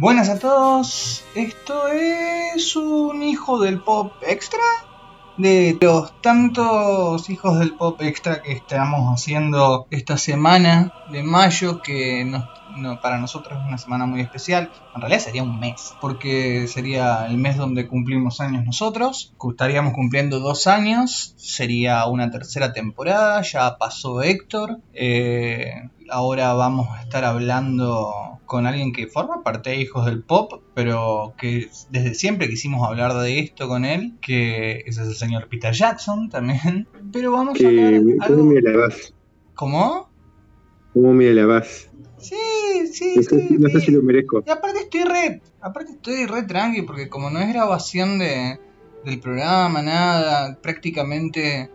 Buenas a todos, esto es un hijo del pop extra de los tantos hijos del pop extra que estamos haciendo esta semana de mayo que para nosotros es una semana muy especial. En realidad sería un mes, porque sería el mes donde cumplimos años nosotros. Estaríamos cumpliendo dos años, sería una tercera temporada, ya pasó Héctor. Eh, ahora vamos a estar hablando con alguien que forma parte de Hijos del Pop, pero que desde siempre quisimos hablar de esto con él, que es el señor Peter Jackson también. Pero vamos a hablar ¿Cómo me la vas? ¿Cómo? ¿Cómo me la vas? Sí, sí, no sé, sí. No sé si lo merezco. Y aparte estoy re, aparte estoy re tranqui, porque como no es grabación de, del programa, nada, prácticamente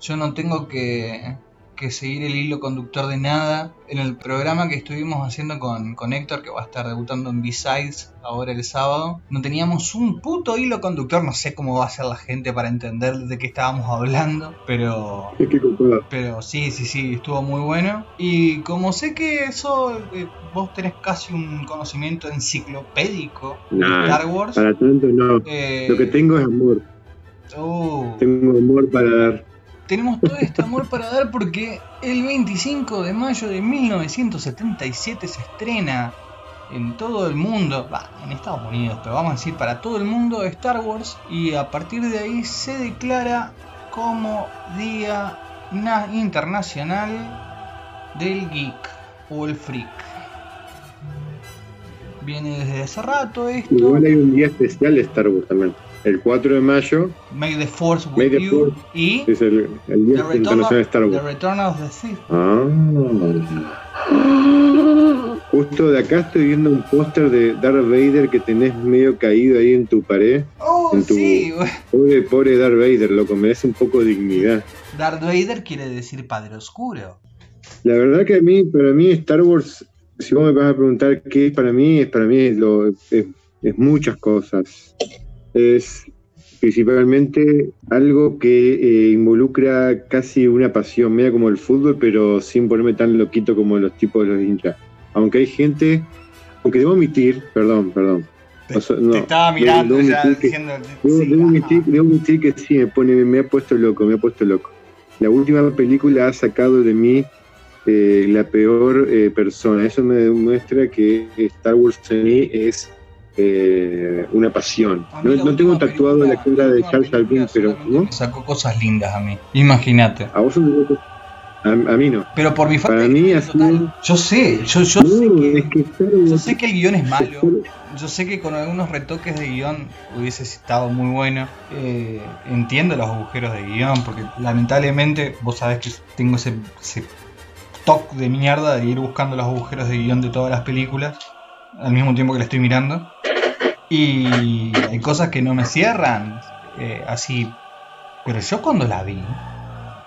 yo no tengo que que seguir el hilo conductor de nada. En el programa que estuvimos haciendo con, con Héctor, que va a estar debutando en B-Sides ahora el sábado, no teníamos un puto hilo conductor. No sé cómo va a ser la gente para entender de qué estábamos hablando, pero. Pero sí, sí, sí, estuvo muy bueno. Y como sé que eso, eh, vos tenés casi un conocimiento enciclopédico de Star Wars. Para tanto no. Eh, Lo que tengo es amor. Oh. Tengo amor para dar tenemos todo este amor para dar porque el 25 de mayo de 1977 se estrena en todo el mundo, en Estados Unidos, pero vamos a decir para todo el mundo Star Wars y a partir de ahí se declara como Día Internacional del Geek o el Freak. Viene desde hace rato esto. Igual hay un día especial de Star Wars también el 4 de mayo. Make the Force with you. y. Es el, el Día Internacional de Star Wars. The Return of the Sith. Ah. Justo de acá estoy viendo un póster de Darth Vader que tenés medio caído ahí en tu pared. Oh, en tu... sí. Pobre, pobre Darth Vader, loco, merece un poco de dignidad. Darth Vader quiere decir Padre Oscuro. La verdad que a mí, para mí Star Wars, si vos me vas a preguntar qué es para mí, es para mí lo, es, es muchas cosas es principalmente algo que eh, involucra casi una pasión, media como el fútbol, pero sin ponerme tan loquito como los tipos de los hinchas. Aunque hay gente, aunque debo omitir, perdón, perdón. Te, estaba mirando ya diciendo. Debo, omitir, que sí, me, pone, me, ha puesto loco, me ha puesto loco. La última película ha sacado de mí eh, la peor eh, persona. Eso me demuestra que Star Wars en mí es eh, una pasión. No, tengo tatuado la cara de Charles Alvin, pero ¿no? sacó cosas lindas a mí. Imagínate. A vos a, a, mí no. Pero por mi Para mí Yo sé, yo, yo, sé que, yo sé que el guion es malo. Yo sé que con algunos retoques de guion hubiese estado muy bueno. Eh, entiendo los agujeros de guion, porque lamentablemente vos sabés que tengo ese, ese toque de mierda de ir buscando los agujeros de guion de todas las películas al mismo tiempo que la estoy mirando. Y hay cosas que no me cierran eh, así. Pero yo cuando la vi,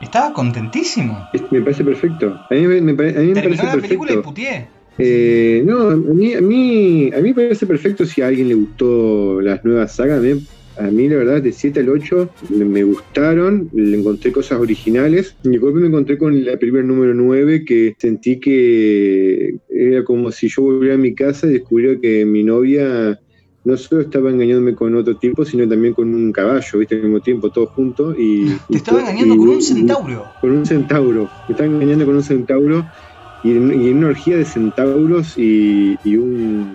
estaba contentísimo. Me parece perfecto. A mí me, parece la perfecto. película y putié. Eh, no, a mí, a, mí, a mí me parece perfecto si a alguien le gustó las nuevas sagas. A mí, la verdad, de 7 al 8 me gustaron, le encontré cosas originales. Y de golpe me encontré con la película número 9 que sentí que era como si yo volviera a mi casa y descubriera que mi novia no solo estaba engañándome con otro tipo, sino también con un caballo, ¿viste? Al mismo tiempo, todo junto. Y, Te estaba engañando con un centauro. Con un centauro. Me estaba engañando con un centauro y en, una orgía de centauros y un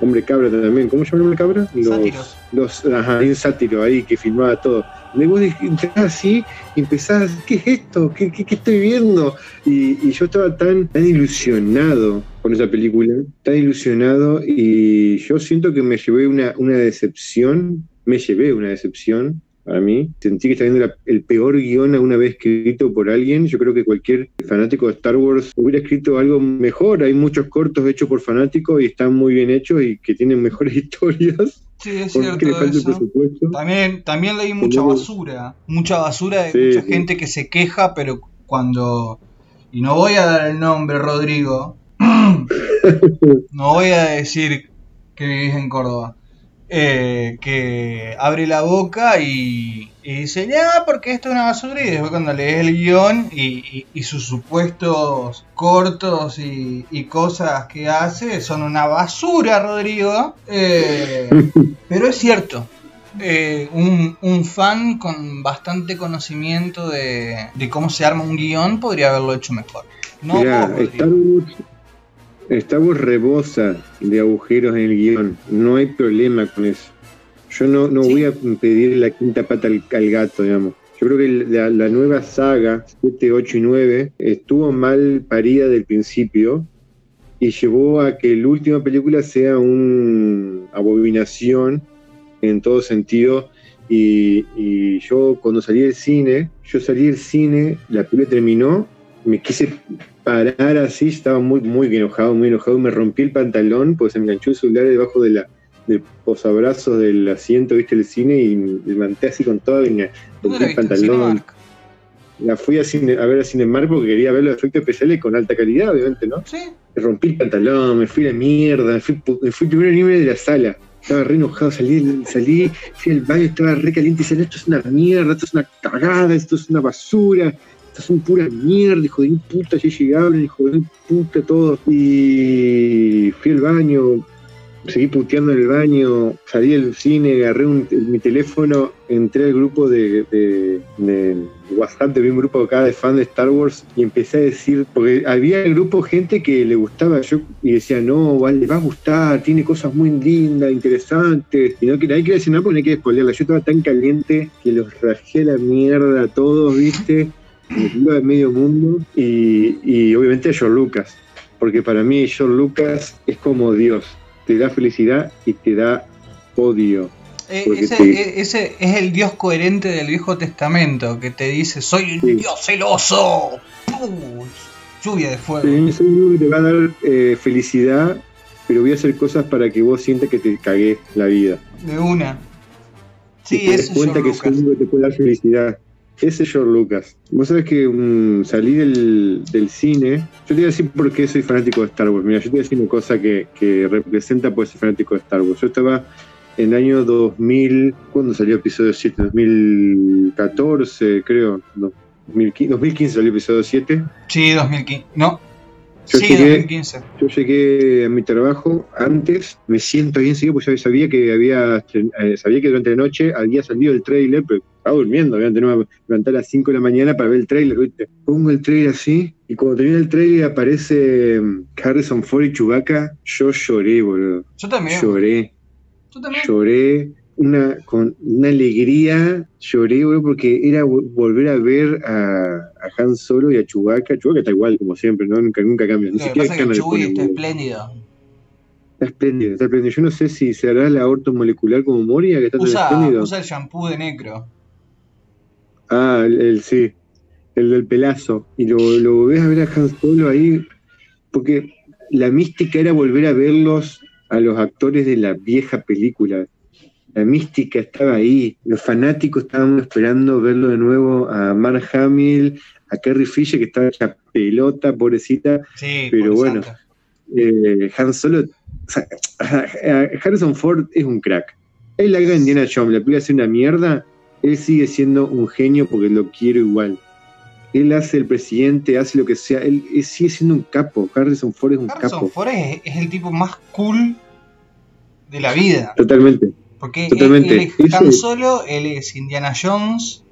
hombre cabra también. ¿Cómo se llama el hombre cabra? Los, los, ajá, un sátiro ahí que filmaba todo. Luego entras así y empezás, ¿qué es esto? ¿Qué, qué, estoy viendo? Y, y, yo estaba tan, tan ilusionado con esa película, tan ilusionado, y yo siento que me llevé una, una decepción, me llevé una decepción para mí. Sentí que estaba viendo el peor guion alguna vez escrito por alguien. Yo creo que cualquier fanático de Star Wars hubiera escrito algo mejor. Hay muchos cortos hechos por fanáticos y están muy bien hechos y que tienen mejores historias. Sí, es cierto. Eso. También, también leí mucha basura. Mucha basura de mucha gente que se queja, pero cuando. Y no voy a dar el nombre, Rodrigo. no voy a decir que vivís en Córdoba eh, que abre la boca y, dice, ya, porque esto es una basura, y después cuando lees el guion y, sus supuestos cortos y, cosas que hace son una basura, Rodrigo. Eh, pero es cierto, eh, un, fan con bastante conocimiento de, cómo se arma un guion podría haberlo hecho mejor. No Estamos rebosa de agujeros en el guion, no hay problema con eso. Yo no, no voy a pedir la quinta pata al, gato, digamos. Yo creo que la, nueva saga, 7, 8 y 9, estuvo mal parida del principio y llevó a que la última película sea una abominación en todo sentido. Y, y, yo cuando salí del cine, yo salí del cine, la película terminó, me quise parar así, estaba muy, muy enojado, muy enojado, me rompí el pantalón, pues se me enganchó el celular debajo de la, del posabrazos del asiento, viste, el cine, y me levanté así con todo, y me rompí el pantalón. La fui a, cine, a ver a Cinemark porque quería ver los efectos especiales con alta calidad, obviamente, ¿no? Sí. Me rompí el pantalón, me fui a la mierda, me fui, me fui primero nivel de la sala. Estaba re enojado, salí, salí, fui al baño, estaba re caliente y salí, esto es una mierda, esto es una cagada, esto es una basura son pura mierda, hijo de puta, ya llegaron, hijo de puta, todos. Y fui al baño, seguí puteando en el baño, salí del cine, agarré mi teléfono, entré al grupo de, de, WhatsApp de un grupo acá de fan de Star Wars y empecé a decir, porque había el grupo gente que le gustaba yo y decía, no, vale, le va a gustar, tiene cosas muy lindas, interesantes, y no que nadie quiere decir nada porque no hay que spoilerla. Yo estaba tan caliente que los rajé la mierda a todos, viste de medio mundo y, obviamente a George Lucas, porque para mí George Lucas es como Dios, te da felicidad y te da odio. Eh, ese, ese, es el Dios coherente del Viejo Testamento, que te dice, soy un Dios celoso. Lluvia de fuego. Sí, te va a dar eh, felicidad, pero voy a hacer cosas para que vos sientas que te cagué la vida. De una. Sí, y te das cuenta que soy que te puede dar felicidad. Ese es George Lucas. Vos sabés que um, salí del, cine. Yo te voy a decir por qué soy fanático de Star Wars. Mira, yo te voy a decir una cosa que, representa por ser fanático de Star Wars. Yo estaba en el año 2000. ¿Cuándo salió episodio 7? 2014, creo. 2015 salió episodio 7. Sí, 2015. No, yo, llegué, yo llegué a mi trabajo antes, me siento bien seguido, porque sabía que había eh, sabía que durante la noche había salido el trailer, pero estaba durmiendo, había tenido que levantar a las 5 de la mañana para ver el trailer, Pongo el trailer así, y cuando termina el trailer aparece mm, Harrison Ford y Chewbacca, yo lloré, boludo. Yo también. Lloré. Yo también. Lloré una, con una alegría, lloré, porque era volver a ver a, a Han Solo y a Chewbacca. Chewbacca está igual, como siempre, ¿no? Nunca, nunca cambia. Ni siquiera que Chewie está espléndido. Está espléndido, está espléndido. Yo no sé si se hará la ortomolecular como Moria, que está usa, tan espléndido. Usa el shampoo de Necro. Ah, el, sí, el del pelazo. Y lo, lo ves a ver a Han Solo ahí, porque la mística era volver a verlos a los actores de la vieja película la mística estaba ahí, los fanáticos estaban esperando verlo de nuevo a Mark Hamill, a Carrie Fisher, que estaba hecha pelota, pobrecita, pero bueno, eh, Han Solo, Harrison Ford es un crack. Él la haga Indiana Jones, le puede hacer una mierda, él sigue siendo un genio porque lo quiero igual. Él hace el presidente, hace lo que sea, él, sigue siendo un capo. Harrison Ford es un capo. Harrison Ford es, es el tipo más cool de la vida. Totalmente. Porque él, es tan solo, él es Indiana Jones,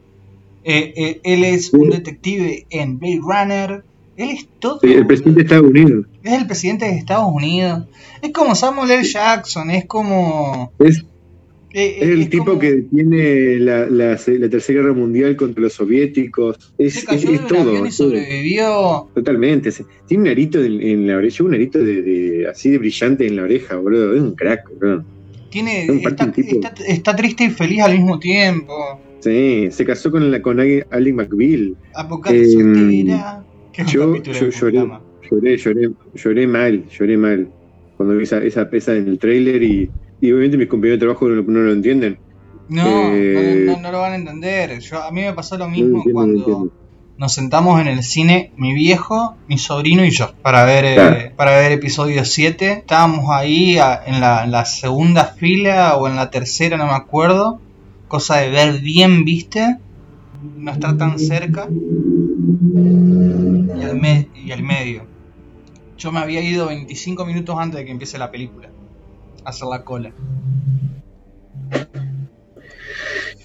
eh, eh, él es un detective en Blade Runner, él es todo. el presidente de Estados Unidos. Es el presidente de Estados Unidos. Es como Samuel L. Jackson, es como. Es, eh, el tipo que tiene la, la, Tercera Guerra Mundial contra los soviéticos. Es, todo. Y sobrevivió. Totalmente. Tiene un arito en, la oreja, un arito de, así de brillante en la oreja, boludo. Es un crack, boludo. Tiene, está, triste y feliz al mismo tiempo. Sí, se casó con, la, con Alec McBeal. Apocalipsis eh, yo, yo lloré, lloré, lloré, lloré mal, lloré mal cuando vi esa, esa pesa en el trailer y, y obviamente mis compañeros de trabajo no, no lo entienden. No, no, eh, no, lo van a entender. Yo, a mí me pasó lo mismo cuando, nos sentamos en el cine, mi viejo, mi sobrino y yo, para ver, eh, para ver episodio 7. Estábamos ahí en, la, segunda fila o en la tercera, no me acuerdo. Cosa de ver bien, viste, no estar tan cerca. Y al, y al medio. Yo me había ido 25 minutos antes de que empiece la película. A hacer la cola.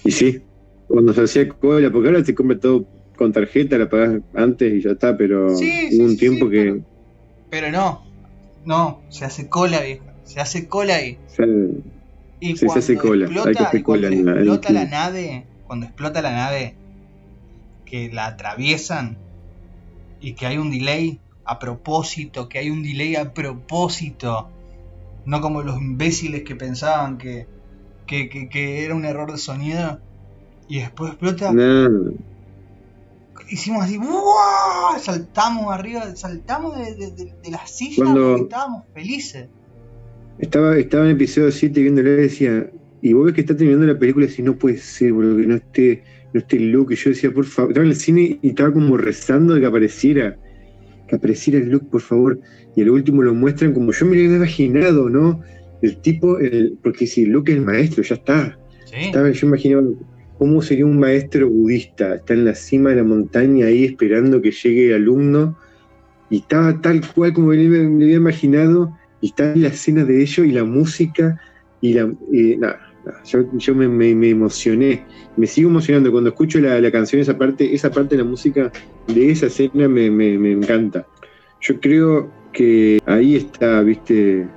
Y sí, cuando se hacía cola, porque ahora se come todo con tarjeta, la pagas antes y ya está, pero hubo un tiempo que. Pero, no, no, se hace cola, vieja. Se hace cola ahí. y se hace cola. Explota, cuando explota la nave, cuando explota la nave, que la atraviesan y que hay un delay a propósito, que hay un delay a propósito. No como los imbéciles que pensaban que, que, que, era un error de sonido y después explota hicimos así, ¡Wow! saltamos arriba, saltamos de, de, de, la silla Cuando estábamos felices. Estaba, estaba en el episodio 7 viéndole y decía, y vos ves que está terminando la película si no puede ser, boludo, que no esté, no esté Luke. Y yo decía, por favor, estaba en el cine y estaba como rezando de que apareciera, que apareciera el Luke, por favor. Y al último lo muestran como yo me lo había imaginado, ¿no? El tipo, el, porque si Luke es el maestro, ya está. ¿Sí? Estaba, yo imaginaba ¿Cómo sería un maestro budista? Está en la cima de la montaña ahí esperando que llegue el alumno y estaba tal cual como me, había imaginado y está en la escena de ello y la música y la... nada, yo, me, emocioné, me sigo emocionando cuando escucho la, canción, esa parte, esa parte de la música de esa escena me, me encanta. Yo creo que ahí está, viste,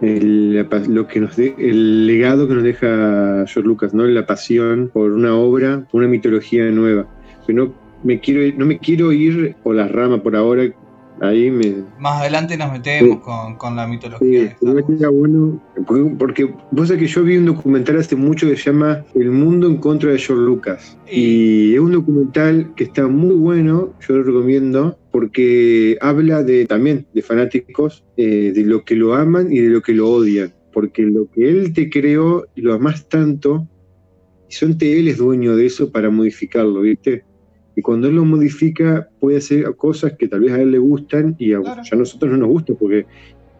el, lo que nos el legado que nos deja George Lucas, ¿no? La pasión por una obra, por una mitología nueva. no me quiero, no me quiero ir por las ramas por ahora, Ahí me... Más adelante nos metemos con, la mitología. Sí, bueno, porque, vos sabés que yo vi un documental hace mucho que se llama El mundo en contra de George Lucas. Y es un documental que está muy bueno, yo lo recomiendo, porque habla de también de fanáticos, eh, de lo que lo aman y de lo que lo odian. Porque lo que él te creó y lo amas tanto, y son él es dueño de eso para modificarlo, ¿viste? Y cuando él lo modifica, puede hacer cosas que tal vez a él le gustan y a, ya a nosotros no nos gusta porque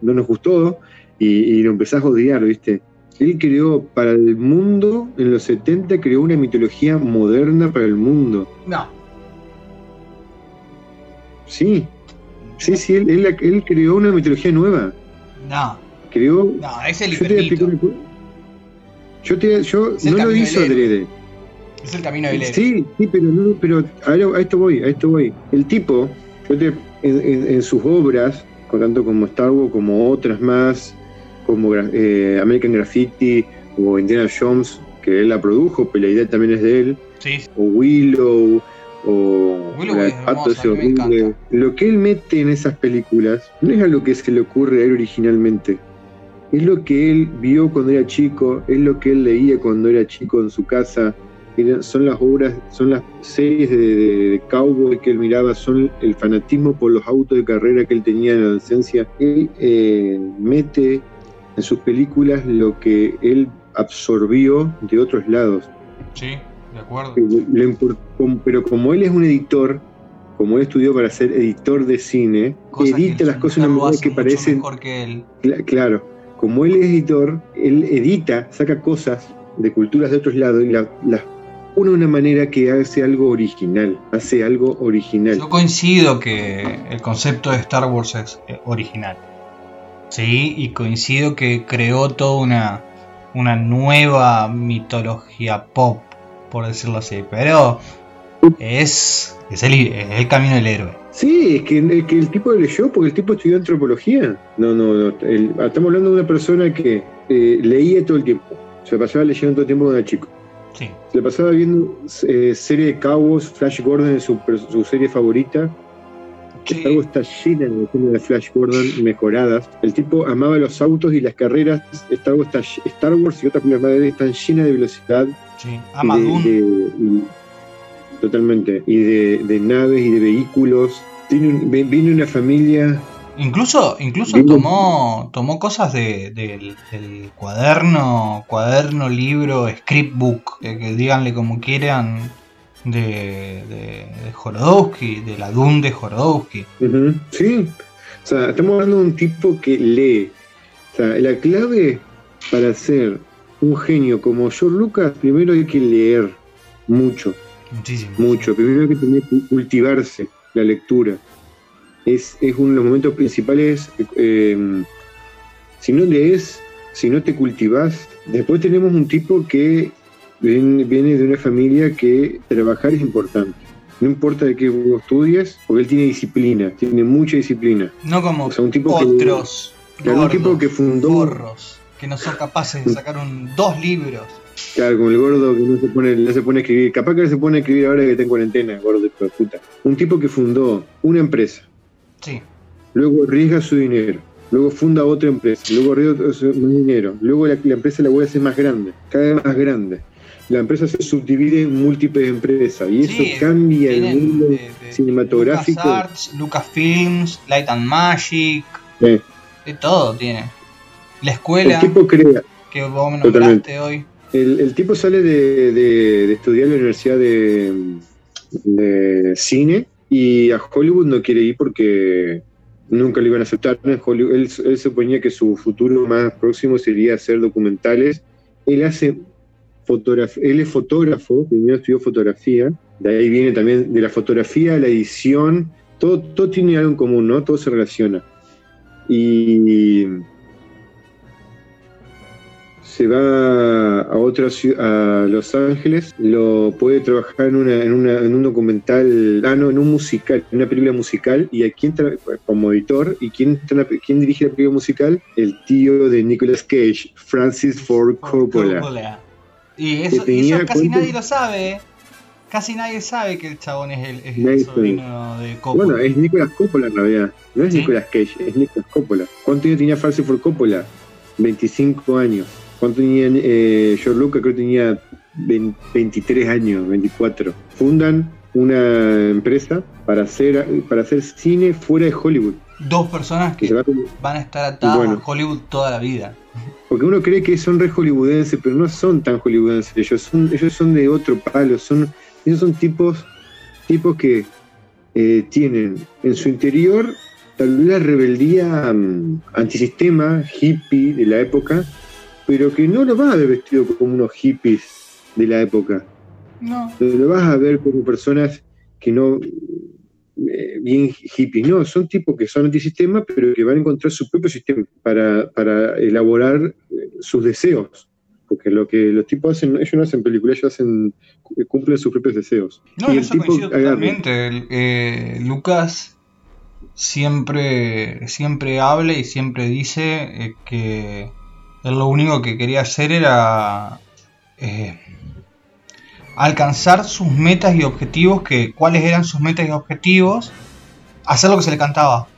no nos gustó y, lo empezás a odiar, ¿viste? Él creó para el mundo, en los 70, creó una mitología moderna para el mundo. No. Sí. Sí, sí, él, él, creó una mitología nueva. No. Creó. No, es el yo yo, te, yo no lo hizo adrede. Es el camino del héroe. Sí, sí, pero no, pero a, esto voy, a esto voy. El tipo, en, sus obras, tanto como Star Wars como otras más, como eh, American Graffiti o Indiana Jones, que él la produjo, pero la idea también es de él, sí. o Willow, o Willow Lo que él mete en esas películas no es algo que se le ocurre a él originalmente. Es lo que él vio cuando era chico, es lo que él leía cuando era chico en su casa, son las obras, son las series de, cowboy que él miraba, son el fanatismo por los autos de carrera que él tenía en la adolescencia. Él eh, mete en sus películas lo que él absorbió de otros lados. Sí, de acuerdo. pero como él es un editor, como él estudió para ser editor de cine, edita las cosas de una manera que parecen. Mejor que él. Claro, como él es editor, él edita, saca cosas de culturas de otros lados y las una manera que hace algo original, hace algo original. Yo coincido que el concepto de Star Wars es eh, original. Sí, y coincido que creó toda una, una nueva mitología pop, por decirlo así, pero es, es, el, camino del héroe. Sí, es que, el, que el tipo leyó porque el tipo estudió antropología. No, no, no. estamos hablando de una persona que eh, leía todo el tiempo. Se pasaba leyendo todo el tiempo cuando era chico. Sí. Le pasaba viendo eh, serie de Cabos, Flash Gordon es su, su serie favorita. Sí. Star está llena de escenas de Flash Gordon mejoradas. El tipo amaba los autos y las carreras. Star Wars, está, Star Wars y otras películas están llenas de velocidad. Sí, ama Totalmente. Y de, de, naves y de vehículos. Tiene viene una familia Incluso, incluso tomó, tomó cosas de, del, cuaderno, cuaderno, libro, scriptbook, que, que díganle como quieran, de, de, de Jorodowski, de la Dune de Jorodowski. Sí, o sea, estamos hablando de un tipo que lee. O sea, la clave para ser un genio como George Lucas, primero hay que leer mucho, Muchísimo. mucho. Primero hay que tener que cultivarse la lectura. Es, es uno de los momentos principales. eh, si no lees, si no te cultivas, después tenemos un tipo que viene, viene de una familia que trabajar es importante. No importa de qué vos estudies, porque él tiene disciplina, tiene mucha disciplina. No como O sea, un tipo que- otros un tipo que fundó- gorros, que no son capaces de sacar un, dos libros. Claro, como el gordo que no se pone, no se pone a escribir. Capaz que no se pone a escribir ahora que está en cuarentena, gordo de puta. Un tipo que fundó una empresa, Sí, luego arriesga su dinero, luego funda otra empresa, luego arriesga su- más dinero, luego la, la empresa la voy a hacer más grande, cada vez más grande. La empresa se subdivide en múltiples empresas y eso cambia el mundo de- de cinematográfico. LucasArts, Lucasfilms, Light and Magic, Eh, de todo tiene. La el escuela tipo crea, que vos me nombraste hoy. El, el tipo sale de, de- de estudiar en la Universidad de, Cine y a Hollywood no quiere ir porque nunca lo iban a aceptar. En Hollywood, él, él suponía que su futuro más próximo sería hacer documentales. Él hace él es fotógrafo, primero estudió fotografía, de ahí viene también de la fotografía, la edición, todo, todo tiene algo en común, ¿no? Todo se relaciona. Y se va a otra ciudad, a Los Ángeles, lo puede trabajar en, una, en, un documental, ah, no, en un musical, en una película musical, y a quién tra- como editor, y quién, quién dirige la película musical, el tío de Nicolas Cage, Francis Ford Coppola. Coppola. Y eso, y eso casi nadie lo sabe. ¿eh? Casi nadie sabe que el chabón es el, es el sobrino de Coppola. Bueno, es Nicolas Coppola en realidad, no es ¿Sí? Nicolas Cage, es Nicolas Coppola. ¿Cuánto años tenía Francis Ford Coppola? 25 años. ¿Cuánto tenía eh, George Lucas? Creo que tenía 20 23 años, 24. Fundan una empresa para hacer, para hacer cine fuera de Hollywood. Dos personas Que van a estar atadas Bueno. a Hollywood toda la vida. porque uno cree que son re hollywoodenses, pero no son tan hollywoodenses. Ellos son, ellos son de otro palo. Son, ellos son tipos, tipos que eh, tienen en su interior tal vez la rebeldía mm, antisistema, hippie de la época, pero que no lo vas a ver vestido como unos hippies de la época. No. Lo vas a ver como personas que no. Eh, bien hippies, no, son tipos que son antisistema, pero que van a encontrar su propio sistema para, para elaborar eh, sus deseos. Porque lo que los tipos hacen, ellos no hacen películas, ellos hacen, cumplen sus propios deseos. No, Y el eso tipo totalmente. El- eh, Lucas siempre, siempre habla y siempre dice eh, que él lo único que quería hacer era eh, alcanzar sus metas y objetivos, que cuáles eran sus metas y objetivos, hacer lo que se le cantaba.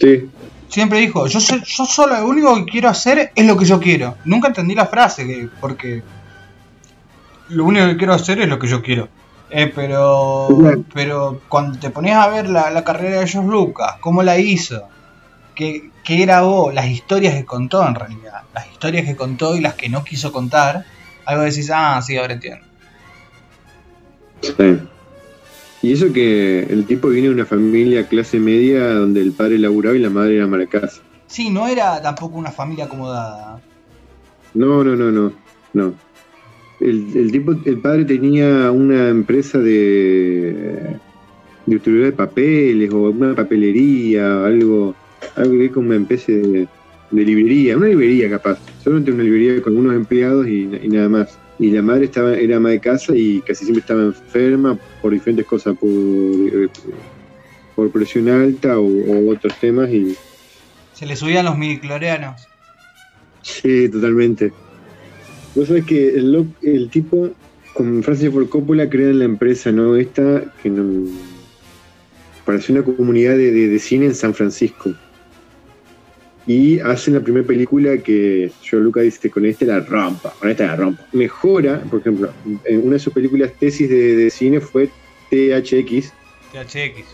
Sí, Siempre dijo, yo, sé- yo solo lo único que quiero hacer es lo que yo quiero. Nunca entendí la frase, que- porque lo único que quiero hacer es lo que yo quiero. Eh, pero, pero cuando te ponías a ver la, la carrera de George Lucas, cómo la hizo, qué, qué era vos, las historias que contó en realidad, las historias que contó y las que no quiso contar, algo decís, ah, sí, ahora entiendo. sí. Y eso que el tipo viene de una familia clase media donde el padre laburaba y la madre era ama de casa. Sí, no era tampoco una familia acomodada. No, no, no, no, no. El, el tipo, el padre tenía una empresa de de de papeles o una papelería, algo, algo que ver con una especie de, de librería, una librería capaz, solamente una librería con algunos empleados y, y nada más. Y la madre estaba, era ama de casa y casi siempre estaba enferma por diferentes cosas, por, eh, por presión alta o, o otros temas y Se le subían los midicloreanos. Sí, totalmente. Vos sabés que el, el tipo, con Francis Ford Coppola, crean la empresa, ¿no? Esta, que no. hacer una comunidad de, de- de cine en San Francisco. Y hacen la primera película que George Lucas dice: con esta la rompa, con esta la rompa. Mejora, por ejemplo, en una de sus películas tesis de, de cine fue THX, THX.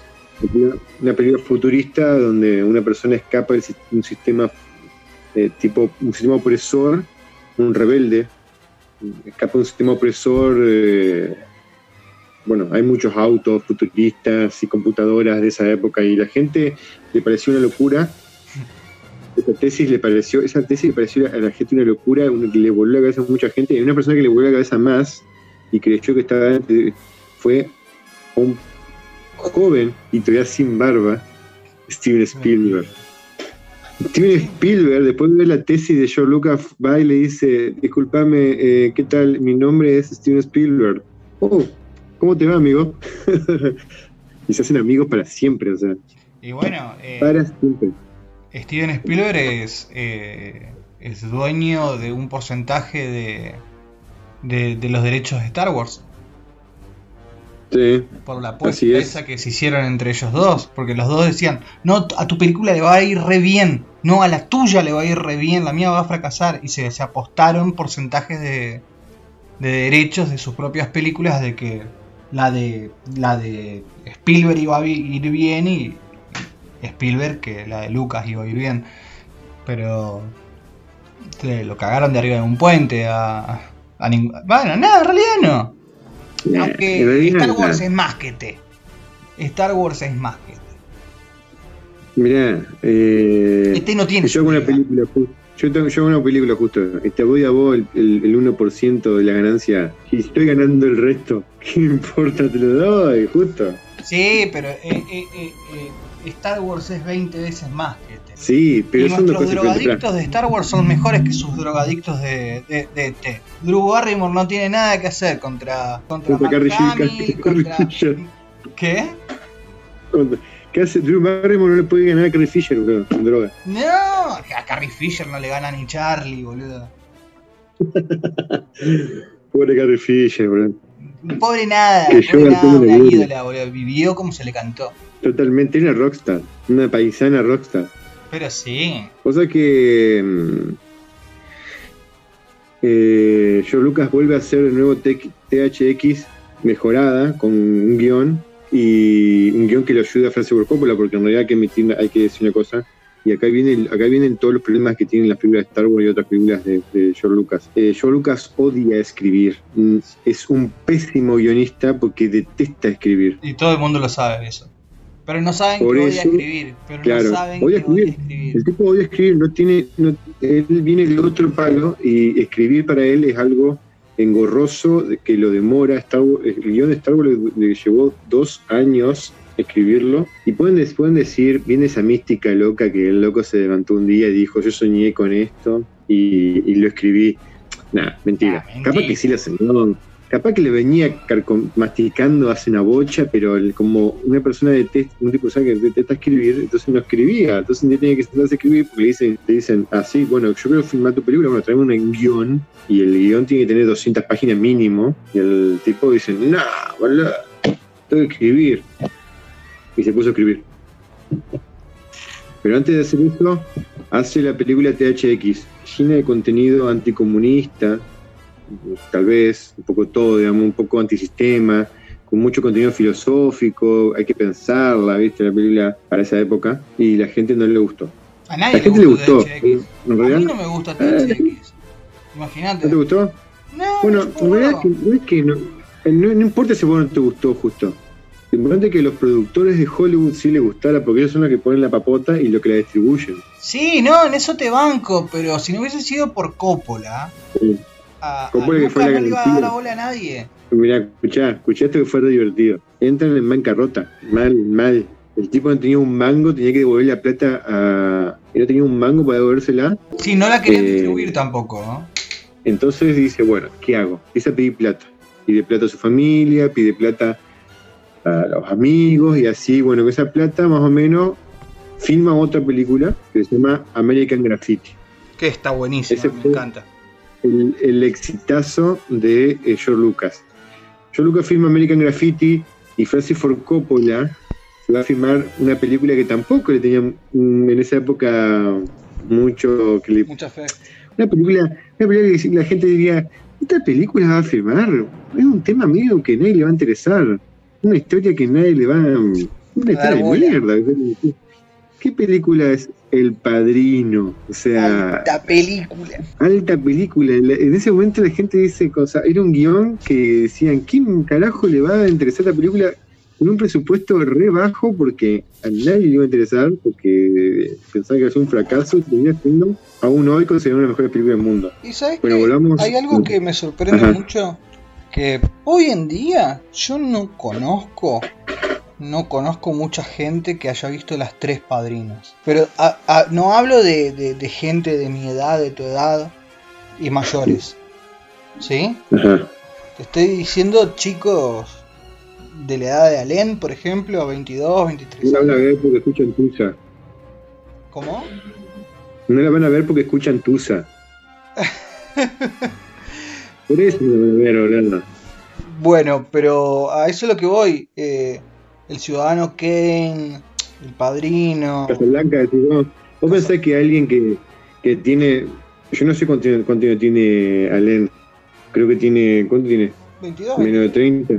una, película futurista donde una persona escapa de un sistema eh, tipo un sistema opresor, un rebelde, escapa un sistema opresor. eh, bueno, hay muchos autos futuristas y computadoras de esa época y la gente le pareció una locura. Esa tesis le pareció, esa tesis le pareció a la gente una locura, una que le volvió la cabeza a mucha gente. Y una persona que le volvió la cabeza más y creyó que estaba fue un joven y todavía sin barba, Steven Spielberg. Steven Spielberg, después de ver la tesis de George Lucas, va y le dice, discúlpame, eh, ¿qué tal? Mi nombre es Steven Spielberg. Oh, ¿cómo te va, amigo? y se hacen amigos para siempre, o sea, Y bueno, eh, para siempre. Steven Spielberg es, eh, es dueño de un porcentaje de, de, de los derechos de Star Wars. Sí, Por la apuesta Así es. esa que se hicieron entre ellos dos. Porque los dos decían, no, a tu película le va a ir re bien. No, a la tuya le va a ir re bien. La mía va a fracasar. Y se, se apostaron porcentajes de, de derechos de sus propias películas de que la de la de Spielberg iba a ir bien y Spielberg que la de Lucas iba a ir bien. Pero se lo cagaron de arriba de un puente a, a ningún... Bueno, nada, en realidad no. Nah, Aunque Star Wars nah. es más que T. Star Wars es más que T. Mirá, eh, Este no tiene yo hago una película yo, tengo, yo hago una película justo, te voy a vos el, el, el 1% de la ganancia y estoy ganando el resto, ¿qué importa? Te lo doy, justo. Sí, pero eh, eh, eh, Star Wars es 20 veces más que T. Sí, pero y son nuestros drogadictos de Star Wars son mejores que sus drogadictos de, de, de T. Drew Barrymore no tiene nada que hacer contra contra Contra Mark Hamill, contra-. ¿Qué? ¿Qué hace Drew Barrymore? No le puede ganar a Carrie Fisher, boludo, con droga. No, a Carrie Fisher no le gana ni Charlie, boludo. Pobre Carrie Fisher, boludo. Pobre nada, Que pobre nada, una ídola, boludo. Vivió como se le cantó. Totalmente, era rockstar, una paisana rockstar. Pero sí. O sea que. mm, eh, George Lucas vuelve a hacer el nuevo THX mejorada con un guion y un guion que le ayuda a Francis Ford Coppola porque en realidad hay que emitir, hay que decir una cosa y acá viene acá vienen todos los problemas que tienen las películas de Star Wars y otras películas de, de George Lucas. Eh, George Lucas odia escribir, Mm, es un pésimo guionista porque detesta escribir. Y todo el mundo lo sabe eso. Pero no saben Por que odia eso, escribir. Pero claro, no saben odia odia escribir. El tipo odia escribir, no tiene, no- él viene del otro palo y escribir para él es algo engorroso de que lo demora. Star Wars- el guion de Star Wars le, le llevó dos años escribirlo y pueden, pueden decir, viene esa mística loca que el loco se levantó un día y dijo, yo soñé con esto y, y lo escribí. Nah, mentira. Ah, mentira. Capaz que sí lo soñó. Capaz que le venía masticando hace una bocha, pero el- como una persona detesta, un tipo de que detesta escribir, entonces no escribía. Entonces día tenía que sentarse a escribir porque le dicen, le dicen, ah, sí, bueno, yo quiero filmar tu película, bueno, traeme un guion y el guion tiene que tener 200 páginas mínimo. Y el tipo dice, no, boludo, tengo que escribir. Y se puso a escribir. Pero antes de hacer eso, hace la película THX, llena de contenido anticomunista, tal vez, un poco todo, digamos, un poco antisistema, con mucho contenido filosófico, hay que pensarla, ¿viste? La película para esa época, y la gente no le gustó. A nadie la gente le gustó. A mí ¿no no me gusta THX. Imagínate. te gustó? No, Bueno, no, en realidad es que, no, es que no, eh, no- no importa si vos no te gustó justo. Lo importante es que los productores de Hollywood sí les gustara, porque ellos son los que ponen la papota y los que la distribuyen. Sí, no, en eso te banco, pero si no hubiese sido por Coppola, Sí. A, a Coppola que Lucas fue la no le iba a dar la bola a nadie. Mirá, escuchá, escuchá esto que fue divertido. Entran en bancarrota, mal, mal. El tipo no tenía un mango, tenía que devolver la plata a... no tenía un mango para devolvérsela. Sí, no la querían Eh, distribuir tampoco, ¿no? Entonces dice, bueno, ¿qué hago? Empieza a pedir plata. Pide plata a su familia, pide plata a los amigos y así, bueno, con esa plata más o menos filma otra película que se llama American Graffiti. Que está buenísimo, ese me fue- encanta. El, el exitazo de eh, George Lucas. George Lucas filma American Graffiti y Francis Ford Coppola se va a filmar una película que tampoco le tenía mm, en esa época mucho que le Mucha fe. Una película, una película que la gente diría, ¿esta película va a filmar? Es un tema medio que nadie le va a interesar. Una historia que nadie le va a... Una historia de mierda. ¿Qué película es El Padrino? O sea, Alta película. alta película. En ese momento la gente dice cosas. Era un guion que decían, ¿quién carajo le va a interesar esta película con un presupuesto re bajo? Porque a nadie le iba a interesar, porque pensaba que iba a ser un fracaso y termina siendo, aún hoy, considerada una de las mejores películas del mundo. ¿Y sabes Bueno, qué? volvamos- Hay algo que me sorprende Ajá. mucho, que hoy en día yo no conozco, no conozco mucha gente que haya visto las tres padrinos. Pero a- a- no hablo de, de- de gente de mi edad, de tu edad y mayores. ¿Sí? Te estoy diciendo chicos de la edad de Alén, por ejemplo, 22, 23 No la van a años. ver porque escuchan Tusa. ¿Cómo? No la van a ver porque escuchan Tusa. Por eso no la van a ver, Orlando. Bueno, pero a eso es lo que voy. eh, el ciudadano Kane, el padrino. Casablanca, decís vos. Vos pensás que alguien que, que tiene. Yo no sé cuánto, cuánto tiene Alén. Creo que tiene. ¿Cuánto tiene? 22. Menos de 30.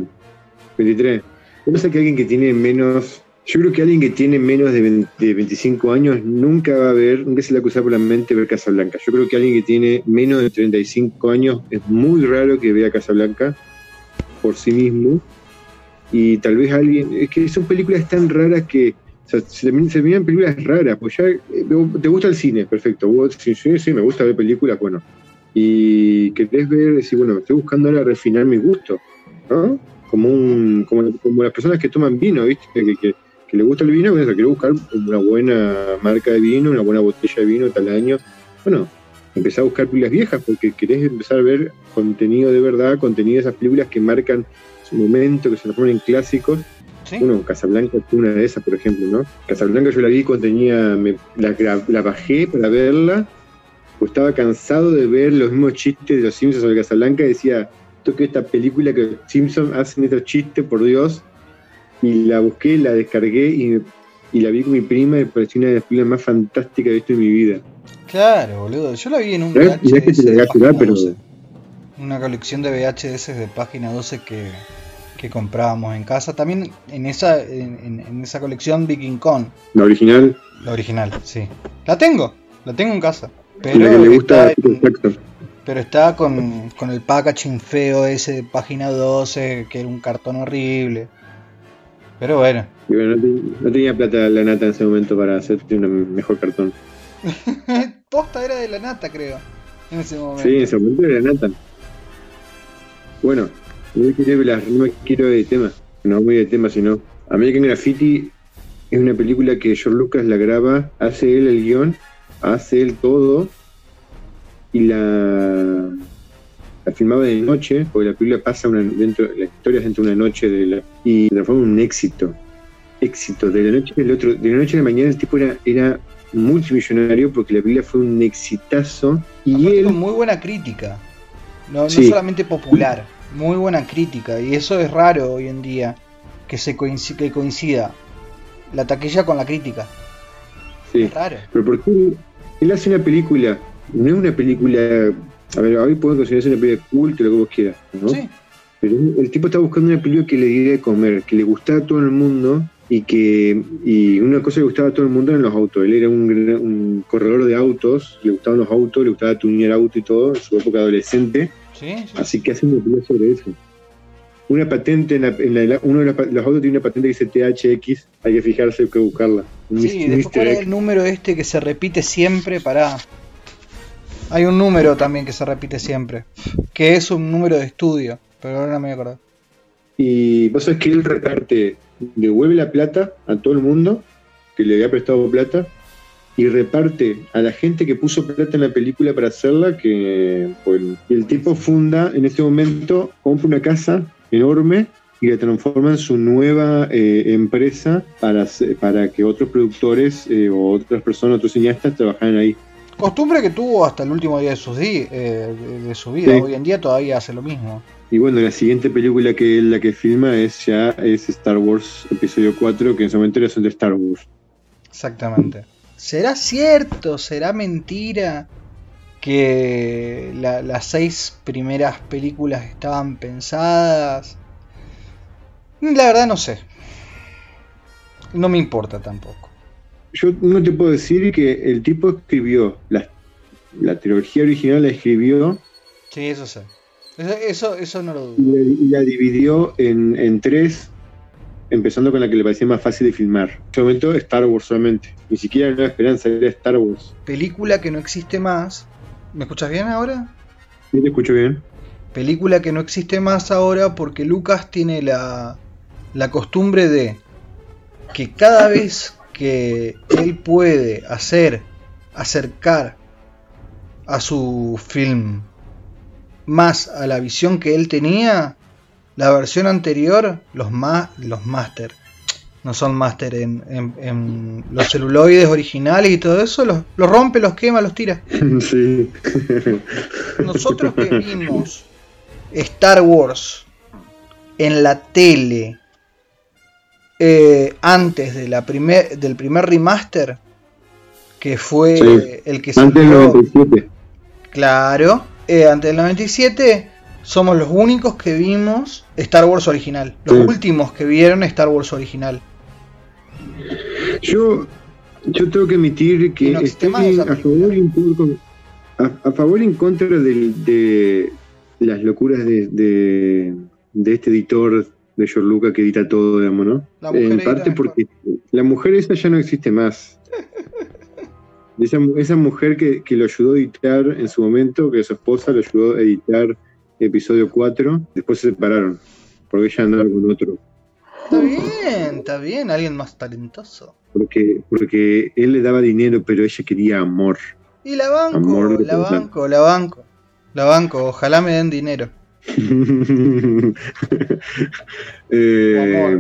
23. Vos pensás que alguien que tiene menos. Yo creo que alguien que tiene menos de, 20 de 25 años nunca va a ver, nunca se le va a cruzar por la mente ver Casablanca. Yo creo que alguien que tiene menos de 35 años es muy raro que vea Casablanca por sí mismo. Y tal vez alguien. Es que son películas tan raras que. O se, se terminan películas raras. Pues ya. eh, Te gusta el cine, perfecto. Vos, sí, sí, me gusta ver películas, bueno. Y querés ver, decir, bueno, estoy buscando ahora refinar mi gusto. ¿no? Como, un, como, las personas que toman vino, ¿viste? Que, le gusta el vino, bueno, quiero buscar una buena marca de vino, una buena botella de vino tal año. Bueno, empezar a buscar películas viejas porque querés empezar a ver contenido de verdad, contenido de esas películas que marcan momento, que se transforman en clásicos. ¿Sí? Bueno, Casablanca es una de esas, por ejemplo, ¿no? Casablanca yo la vi cuando tenía, me- la, la- la bajé para verla, pues estaba cansado de ver los mismos chistes de los Simpsons sobre Casablanca y decía, esto que esta película que los Simpsons hacen estos chistes, por Dios, y la busqué, la descargué y, y la vi con mi prima y pareció una de las películas más fantásticas que he visto en mi vida. Claro, boludo. Yo la vi en un es que te VHS la de voy a página jurar, pero 12. Una colección de VHS de página 12 que, que comprábamos en casa. También en esa, en, esa colección Viking Con, la original, la original, sí. La tengo, la tengo en casa. la que le Pero gusta está, pero está con, con el packaging feo ese de página 12, que era un cartón horrible. Pero bueno. No, te- no tenía plata la nata en ese momento para hacerte un mejor cartón. Posta era de la nata, creo. En ese momento. Sí, en ese momento era nata. Bueno, no me quiero, las- no me quiero de tema, no muy de tema, sino American Graffiti es una película que George Lucas la graba, hace él el guion, hace él todo y la, la filmaba de noche, porque la película pasa una, dentro, la historia es dentro de una noche de la, y transforma un éxito. Éxito. De la noche al otro, de la noche a la mañana el tipo era, era multimillonario porque la película fue un exitazo y Aparte él con muy buena crítica. No, no solamente popular, muy buena crítica. Y eso es raro hoy en día, que se coinci- que coincida la taquilla con la crítica. Sí, Es raro. pero ¿por qué él hace una película? No es una película. A ver, hoy podemos considerarse una película culta, lo que vos quieras, ¿no? Sí, Pero el tipo está buscando una película que le diera de comer, que le gustara a todo el mundo y que y una cosa que gustaba a todo el mundo eran los autos. Él era un, un corredor de autos, le gustaban los autos, le gustaba tunear auto y todo en su época adolescente. Sí, sí. Así que hace una película sobre eso. Una patente, en la, en la- uno de los, los autos tiene una patente que dice THX, hay que fijarse, hay que buscarla. Un Sí, mis- cuál es el número este que se repite siempre para. Hay un número también que se repite siempre. Que es un número de estudio. Pero ahora no me acuerdo. Y vos sabés que él reparte, devuelve la plata a todo el mundo que le había prestado plata y reparte a la gente que puso plata en la película para hacerla, que pues, el tipo funda en este momento, compra una casa enorme y la transforma en su nueva eh, empresa para, para que otros productores eh, o otras personas, otros cineastas trabajaran ahí. Costumbre que tuvo hasta el último día de, sus di- eh, de, su vida. Sí. Hoy en día todavía hace lo mismo. Y bueno, la siguiente película que él la que filma es ya es Star Wars Episodio 4, que en su momento era de Star Wars. Exactamente. ¿Será cierto? ¿Será mentira que la- las seis primeras películas estaban pensadas? La verdad no sé. No me importa tampoco. yo no te puedo decir que el tipo escribió la, la trilogía original la escribió Sí, eso sé. Eso, eso, eso no lo dudo. y la, y la dividió en, en tres, empezando con la que le parecía más fácil de filmar. En ese momento Star Wars solamente, ni siquiera Nueva Esperanza, era Star Wars. Película que no existe más. ¿Me escuchas bien ahora? ¿Sí te escucho bien? Película que no existe más ahora porque Lucas tiene la, la costumbre de que cada vez que él puede hacer, acercar a su film más a la visión que él tenía, la versión anterior, los, ma los master, no son master en, en- en los celuloides originales y todo eso, los, los rompe, los quema, los tira. sí. Nosotros que vimos Star Wars en la tele eh, antes de la primer, del primer remaster, que fue Sí. el que Antes del salió, 97. claro, eh, antes del 97, somos los únicos que vimos Star Wars original, los Sí. últimos que vieron Star Wars original. Yo, yo tengo que admitir que estoy a favor y en poco- a, a favor y en contra del- de, las locuras de, de, de este editor de George Lucas que edita todo, digamos, ¿no? En parte porque la mujer esa ya no existe más. Esa, esa mujer que, que lo ayudó a editar en su momento, que su esposa lo ayudó a editar episodio 4, después se separaron, porque ella andaba con otro. Está bien, está bien, alguien más talentoso. Porque, porque él le daba dinero, pero ella quería amor. Y la banco, Amor la banco, la banco. La banco, ojalá me den dinero. eh,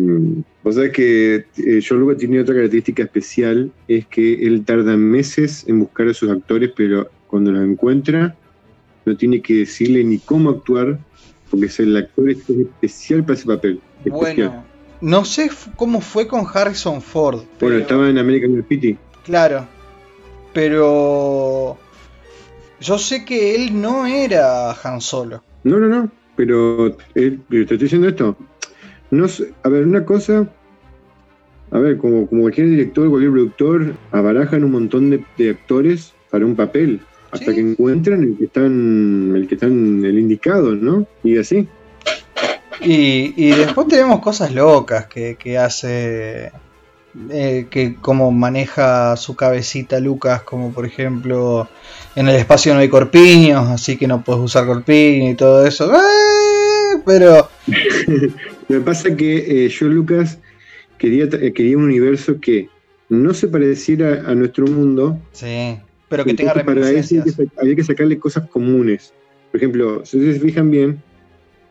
vos sabés que eh, George Lucas tiene otra característica especial, es que él tarda meses en buscar a sus actores, pero cuando los encuentra, no tiene que decirle ni cómo actuar, porque el actor es especial para ese papel. especial. Bueno, no sé cómo fue con Harrison Ford. Bueno, pero- estaba en American Graffiti. Claro. Pero. Yo sé que él no era Han Solo. No, no, no, pero él- te estoy diciendo esto. No sé, a ver, una cosa, a ver, como, como cualquier director, cualquier productor, abarajan un montón de, de actores para un papel, hasta Sí. que encuentran el que están, el que están el indicado, ¿no? Y así. Y, y después tenemos cosas locas que, que hace. eh, que como maneja su cabecita Lucas, como por ejemplo en el espacio no hay corpiños, así que no puedes usar corpiño y todo eso. ¡Eh! Pero Lo que pasa que eh, George Lucas quería, quería un universo que no se pareciera a nuestro mundo, sí, pero que tenga Entonces, para eso había que sacarle cosas comunes. Por ejemplo, si ustedes se fijan bien,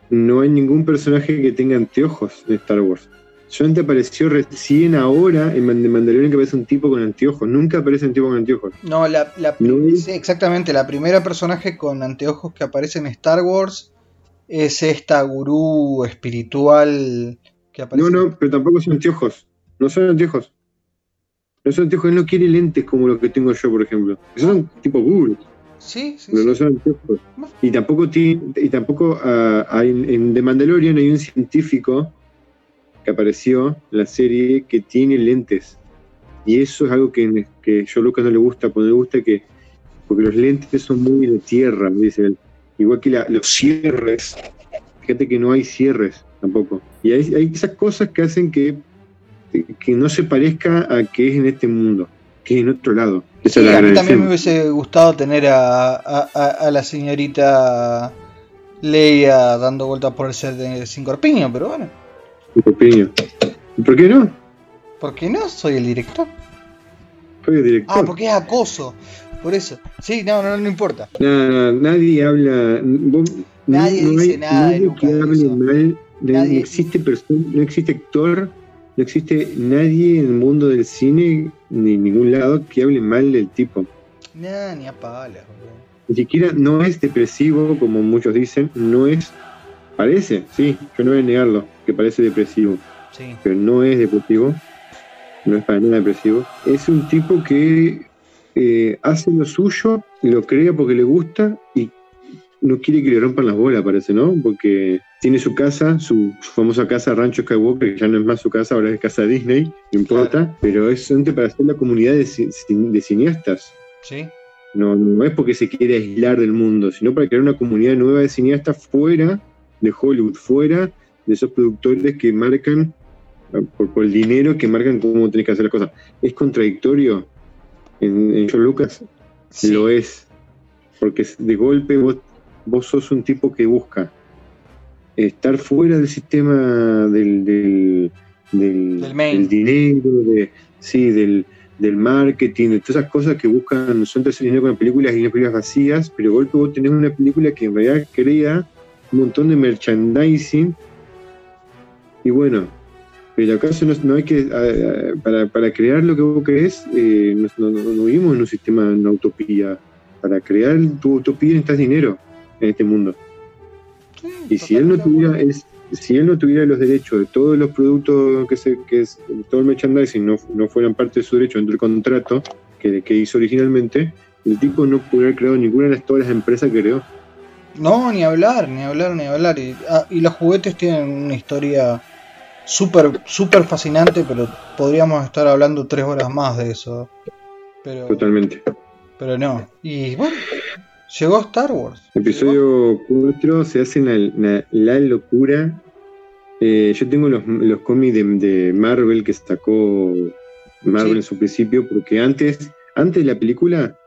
no hay ningún personaje que tenga anteojos en Star Wars. Solamente apareció recién ahora en de Mandalorian que aparece un tipo con anteojos. Nunca aparece un tipo con anteojos. No, la, la- No es- sí, exactamente, la primera personaje con anteojos que aparece en Star Wars es esta gurú espiritual que aparece. No, no, pero tampoco son anteojos. No son anteojos. No son anteojos. Él no quiere lentes como los que tengo yo, por ejemplo. Esos son tipo Google. Sí, sí, pero no son anteojos. Y tampoco, tiene, y tampoco ah, hay- en The Mandalorian hay un científico que apareció en la serie que tiene lentes. Y eso es algo que, que yo a Lucas no le gusta, porque le gusta que. Porque los lentes son muy de tierra, dice él. Igual que la- los cierres. Fíjate que no hay cierres tampoco. Y hay, hay esas cosas que hacen que, que no se parezca a que es en este mundo, que es en otro lado. Esa Sí, a mí también me hubiese gustado tener a, a- a- a la señorita Leia dando vueltas por el set de Sin Corpiño, pero bueno, opinión. ¿Y ¿Por qué no? ¿por qué no? Soy el director. Soy el director. Ah, porque es acoso. Por eso. Sí, no, no, no importa. No, no, nadie habla. vos- no- Nadie no dice hay nada nadie que hable eso. mal. Nadie- No existe persona, no existe actor, no existe nadie en el mundo del cine ni en ningún lado que hable mal del tipo. Nah, ni a palas. Ni siquiera no es depresivo como muchos dicen, no es. Parece, sí, yo no voy a negarlo, que parece depresivo, Sí. pero no es depresivo, no es para nada depresivo. Es un tipo que eh, hace lo suyo, lo crea porque le gusta y no quiere que le rompan las bolas, parece, ¿no? Porque tiene su casa, su, famosa casa Rancho Skywalker, que ya no es más su casa, ahora es casa Disney, no importa, pero es solamente para hacer la comunidad de, de cineastas. Sí. No, no es porque se quiere aislar del mundo, sino para crear una comunidad nueva de cineastas fuera de Hollywood, fuera de esos productores que marcan, por, el dinero, que marcan cómo tenés que hacer las cosas. ¿Es contradictorio en, en John Lucas? Lo es. Porque de golpe vos, vos sos un tipo que busca estar fuera del sistema del, del, del, dinero, de, sí, del, del marketing, de todas esas cosas que buscan, son hacer dinero con películas y no películas vacías, pero de golpe vos tenés una película que en realidad crea un montón de merchandising. Y bueno, pero acaso no, hay que, para, para, crear lo que vos crees, eh, no, vivimos en un sistema, en una utopía. Para crear tu utopía necesitas dinero en este mundo. y si él no tuviera, es, si él no tuviera los derechos de todos los productos que se, que es, todo el merchandising no, no fueran parte de su derecho dentro del contrato que, que hizo originalmente, el tipo no pudiera haber creado ninguna de las, todas las empresas que creó. No, ni hablar, ni hablar, ni hablar. Y, ah, y los juguetes tienen una historia súper, súper fascinante, pero podríamos estar hablando tres horas más de eso. Pero, Totalmente. Pero no. Y bueno, llegó Star Wars. Episodio 4 se hace la, la, locura. Eh, yo tengo los, los cómics de, Marvel que sacó Marvel en su principio, porque antes, antes de la película,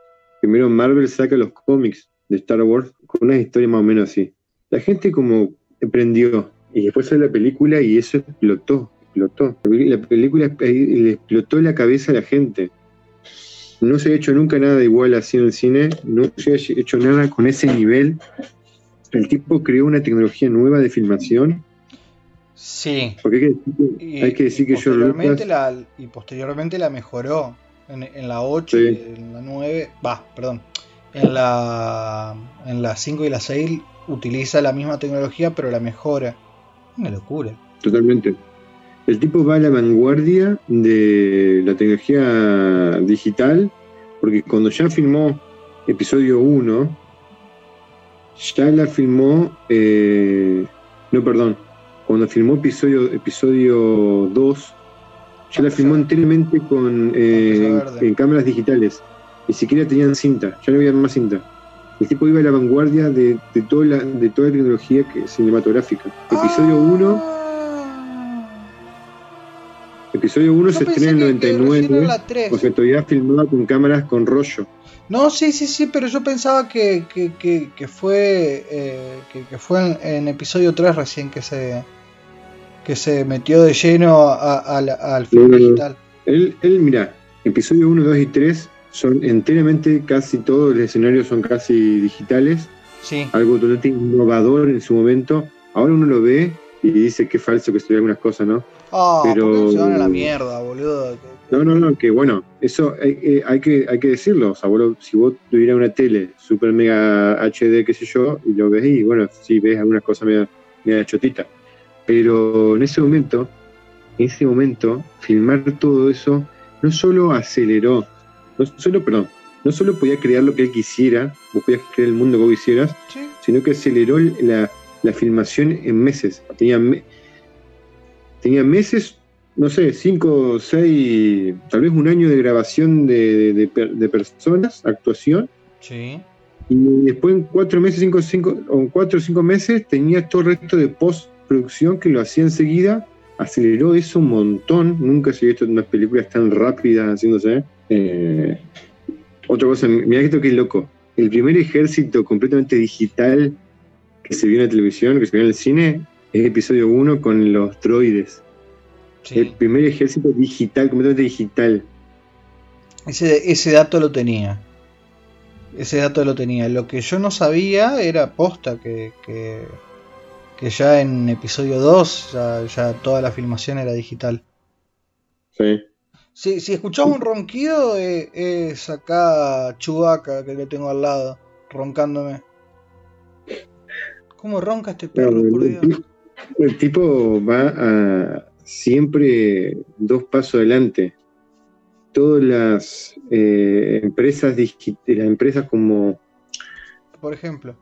primero Marvel saca los cómics de Star Wars con una historia más o menos así. La gente como aprendió y después sale la película y eso explotó, explotó. La película le explotó la cabeza a la gente. No se ha hecho nunca nada igual así en el cine, no se ha hecho nada con ese nivel. El tipo creó una tecnología nueva de filmación. Sí. Porque hay que decir que, yo la, Y posteriormente la mejoró. En, la 8 y en la 9. Va, perdón. En la, en la 5 y la 6 utiliza la misma tecnología, pero la mejora. Una locura. Totalmente. El tipo va a la vanguardia de la tecnología digital, porque cuando ya filmó episodio 1, ya la filmó, eh, no, perdón, cuando filmó episodio, episodio 2, ya la filmó enteramente con eh, en, cámaras digitales. Ni siquiera tenían cinta, ya no había más cinta. El tipo iba a la vanguardia de, toda, la, de toda la tecnología cinematográfica. Episodio 1. Ah. Episodio 1 se estrena en el 99. O sea, todavía filmaba con cámaras con rollo. No, sí, sí, sí, pero yo pensaba que, fue eh, que, fue en, episodio 3 recién que se que se metió de lleno al film digital. Él, él, mira, episodio 1, 2 y 3 son enteramente, casi todos los escenarios son casi digitales. Sí. Algo totalmente innovador en su momento. Ahora uno lo ve y dice que falso que estuviera algunas cosas, ¿no? Ah, pero se van a la mierda, boludo. No, no, no, que bueno, eso hay, eh, hay, que, hay que decirlo. O sea, si vos tuvieras una tele super mega HD, qué sé yo, y lo ves y bueno, sí ves algunas cosas media, media chotita. Pero en ese momento, en ese momento, filmar todo eso no solo aceleró no solo, perdón, no solo podía crear lo que él quisiera, vos podías crear el mundo que vos quisieras, sino que aceleró la, filmación en meses. Tenía, tenía meses, no sé, cinco, seis, tal vez un año de grabación de, personas, actuación. Sí. Y después en cuatro meses, cinco, cinco, o cuatro o cinco meses, tenía todo el resto de postproducción que lo hacía enseguida. Aceleró eso un montón. Nunca se había visto unas películas tan rápidas haciéndose. Eh, otra cosa, mira esto que es loco. El primer ejército completamente digital que se vio en la televisión, que se vio en el cine, es episodio 1 con los droides. El primer ejército digital, completamente digital. Ese, ese dato lo tenía. Ese dato lo tenía. Lo que yo no sabía era posta que, que, ya en episodio 2 ya, ya toda la filmación era digital. Sí. Si, si escuchamos un ronquido, eh, es acá Chubaca que le tengo al lado, roncándome. ¿Cómo ronca este perro, por Dios? El tipo va a siempre dos pasos adelante. Todas las eh, empresas las empresas como por ejemplo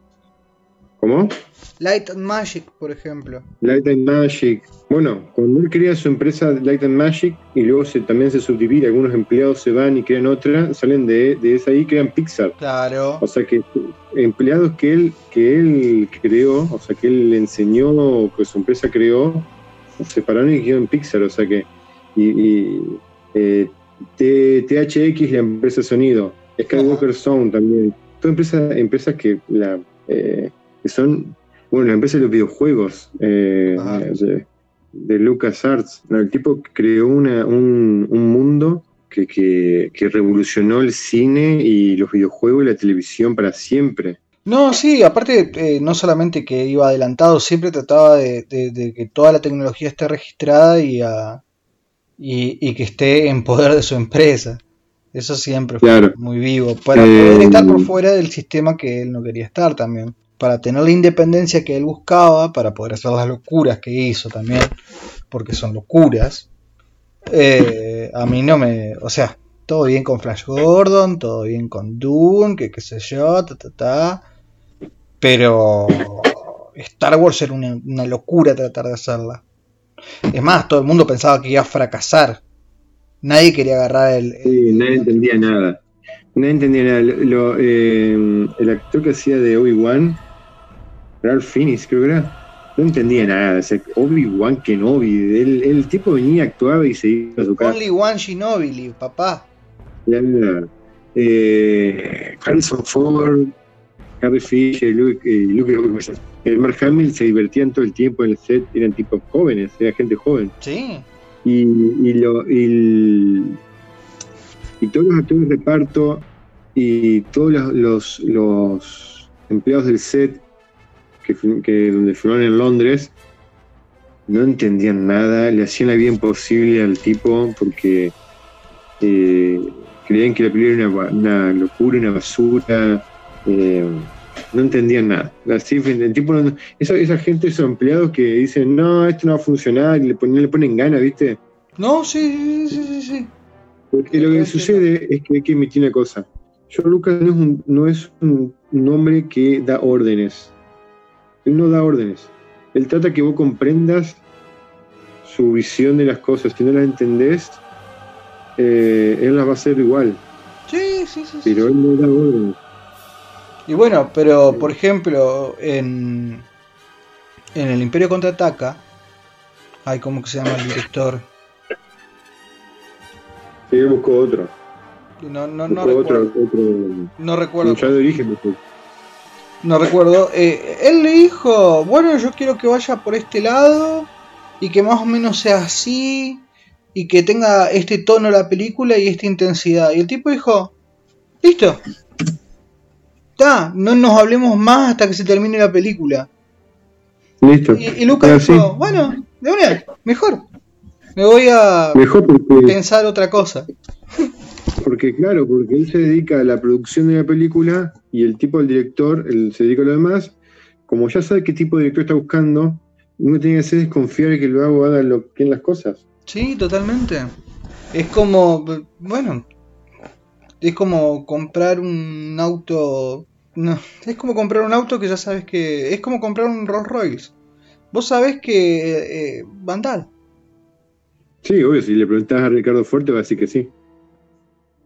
¿Cómo? Light and Magic, por ejemplo. Light and Magic. Bueno, cuando él crea su empresa Light and Magic y luego se, también se subdivide, algunos empleados se van y crean otra, salen de, de esa y crean Pixar. Claro. O sea que empleados que él, que él creó, o sea que él le enseñó, que su empresa creó, se separaron y quedó en Pixar. O sea que. Y, y, eh, THX, la empresa de sonido. Skywalker Sound también. Todas empresas, empresas que, la, eh, que son bueno, la empresa de los videojuegos eh, de, de LucasArts. el tipo creó una, un, un mundo que, que, que, revolucionó el cine y los videojuegos y la televisión para siempre. No, sí, aparte, eh, no solamente que iba adelantado, siempre trataba de, de, de que toda la tecnología esté registrada y, a, y, y, que esté en poder de su empresa. Eso siempre fue claro. muy vivo, para poder eh, estar por fuera del sistema que él no quería estar también para tener la independencia que él buscaba, para poder hacer las locuras que hizo también, porque son locuras, eh, a mí no me... O sea, todo bien con Flash Gordon, todo bien con Dune, que qué sé yo, ta, ta, ta, pero Star Wars era una, una locura tratar de hacerla. Es más, todo el mundo pensaba que iba a fracasar. Nadie quería agarrar el... el... Sí, nadie entendía nada. Nadie entendía nada. Lo, eh, el actor que hacía de Obi-Wan Ralph Fiennes, creo que era. No entendía nada. Obi-Wan Kenobi. El, el tipo venía, actuaba y se iba a su casa. Only One Shinobi, papá. Ya, eh, Harrison Ford, Harry Fisher, Luke, eh, Luke, el Mark Hamill se divertían todo el tiempo en el set, eran tipos jóvenes, era gente joven. Sí. Y, y, lo, y, y todos los actores de reparto y todos los, los, los empleados del set que, que donde filmaron en Londres, no entendían nada, le hacían la vida imposible al tipo porque eh, creían que la película era una, una locura, una basura, eh, no entendían nada. Así, el tipo esa, esa, gente, esos empleados que dicen, no, esto no va a funcionar, y le ponen, le ponen ganas, ¿viste? No, sí, sí, sí, sí. Porque lo que sucede es que hay que emitir una cosa. Yo Lucas no es un, no es un, un hombre que da órdenes. Él no da órdenes. Él trata que vos comprendas su visión de las cosas. Si no las entendés, eh, él las va a hacer igual. Sí, sí, sí. Pero sí. él no da órdenes. Y bueno, pero por ejemplo, en, en el Imperio contraataca, hay como que se llama el director. Sí, busco otro. No, no, no otro, recuerdo. otro. No recuerdo. Ya de origen. No recuerdo. Eh, él le dijo, bueno, yo quiero que vaya por este lado y que más o menos sea así y que tenga este tono la película y esta intensidad. Y el tipo dijo, listo. Ya, no nos hablemos más hasta que se termine la película. Listo. Y, y Lucas dijo, sí. bueno, de una, mejor. Me voy a mejor porque... pensar otra cosa. Porque claro, porque él se dedica a la producción de la película y el tipo del director, él se dedica a lo demás. Como ya sabe qué tipo de director está buscando, uno tiene que hacer desconfiar de que lo hago haga lo bien las cosas. Sí, totalmente. Es como, bueno, es como comprar un auto. No, es como comprar un auto que ya sabes que. Es como comprar un Rolls Royce. Vos sabés que eh, Vandal. Sí, obvio, si le preguntás a Ricardo Fuerte va a decir que sí.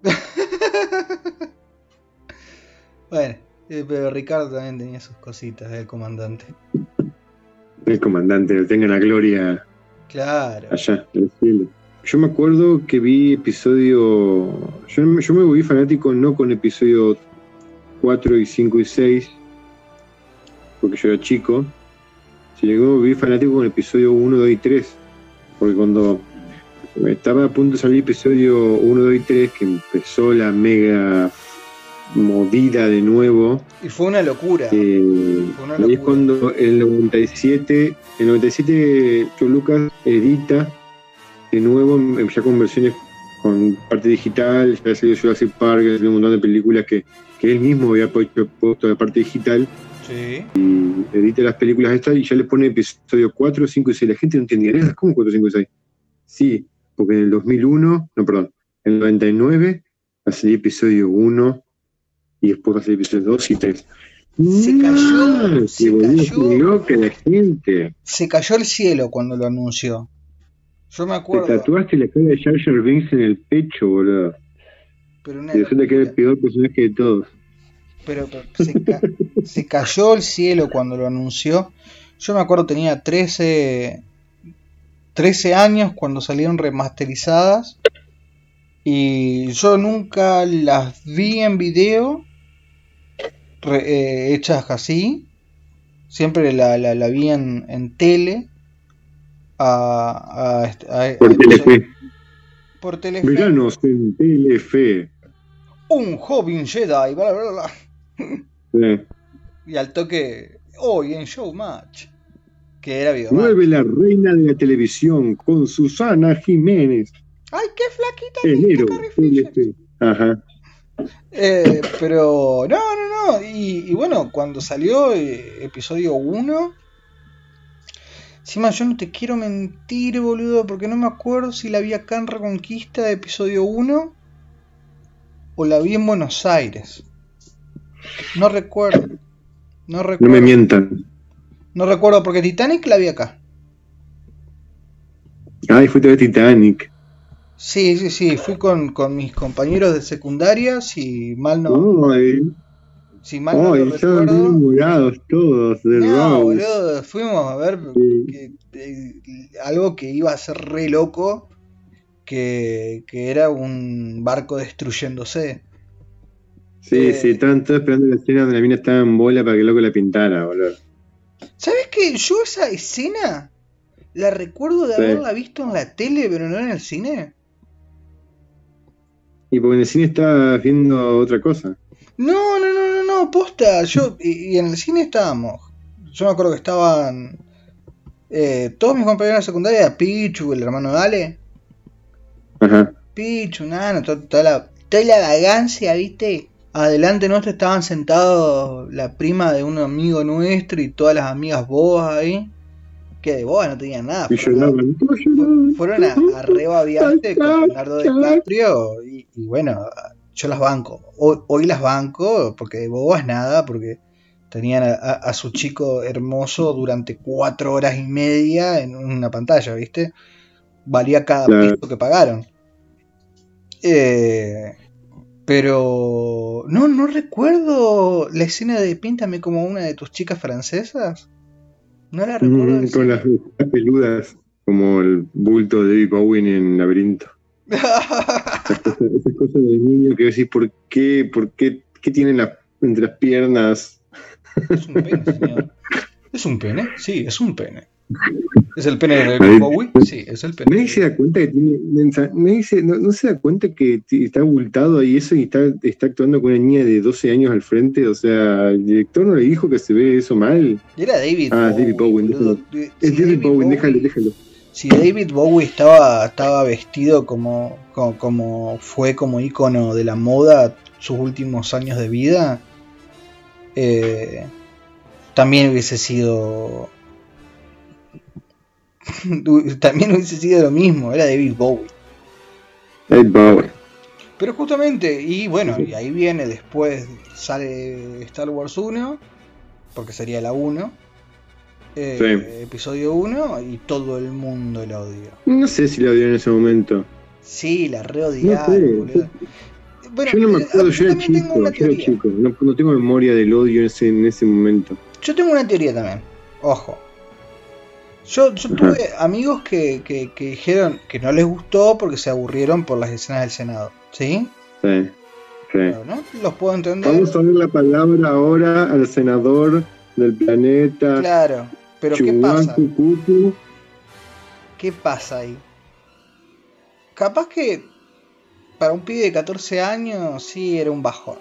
bueno, eh, pero Ricardo también tenía sus cositas, el comandante. El comandante, lo tenga la gloria. Claro. Allá, en el cielo. Yo me acuerdo que vi episodio. Yo, yo me volví fanático no con episodio 4 y 5 y 6, porque yo era chico, sino que me volví fanático con episodio 1, 2 y 3. Porque cuando estaba a punto de salir episodio 1, 2 y 3, que empezó la mega movida de nuevo. Y fue una locura. Eh, fue una locura. es cuando el 97, el 97 Joe Lucas edita de nuevo, ya con versiones con parte digital, ya salió Jurassic Park, ya salió un montón de películas que, que él mismo había puesto, puesto de parte digital. Sí. Y edita las películas estas y ya le pone episodio 4, 5 y 6. La gente no entendía nada. ¿Cómo 4, 5 y 6? Sí, porque en el 2001, no, perdón, en el 99 va a salir episodio 1 y después va a salir episodio 2 y 3. Se cayó, se que cayó. loca la gente. Se cayó el cielo cuando lo anunció. Yo me Te acuerdo. tatuaste la cara de Jar Binks en el pecho, boludo. Pero, una Y resulta que era el peor personaje de todos. pero, pero se, ca- se cayó el cielo cuando lo anunció. Yo me acuerdo tenía 13, 13 años cuando salieron remasterizadas. Y yo nunca las vi en video re- eh, hechas así. Siempre la, la, la vi en, en tele. A, a, Por Telefe. por Telefe. Veranos en Telefe. Un joven Jedi. bla, bla, bla. Sí. Y al toque, hoy en Showmatch, que era. Vuelve la reina de la televisión con Susana Jiménez. ¡Ay, qué flaquita! Enero, Fisher! Telefe. Ajá. Eh, pero, no, no, no. Y, y bueno, cuando salió eh, episodio 1, encima yo no te quiero mentir, boludo, porque no me acuerdo si la vi acá en Reconquista de episodio 1 o la vi en Buenos Aires. No recuerdo. No No recuerdo. me mientan. No recuerdo porque Titanic la vi acá. Ay, fuiste a ver Titanic. Sí, sí, sí, fui con, con mis compañeros de secundaria, si mal no, Ay, si mal no ay, lo recuerdo. enamorados todos de No, boludo, fuimos a ver Sí. que- eh, algo que iba a ser re loco, que, que era un barco destruyéndose. Sí, Eh. sí, estaban todos esperando la escena donde la mina estaba en bola para que el loco la pintara, boludo. ¿Sabes qué? Yo esa escena la recuerdo de Sí. haberla visto en la tele, pero no en el cine. Y porque en el cine estaba viendo otra cosa. No, no, no, no, no, posta. Yo, y, y en el cine estábamos. Yo me acuerdo que estaban eh, todos mis compañeros de secundaria, Pichu, el hermano de Ale, Ajá. Pichu, Nano, to- toda, la, toda la vagancia, ¿viste? Adelante nuestro estaban sentados la prima de un amigo nuestro y todas las amigas boas ahí. Que de boas no tenían nada. Y Fueron a, lloraban. fueron a, a rebabiarte con Leonardo DiCaprio y, y bueno, yo las banco. Hoy, hoy las banco porque de bobas nada, porque tenían a, a- a su chico hermoso durante cuatro horas y media en una pantalla, ¿viste? Valía cada Claro. peso que pagaron. Eh, pero no, no recuerdo la escena de Píntame como una de tus chicas francesas. No la recuerdo. Mm, con las, las peludas, como el bulto de David Bowie en Laberinto. Esas cosas, esas cosas de niño que decís, ¿por qué? ¿Por qué? ¿Qué tienen entre las piernas? Es un pene, señor. ¿Es un pene? Sí, es un pene. ¿Es el pene de Ahí- David Bowie? Sí, es el pene. Nadie se da cuenta que tiene. nadie se- no, no se da cuenta que está abultado y eso y está, está actuando con una niña de 12 años al frente. O sea, el director no le dijo que se ve eso mal. Era David Ah, Bowie. David Bowie. Es Si David Bowie, déjalo, déjalo. Si David Bowie estaba, estaba vestido como, como, como fue como ícono de la moda sus últimos años de vida, eh, también hubiese sido. también hubiese sido lo mismo, era David Bowie. David Bowie. Pero justamente, y bueno, y ahí viene después, sale Star Wars 1, porque sería la 1, eh, Sí. episodio 1, y todo el mundo la odió. No sé si lo vio en ese momento. Sí, la reodiaron, No sé. Bueno, yo no me eh, acuerdo, yo era tengo chico, una yo era chico. No, no tengo memoria del odio en ese, en ese momento. Yo tengo una teoría también. Ojo. Yo, yo tuve amigos que, que, que dijeron que no les gustó porque se aburrieron por las escenas del Senado. ¿Sí? Sí, sí. ¿no? Los puedo entender. Vamos a ver la palabra ahora al senador del planeta. Claro. Pero ¿qué pasa? Cucucu. ¿Qué pasa ahí? Capaz que para un pibe de 14 años sí era un bajón.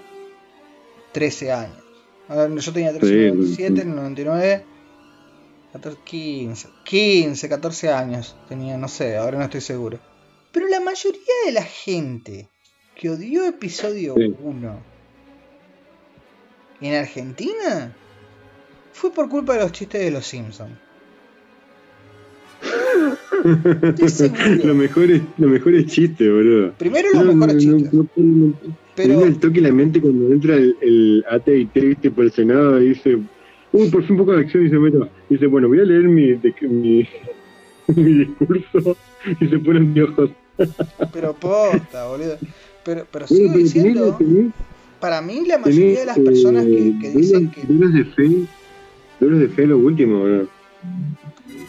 13 años. Yo tenía 13 en el Sí, 97, sí. en el 99. 14, 15, 15, 14 años tenía, no sé, ahora no estoy seguro. Pero la mayoría de la gente que odió episodio Sí. 1 en Argentina fue por culpa de los chistes de los Simpsons. Lo, mejor es, lo mejor es chiste, boludo. Primero los No, mejores no, chistes. no, Pero... el toque la mente cuando entra el, el AT&T, por el Senado y dice, uy, por fin un poco de acción y se mete. Dice, bueno, voy a leer mi, mi, mi discurso y se ponen mi ojos. Pero posta, boludo. Pero, pero sigo diciendo, para mí la mayoría de las personas que, que dicen que... Duelos de fe, duelos de fe lo último, boludo.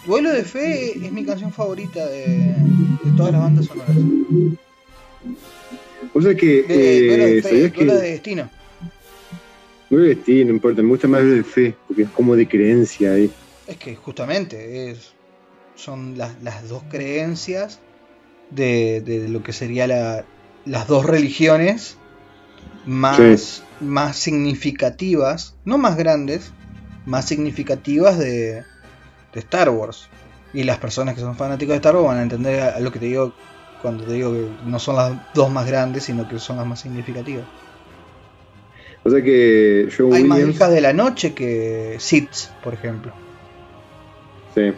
Duelo de Fe es mi canción favorita de, de todas las bandas sonoras. O sea que. De, eh, duelo de Fe, ¿sabías duelo que de Destino. De destino, no importa, me gusta más de fe, porque es como de creencia ahí. Es que justamente es, son las, las dos creencias de, de lo que sería la, las dos religiones más, más significativas, no más grandes, más significativas de, de Star Wars. Y las personas que son fanáticos de Star Wars van a entender a, a lo que te digo cuando te digo que no son las dos más grandes, sino que son las más significativas. O sea que John Hay más Williams. hijas de la noche que Sith, por ejemplo. Sí.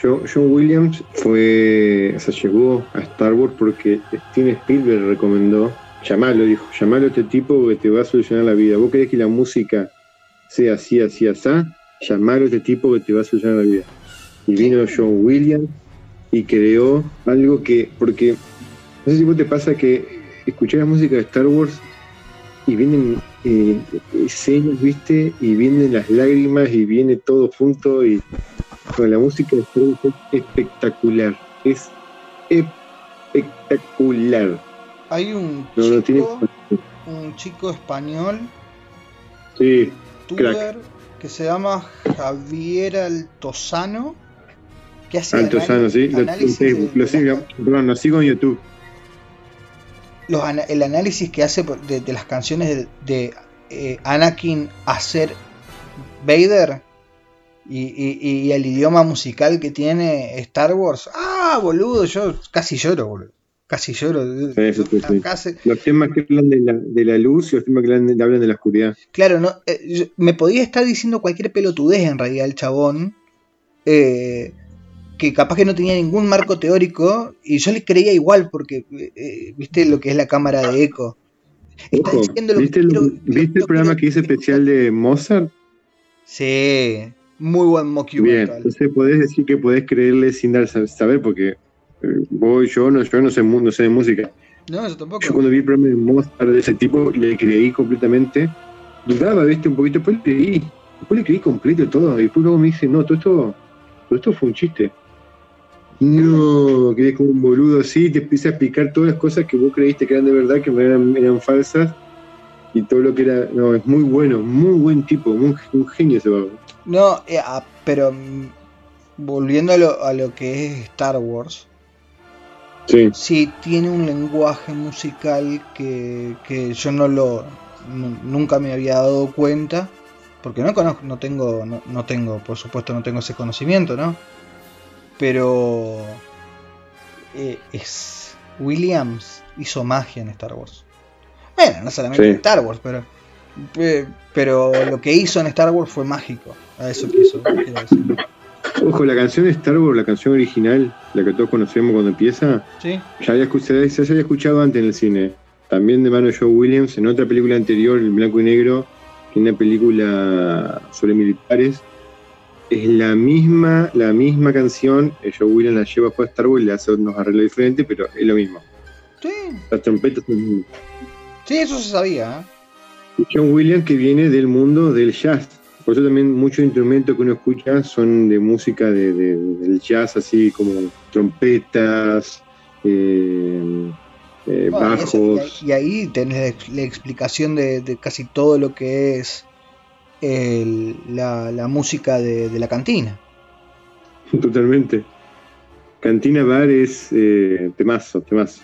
John, John Williams fue. O sea, llegó a Star Wars porque Steven Spielberg recomendó. Llamalo, dijo. Llamalo a este tipo que te va a solucionar la vida. ¿Vos querés que la música sea así, así, así? Llamalo a este tipo que te va a solucionar la vida. Y vino John Williams y creó algo que. Porque. No sé si vos te pasa que escuchás la música de Star Wars y vienen eh, escenas, ¿viste? Y vienen las lágrimas y viene todo junto y con la música es espectacular. Es espectacular. Hay un No, no tiene. chico, un chico español, Sí, youtuber, que se llama Javier Altozano, que hace Altozano, anali- sí. Lo, análisis sí, de- lo de sigo, las- perdón, lo sigo en YouTube. Los el análisis que hace de, de las canciones de, de, eh, Anakin a ser Vader y, y- y el idioma musical que tiene Star Wars. Ah, boludo, yo casi lloro, boludo. Casi lloro. Sí, sí, sí, sí. Casi- Los temas que hablan de la, de la luz y los temas que hablan, hablan de la oscuridad. Claro, no, eh, yo- me podía estar diciendo cualquier pelotudez en realidad el chabón. eh, que capaz que no tenía ningún marco teórico. Y yo le creía igual porque, eh, eh, viste lo que es la cámara de eco. Ojo, diciendo lo que ¿viste, el, quiero- ¿viste lo el programa que hice especial de Mozart? Sí, muy buen Bien, mockumental. entonces podés decir que podés creerle sin dar sab- saber, porque eh, vos yo no, yo no sé, no sé de música. No, yo tampoco. Yo cuando vi el programa de Mozart de ese tipo, le creí completamente. Dudaba, viste, un poquito, después le creí. Después le creí completo todo. Y después luego me dice, no, todo esto, todo esto fue un chiste. No, quedé como un boludo así, te empieza a explicar todas las cosas que vos creíste que eran de verdad, que eran, eran falsas. Y todo lo que era, no, es muy bueno, muy buen tipo, muy, un genio ese vago. No, eh, ah, pero mm, volviendo a lo, a lo que es Star Wars, Sí, sí tiene un lenguaje musical que, que yo no lo nu- nunca me había dado cuenta porque no conozco no tengo no, no tengo por supuesto no tengo ese conocimiento no pero eh, es Williams hizo magia en Star Wars bueno no solamente Sí. en Star Wars pero pe- pero lo que hizo en Star Wars fue mágico a eso quiso decir. Ojo, la canción de Star Wars, la canción original, la que todos conocemos cuando empieza, sí ya había escuchado, se había escuchado antes en el cine. También de mano de Joe Williams, en otra película anterior, en blanco y negro, que es una película sobre militares. Es la misma, la misma canción, eh, Joe Williams la lleva a Star Wars y le hace unos arreglos diferentes, pero es lo mismo. sí Las trompetas son sí eso se sabía ¿eh? John Williams que viene del mundo del jazz. Por eso también muchos instrumentos que uno escucha son de música de, de- del jazz, así como trompetas, eh, eh, Bueno, y bajos. y ahí tenés la, ex- la explicación de, de casi todo lo que es el- la, la música de, de la cantina. Totalmente. Cantina Bar es eh, temazo, temazo.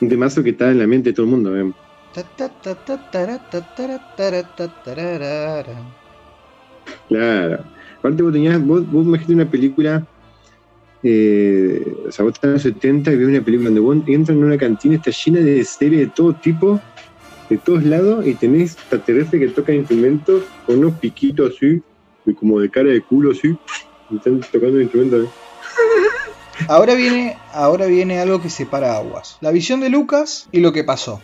Un temazo que está en la mente de todo el mundo. eh. Claro. Aparte vos tenías, vos, vos imagínate una película, eh, o sea, vos estás en los 70 y ves una película donde vos entras en una cantina, está llena de series de todo tipo, de todos lados, y tenés extraterrestres que tocan instrumentos con unos piquitos así, y como de cara de culo así, y están tocando instrumentos. ¿eh? Ahora viene, ahora viene algo que separa aguas. La visión de Lucas y lo que pasó.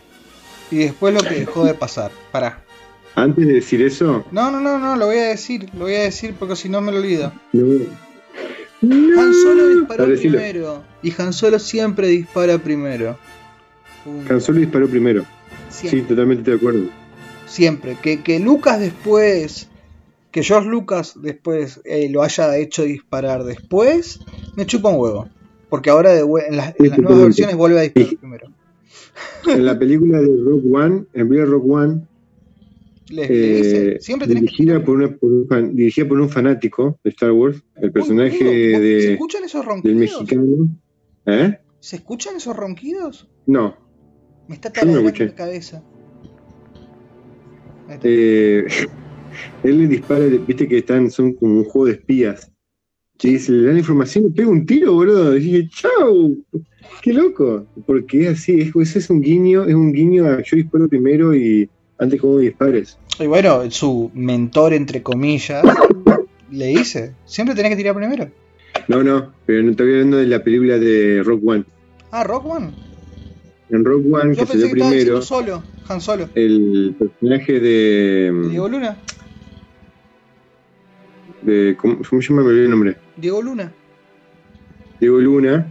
y después lo que dejó de pasar. Pará. Antes de decir eso, No, no, no, no, lo voy a decir, lo voy a decir porque si no me lo olvido. no. Han Solo disparó primero. Y Han Solo siempre dispara primero. Punto. Han Solo disparó primero. Sí, Siempre. totalmente de acuerdo. siempre. Que, que Lucas después, que George Lucas después eh, lo haya hecho disparar después, me chupa un huevo. Porque ahora de en, las- en las Sí, nuevas versiones vuelve a disparar Sí. primero. En la película de Rock One, en primera Rock One, dice, eh, siempre que dirigida, por una, por un fan- dirigida por un fanático de Star Wars, el personaje Uy, ¿vos- ¿Se de, escuchan esos del ronquidos? mexicano. ¿Eh? ¿Se escuchan esos ronquidos? No. Me está taladrando la cabeza. Eh, él le dispara, viste que están, son como un juego de espías. Y dice, le dan información, le pega un tiro, boludo. Y dije, chau, qué loco. Porque es así, es, ese es un guiño, es un guiño a yo disparo primero y antes como dispares. Y bueno, su mentor, entre comillas, le dice, siempre tenés que tirar primero. No, no, pero no estoy hablando de la película de Rock One. Ah, Rock One. En Rock One, Yo que pensé salió primero, solo, Han Solo. el personaje de, Diego Luna. de ¿cómo, cómo se llama? Me el nombre. Diego Luna. Diego Luna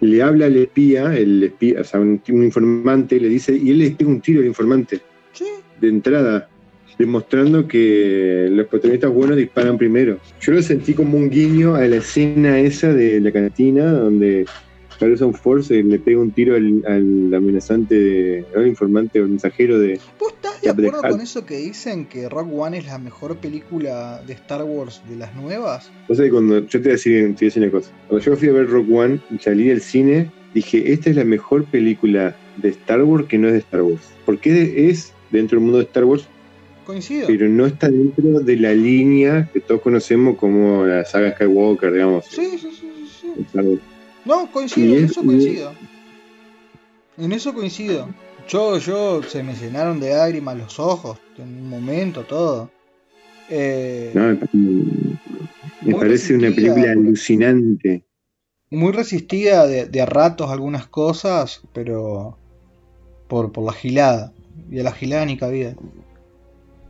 le habla al espía, el espía, o sea, un, un informante, le dice, y él le pega un tiro al informante Sí. de entrada, demostrando que los protagonistas buenos disparan primero. Yo lo sentí como un guiño a la escena esa de la cantina, donde Harrison Ford se le pega un tiro al, al amenazante, de- al informante o mensajero de... ¿Vos estás de acuerdo con eso que dicen que Rock One es la mejor película de Star Wars de las nuevas? O sea, cuando yo te voy a decir, te voy a decir una cosa. Cuando yo fui a ver Rock One y salí del cine, dije, esta es la mejor película de Star Wars que no es de Star Wars. Porque es dentro del mundo de Star Wars, Coincido. pero no está dentro de la línea que todos conocemos como la saga Skywalker, digamos. Sí, sí, sí, sí, sí. Star Wars. No, coincido, en es- eso coincido. En eso coincido. Yo, yo, se me llenaron de lágrimas los ojos en un momento, todo. Eh, No, me, parece- me Muy parece una película alucinante. Muy resistida de, de a ratos algunas cosas, pero por, por la gilada. Y a la gilada ni cabida.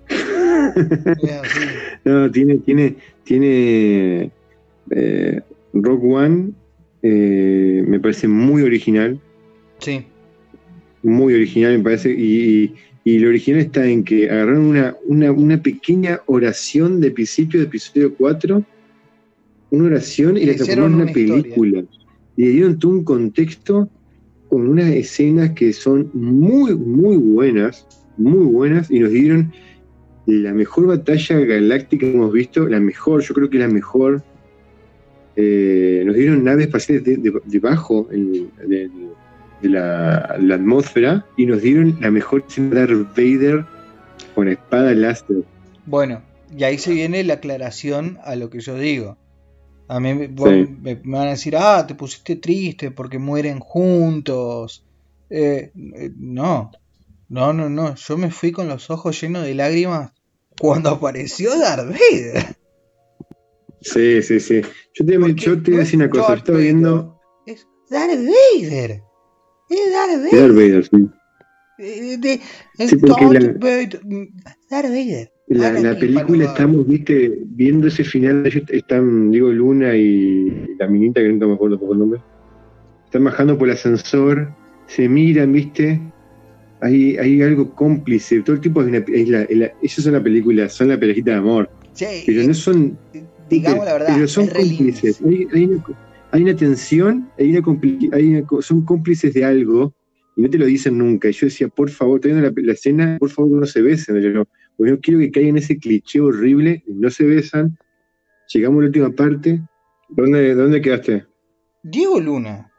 No, tiene, tiene, tiene eh, Rock One, eh, me parece muy original. Sí, muy original, me parece, y, y- y lo original está en que agarraron una, una, una pequeña oración de principio de episodio 4, una oración y la transformaron en una una historia. película. Y le dieron todo un contexto con unas escenas que son muy, muy buenas, muy buenas, y nos dieron la mejor batalla galáctica que hemos visto, la mejor, yo creo que la mejor. Eh, nos dieron naves espaciales de- de- debajo en- de, de la, la atmósfera y nos dieron la mejor escena de Darth Vader con espada láser. Bueno, y ahí se viene la aclaración a lo que yo digo. A mí vos- me van a decir, ah, te pusiste triste porque mueren juntos. Eh, eh, no, no, no, no. Yo me fui con los ojos llenos de lágrimas cuando apareció Darth Vader. Sí, sí, sí. Yo te, Porque yo te voy a decir una cosa, estaba viendo Es Darth Vader. Es Darth Vader. Darth Vader, sí. Eh, de- es Sí, porque la-. Darth Vader. La, película estamos, viste, viendo ese final, están Diego Luna y la minita, que nunca me acuerdo por el nombre, están bajando por el ascensor, se miran, viste, hay, hay algo cómplice, todo el tiempo es una, es la, es la- ellos son la película, son la pelejita de amor, Sí, pero no son, digamos la verdad, pero son cómplices, hay, hay una, hay una tensión, hay una, hay son cómplices de algo y no te lo dicen nunca. Y yo decía, por favor, estoy viendo la, la escena, por favor, no se besen. Yo no, porque no quiero que caigan en ese cliché horrible, no se besan. Llegamos a la última parte. ¿Dónde, dónde quedaste? Diego Luna,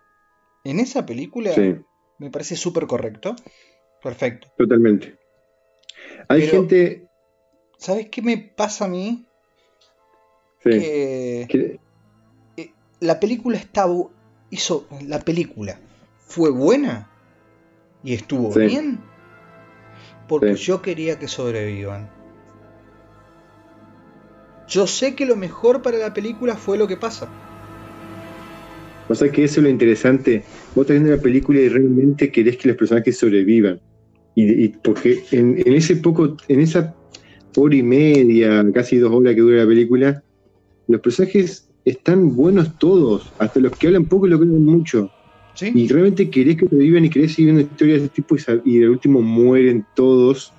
en esa película, Sí, me parece súper correcto. Perfecto. totalmente. Hay Pero- gente. ¿Sabes qué me pasa a mí? Sí, que- la película está bu- hizo la película fue buena y estuvo Sí. bien porque Sí. yo quería que sobrevivan. Yo sé que lo mejor para la película fue lo que pasa. o sea que eso es lo interesante. Vos estás viendo la película y realmente querés que los personajes sobrevivan. Y, porque en, ese poco, en esa hora y media, casi dos horas que dura la película, los personajes están buenos todos, hasta los que hablan poco y los que hablan mucho. Y realmente querés que te vivan y querés seguir viendo historias de ese tipo y, de último mueren todos.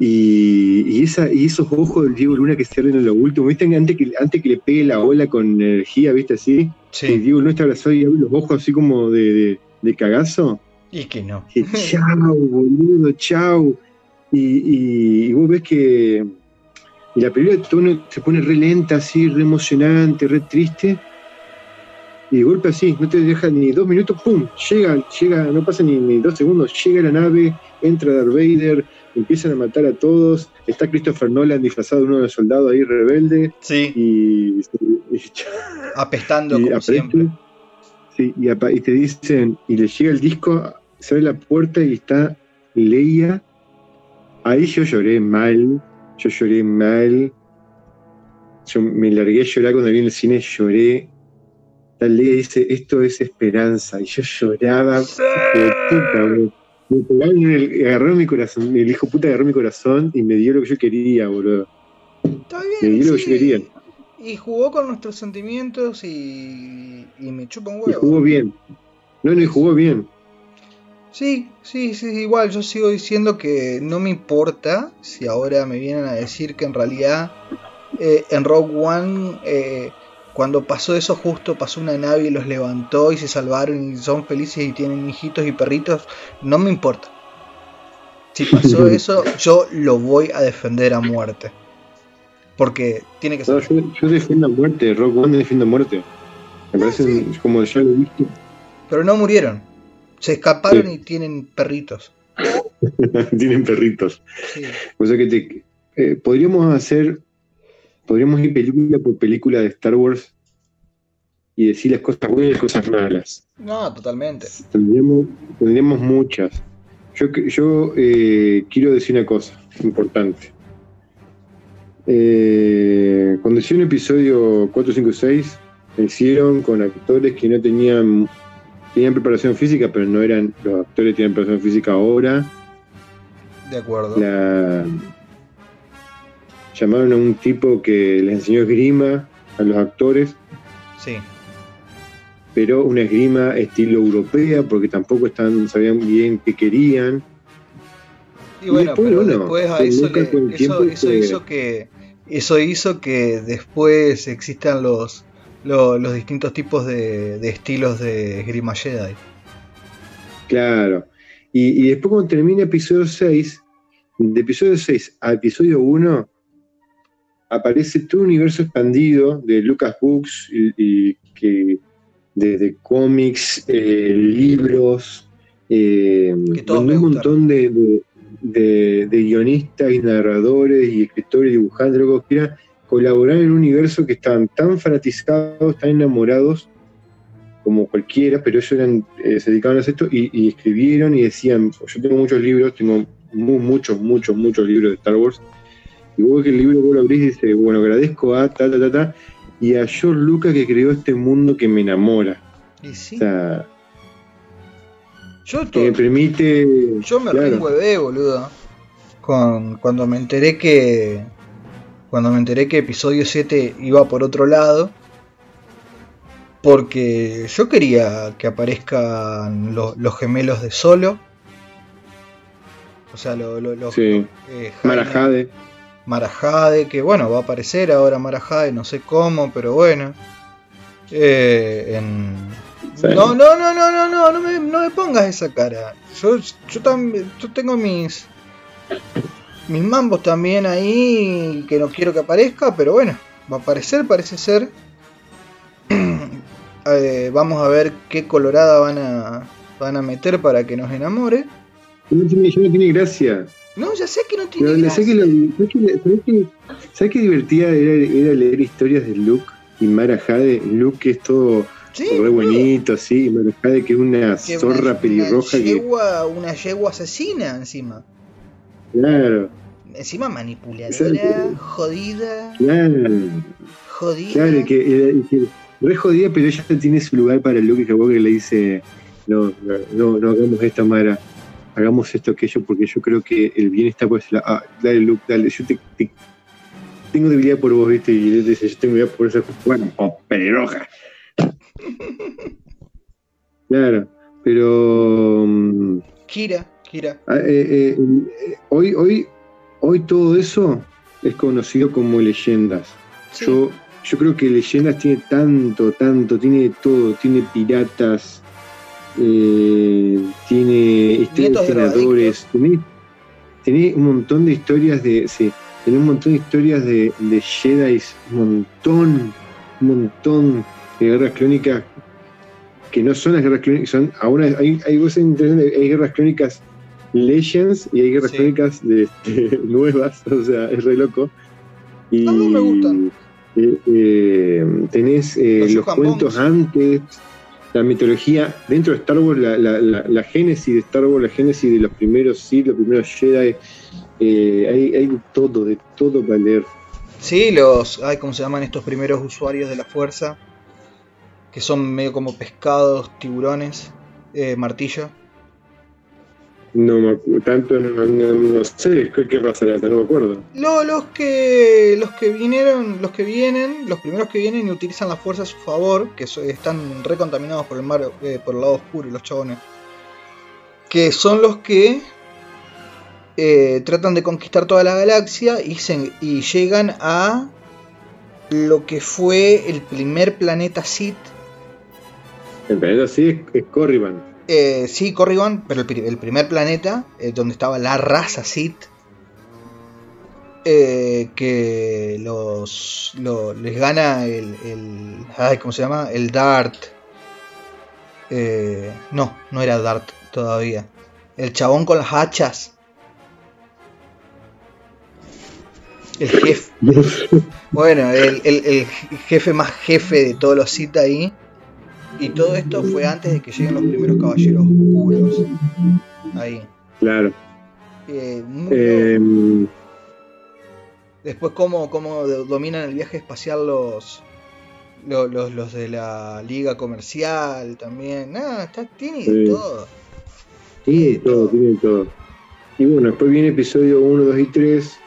Y, esa, y esos ojos del Diego Luna que cierran en lo último, ¿viste? Antes que, antes que le pegue la ola con energía, ¿viste? Así. Sí. Diego Luna está abrazado y abre los ojos así como de, de, cagazo. Y que no. Que chao, boludo, chao. Y, y, vos ves que la película se pone re lenta, así, re emocionante, re triste. Y de golpe así, no te deja ni dos minutos, ¡pum! Llega, llega, no pasa ni, ni dos segundos, llega la nave, entra Darth Vader, empiezan a matar a todos. Está Christopher Nolan disfrazado de uno de los soldados ahí rebelde. Sí. Y, apestando como siempre. Sí, y, y, te dicen, y le llega el disco, se abre la puerta y está Leia. Ahí yo lloré mal, yo lloré mal. Yo me largué a llorar cuando vi en el cine, lloré. Tal Leia dice, esto es esperanza. Y yo lloraba. Puta, me agarró mi corazón, el hijo puta agarró mi corazón y me dio lo que yo quería, boludo. Está bien. Me dio lo que yo quería. Y jugó con nuestros sentimientos y, y me chupa un huevo. Y jugó bien. No, no, y jugó bien. Sí, sí, sí, igual yo sigo diciendo que no me importa si ahora me vienen a decir que en realidad eh, en Rogue One eh, cuando pasó eso justo pasó una nave y los levantó y se salvaron y son felices y tienen hijitos y perritos, no me importa. Si pasó eso, yo lo voy a defender a muerte. Porque tiene que ser. yo, defiendo a muerte, Rock One defiendo a muerte. Me ah, parece como ya lo he visto. Pero no murieron. Se escaparon y tienen perritos. tienen perritos. O sea que te, eh, podríamos hacer podríamos ir película por película de Star Wars y decir las cosas buenas y las cosas malas. No, totalmente. Tendríamos, muchas. Yo, yo eh, quiero decir una cosa importante. Eh, cuando hicieron episodio 4, 5, 6, hicieron con actores que no tenían tenían preparación física, pero no eran los actores tienen preparación física ahora. De acuerdo. La, llamaron a un tipo que les enseñó esgrima a los actores. Sí. Pero una esgrima estilo europea, porque tampoco están, sabían bien qué querían. Y bueno, pero después a eso, eso, hizo que eso hizo que después existan los, los, distintos tipos de, de, estilos de esgrima Jedi. Claro. Y, y después cuando termina episodio 6, de episodio 6 a episodio 1, aparece todo un universo expandido de Lucas Books y, que desde cómics, eh, libros, eh, donde un montón de, guionistas y narradores y escritores y dibujantes, lo que quieran, colaborar en un universo que estaban tan fanatizados, tan enamorados como cualquiera, pero ellos eran, eh, se dedicaban a esto y, escribieron y decían, yo tengo muchos libros, tengo muchos, muchos, muchos libros de Star Wars, y vos que el libro vos lo abrís y dice, bueno, agradezco a ta, ta, ta, ta, y a George Lucas que creó este mundo que me enamora. ¿Y sí? O sea, yo que me permite. Yo me claro. boludo. Con, cuando me enteré que. Cuando me enteré que episodio 7 iba por otro lado. Porque yo quería que aparezcan los gemelos de solo. O sea, los. Lo, sí. Eh, Marajade. Marajade, que bueno, va a aparecer ahora Marajade, no sé cómo, pero bueno. Eh, no, no, no, no, no, no, no me, no me pongas esa cara. Yo, yo también, yo tengo mis mis mambos también ahí que no quiero que aparezca, pero bueno, va a aparecer, parece ser. Eh, vamos a ver qué colorada van a van a meter para que nos enamore. No tiene, no tiene gracia. No, ya sé que no tiene gracia. Sé que ¿Sabes qué divertida era, leer historias de Luke y Mara Jade? Luke que es todo re bonito, así, y Mara Jade que es una zorra pelirroja. Una yegua, una yegua asesina encima. Claro. Encima manipuladora, jodida. Claro. Jodida. Claro, que, que, re jodida, pero ella tiene su lugar para Luke y que le dice, no, no, no hagamos esto, Mara hagamos esto, aquello, porque yo creo que el bien está por ese lado. Ah, dale, Luke, dale, yo te, te- tengo debilidad por vos, ¿viste? Y él dice, yo tengo debilidad por esa bueno, oh, pelirroja. Claro, pero mm, Kira, ah, eh, eh, eh, hoy, hoy, hoy todo eso es conocido como leyendas. Sí. Yo, yo creo que Leyendas tiene tanto, tanto, tiene de todo, tiene piratas, eh, tiene senadores, tenés, tenés un montón de historias de. Sí, tenés un montón de historias de, de Jedi, un montón, un montón de guerras clónicas que no son las guerras clónicas, son ahora hay, hay cosas interesantes, hay guerras clónicas Legends y hay guerras Sí. de, de nuevas, o sea, es re loco. Y, Las dos me gustan. eh, eh, tenés eh, Los cuentos antes, la mitología, dentro de Star Wars, la, la, la, la génesis de Star Wars, la génesis de los primeros Sith, los primeros Jedi, hay, hay de todo, de todo para leer. Sí, los. Ay, ¿cómo se llaman estos primeros usuarios de la fuerza? Que son medio como pescados, tiburones, martillo. No me acu- tanto, no, no- no sé qué, era, no me acuerdo. Lo- los que los que vinieron, los que vienen, los primeros que vienen y utilizan la fuerza a su favor, que so- están recontaminados por el mar, eh, por el lado oscuro, los chabones, que son los que eh, tratan de conquistar toda la galaxia y, se- y llegan a lo que fue el primer planeta Sith. En realidad sí es, es Corriban. Eh, sí, Corrigan, pero el, pri- el primer planeta, eh, donde estaba la raza Sith, eh, que los, lo- les gana el, el- ay, ¿cómo se llama? El Dart. Eh, no, no era Dart todavía. El chabón con las hachas. El jefe. Bueno, el, el- el jefe más jefe de todos los Sith ahí. Y todo esto fue antes de que lleguen los primeros caballeros oscuros. Ahí. Claro. Eh, muy Eh. Después cómo, cómo do- dominan el viaje espacial los, los, los, los de la liga comercial también. Nada, está, tiene de Sí. todo. tiene todo, tiene todo. Y bueno, después viene episodio 1, 2 y 3,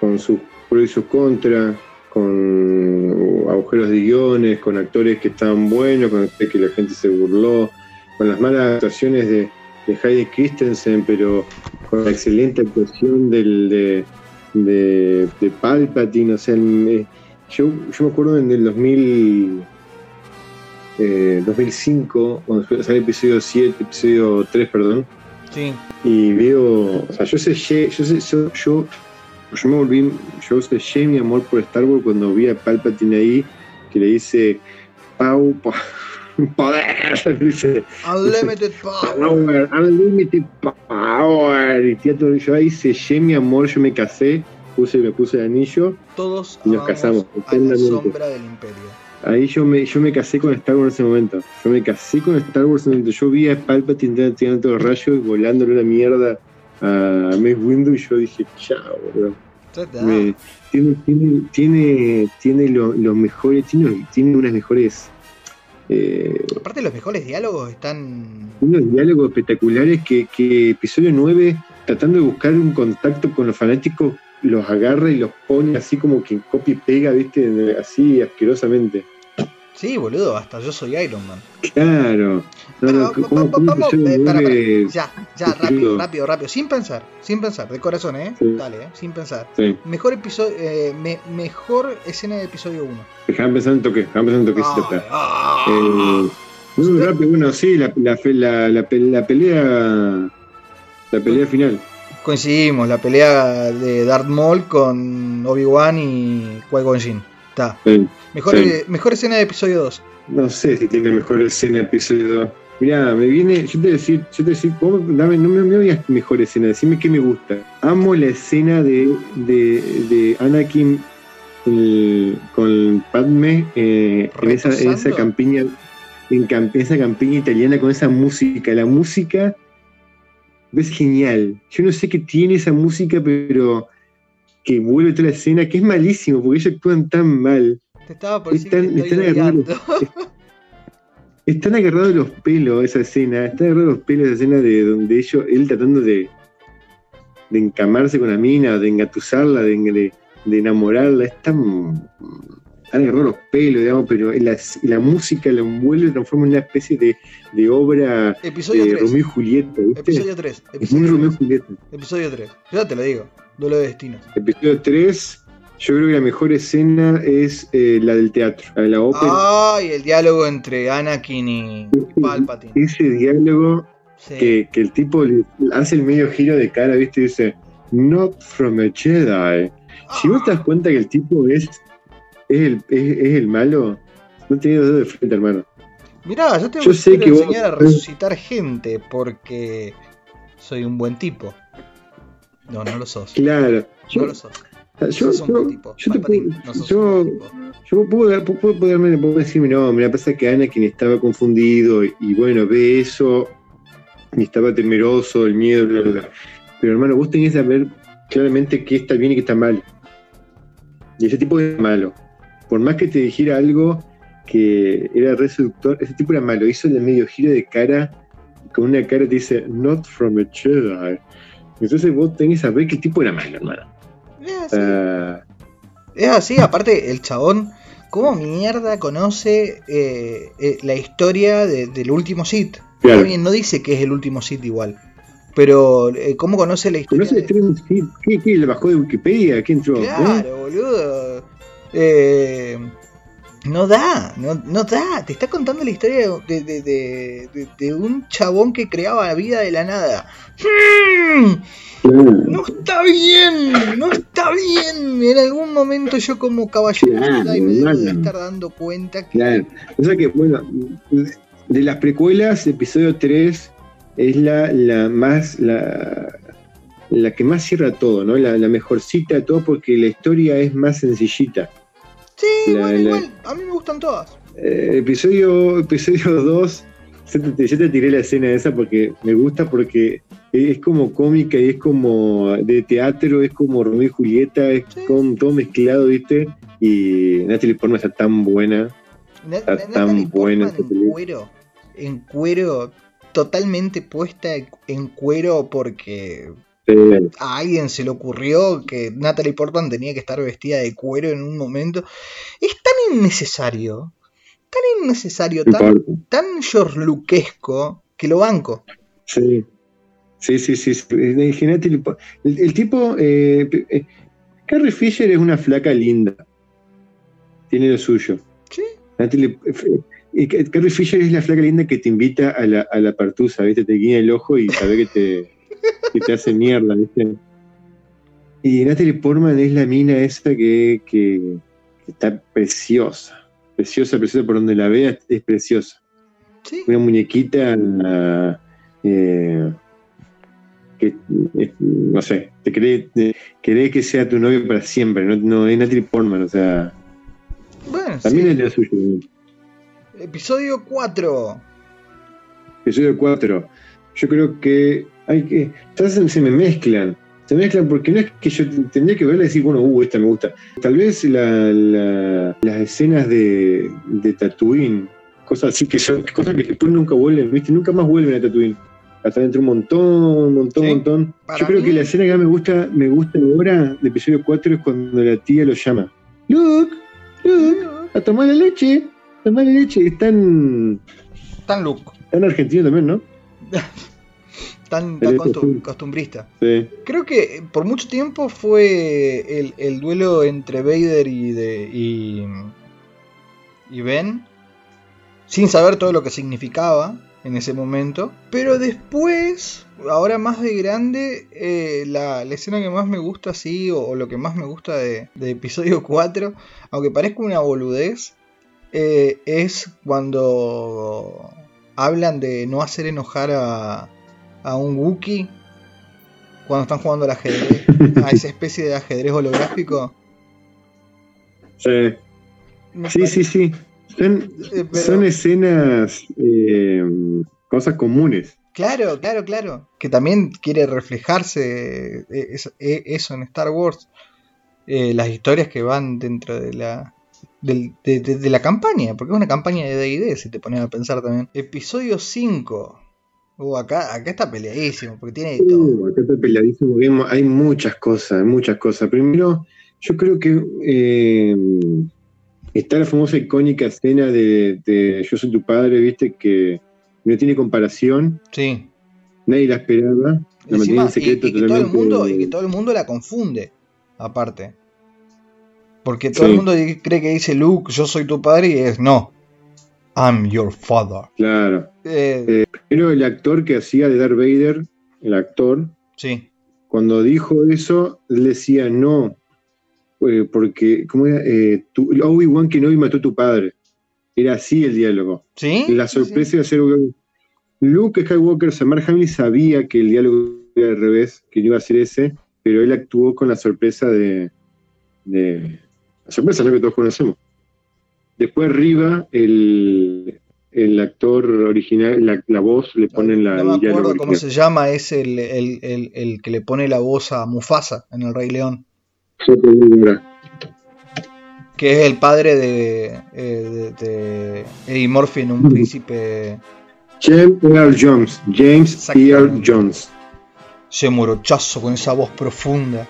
con sus pros y sus contras, con agujeros de guiones, con actores que estaban buenos, con actores que la gente se burló, con las malas actuaciones de, de Heidi Christensen, pero con la excelente actuación del, de, de, de Palpatine. O sea, me- yo, yo me acuerdo en el 2000, eh, 2005, cuando sale el episodio 7, episodio 3, perdón, Sí. y veo, o sea, yo sellé, yo, sé- yo, yo, yo me volví, yo sellé mi amor por Star Wars cuando vi a Palpatine ahí, que le dice, Pau, poder, dice, Unlimited Power. power, unlimited power, y todo- yo ahí sellé mi amor, yo me casé, puse, me puse el anillo, Todos Y nos casamos, a la sombra del imperio. ahí yo me, yo me casé con Star Wars en ese momento, yo me casé con Star Wars en ese momento, yo vi a Palpatine tirando todos los rayos y volándole una mierda a Mace Windu y yo dije, chao, bro. Tiene, tiene, tiene, tiene lo- los mejores, tiene, tiene unas mejores, eh, Aparte los mejores diálogos están... unos diálogos espectaculares que, que episodio 9, tratando de buscar un contacto con los fanáticos, los agarra y los pone así como que copia y pega, viste, así asquerosamente. Sí, boludo, hasta yo soy Iron Man. Claro. No, no, Pero, ¿cómo- va- cómo vamos, episodio eh, para, para. 9? Ya, ya, es rápido, rápido, rápido. Sin pensar, sin pensar, de corazón, ¿eh? Sí. Dale, ¿eh? Sin pensar. Sí, Mejor episodio, eh, me- mejor escena de episodio 1. déjame pensar un toque, déjame pensar un toquecito. Ay, espera. ah. Eh, rápido, bueno, sí, la, la, la, la pelea. La pelea final. Coincidimos, la pelea de Darth Maul con Obi-Wan y Qui-Gon Jinn. Está. Sí. Mejor, Sí. eh, mejor escena de episodio 2. No sé si tiene mejor escena episodio 2. Mirá, me viene. Yo te decir, yo te decir. Dame, no me, me digas mejor escena, decime qué me gusta. Amo la escena de, de, de Anakin el- con Padme eh, en, esa, en esa campiña. En cam- esa campiña italiana con esa música. La música es genial. Yo no sé qué tiene esa música, pero que vuelve toda la escena, que es malísimo, porque ellos actúan tan mal. Te estaba por decir Están- que estoy están están agarrados los pelos esa escena, están agarrados los pelos esa escena de donde ellos, él tratando de, de encamarse con la mina, de engatusarla, de, de, enamorarla, es tan, han agarrado los pelos, digamos, pero la, la música lo envuelve, transforma en una especie de, de obra Episodio de 3. Romeo y Julieta, ¿viste? Episodio 3. es Episodio muy Romeo y 3. Julieta. Episodio 3. Ya te lo digo. Duelo de destinos. Episodio 3, yo creo que la mejor escena es eh, la del teatro, la de la ópera. Ay, el diálogo entre Anakin y Palpatine. Ese diálogo Sí. que, que el tipo hace el medio giro de cara, ¿viste? Y dice, not from a Jedi. Si vos te das cuenta que el tipo es, es, el, es, es el malo, no tenés dos dedos de frente, hermano. Mirá, yo te Yo sé que vos- enseñar a resucitar gente porque soy un buen tipo. No, no lo sos. Claro. No Yo, lo sos. Yo, yo- te puedo- yo- puedo, puedo, puedo puedo decirme, no, mira, pasa que Anakin estaba confundido y, y bueno, ve eso y estaba temeroso, el miedo, bla, bla, bla. Pero hermano, vos tenés que saber claramente qué está bien y qué está mal. Y ese tipo es malo. Por más que te dijera algo que era re seductor, ese tipo era malo. Hizo el medio giro de cara, con una cara te dice, not from a Jedi. Entonces vos tenés que saber que el tipo era malo, hermano. Es así. Ah, Es así, aparte el chabón, ¿cómo mierda conoce eh, eh, la historia de- del último Sith? Claro. Bien, no dice que es el último Sith igual. Pero, eh, ¿cómo conoce la historia? ¿Conoce de- Sith? ¿Qué, qué? ¿Le bajó de Wikipedia? ¿Qué entró? ¿Eh? Claro, boludo. Eh, no da, no, no da. Te está contando la historia de, de- de- un chabón que creaba la vida de la nada. Hmm, no está bien, no está bien. En algún momento yo como caballero Claro, Jedi me debo de estar dando cuenta que... Claro. O sea que, bueno, de las precuelas, episodio 3 es la, la más, la, la que más cierra todo, ¿no? La, la mejorcita de todo porque la historia es más sencillita. Sí, La- bueno, la- igual, a mí me gustan todas. Eh, episodio, episodio 2, yo te, yo te tiré la escena esa porque me gusta porque es como cómica y es como de teatro, es como Romeo y Julieta, es Sí. con, todo mezclado, ¿viste? Y Natalie Portman está tan buena. Na- Está Na- tan Natalie buena en cuero, en cuero, totalmente puesta en cuero porque Eh, a alguien se le ocurrió que Natalie Portman tenía que estar vestida de cuero en un momento. Es tan innecesario, tan innecesario, tan, tan George que lo banco. Sí, sí, sí, sí. Eh, El, el tipo, eh, eh, Carrie Fisher es una flaca linda. Tiene lo suyo. Sí, Natalie, eh, Ca- Carrie Fisher es la flaca linda que te invita a la, a la partusa, ¿viste? Te guiña el ojo y sabe que te, que te hace mierda, ¿viste? Y Natalie Portman es la mina esa que, que- que está preciosa. Preciosa, preciosa, por donde la veas es preciosa. sí. una muñequita eh, que eh, no sé, te cree, te- querés que sea tu novio para siempre, no, no es Natalie Portman, o sea, Bueno, también sí. es de lo suyo. Episodio 4. Episodio 4, yo creo que hay que, se, me mezclan, se mezclan porque no es que yo tendría que verla y decir, bueno, uh, esta me gusta. Tal vez la- la- las escenas de, de Tatooine, cosas así que son cosas que después nunca vuelven, ¿viste? Nunca más vuelven a Tatooine. Hasta dentro un montón, un montón, un Sí. montón. Yo creo mí- que la escena que más me gusta, me gusta ahora de episodio 4 es cuando la tía lo llama. Luke, Luke, a tomar la leche, a tomar la leche. Es tan, Tan Luke, tan argentino también, ¿no? tan, costum- costumbrista. Sí. Creo que por mucho tiempo fue el, el duelo entre Vader y, de, y, y Ben, sin saber todo lo que significaba en ese momento. Pero después, ahora más de grande, eh, la, la escena que más me gusta así, o, o lo que más me gusta de, de episodio 4, aunque parezca una boludez, eh, es cuando hablan de no hacer enojar a, a un Wookiee cuando están jugando al ajedrez, a esa especie de ajedrez holográfico. Sí, sí, sí. sí. Son, eh, pero- son escenas, eh, cosas comunes. Claro, claro, claro. Que también quiere reflejarse eh, es- eso en Star Wars. Eh, las historias que van dentro de la de- de la campaña, porque es una campaña de DD, si te pones a pensar también. Episodio 5. Uh, acá, acá está peleadísimo, porque tiene de todo. Uh, acá está peleadísimo, Hay muchas cosas, hay muchas cosas. Primero, yo creo que eh, está la famosa icónica escena de, de Yo soy tu padre, viste, que no tiene comparación, Sí. nadie la esperaba, la Encima, en y, secreto y que todo el mundo, y que todo el mundo la confunde, aparte. Porque todo Sí. el mundo cree que dice Luke, yo soy tu padre, y es no. I'm your father. Claro. Eh, Pero el actor que hacía de Darth Vader, el actor, sí. cuando dijo eso, él decía no, eh, porque, ¿cómo era? Eh, Obi-Wan Kenobi mató a tu padre. Era así el diálogo. ¿Sí? La Sí, sí. sorpresa iba a ser Luke Skywalker, Samar Hamill sabía que el diálogo era al revés, que no iba a ser ese, pero él actuó con la sorpresa de, de- la sorpresa ¿no? que todos conocemos. Después arriba el, el actor original, la, la voz le ponen la no me acuerdo cómo se llama, es el, el- el- el que le pone la voz a Mufasa en El Rey León, digo, mira, que es el padre de, eh, de, de Eddie Murphy en Un Príncipe James Earl Jones, James. Earl Jones. se morochazo con esa voz profunda.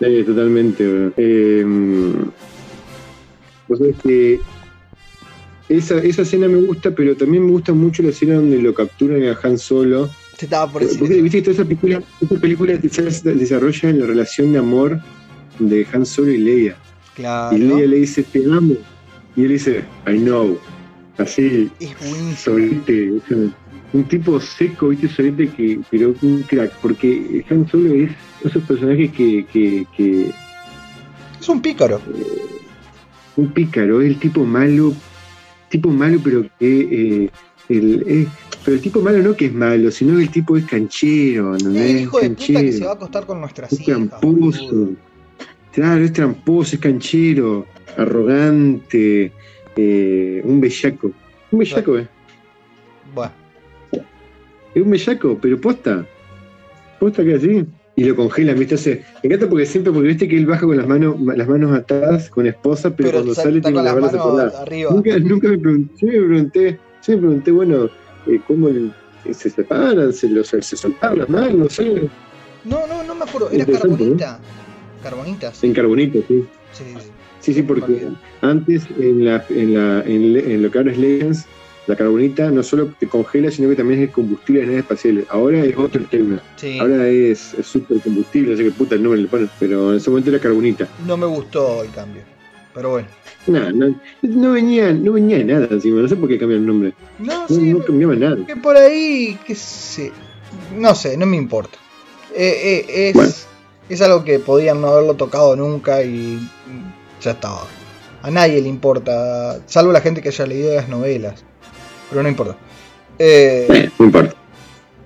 Sí, totalmente. Eh, esa, esa escena me gusta, pero también me gusta mucho la escena donde lo capturan a Han Solo. Te estaba por decir Porque viste que toda esa película, esa película se desarrolla en la relación de amor de Han Solo y Leia. Claro. Y Leia le dice, te amo. Y él dice, I know. Así, sea, un tipo seco, viste, solete, que, pero un crack. Porque Han Solo es esos personajes que, que, que Es un pícaro. Un pícaro, es el tipo malo, tipo malo, pero que eh, el, eh, pero el tipo malo no que es malo, sino que el tipo es canchero, ¿no? Es el hijo de puta que canchero, se va a acostar con nuestras es hijas. tramposo, boludo. claro, es tramposo, es canchero, arrogante, eh, un bellaco, un bellaco, eh, Bueno, es un bellaco, pero posta, posta que así. Y lo congelan, ¿viste? Me encanta porque siempre, porque viste que él baja con las manos, las manos atadas con esposa, pero, pero cuando sa- sale tiene las las manos manos atadas. arriba. Nunca, nunca me pregunté, sí me pregunté, sí me pregunté, bueno, eh, cómo el- se separan, se, los, se soltaron las manos, no sé, No, no, no me acuerdo. Era carbonita. Carbonita, sí. en carbonito, sí. Sí, sí. Porque antes en, la, en, la, en, en lo que ahora es Legends, la carbonita no solo te congela, sino que también es el combustible de naves espaciales. Ahora es otro tema. Sí. Ahora es, es super combustible, sé qué puta el nombre le ponen, pero en ese momento era carbonita. No me gustó el cambio. Pero bueno. No, no venía, no venía de nada encima, no sé por qué cambiaron el nombre. No, No, sí. no cambiaba nada. Que por ahí, que sé. No sé, no me importa. Eh, eh, es, Bueno. es algo que podían no haberlo tocado nunca y ya estaba. A nadie le importa, salvo la gente que haya leído las novelas. Pero no importa. Eh, No importa.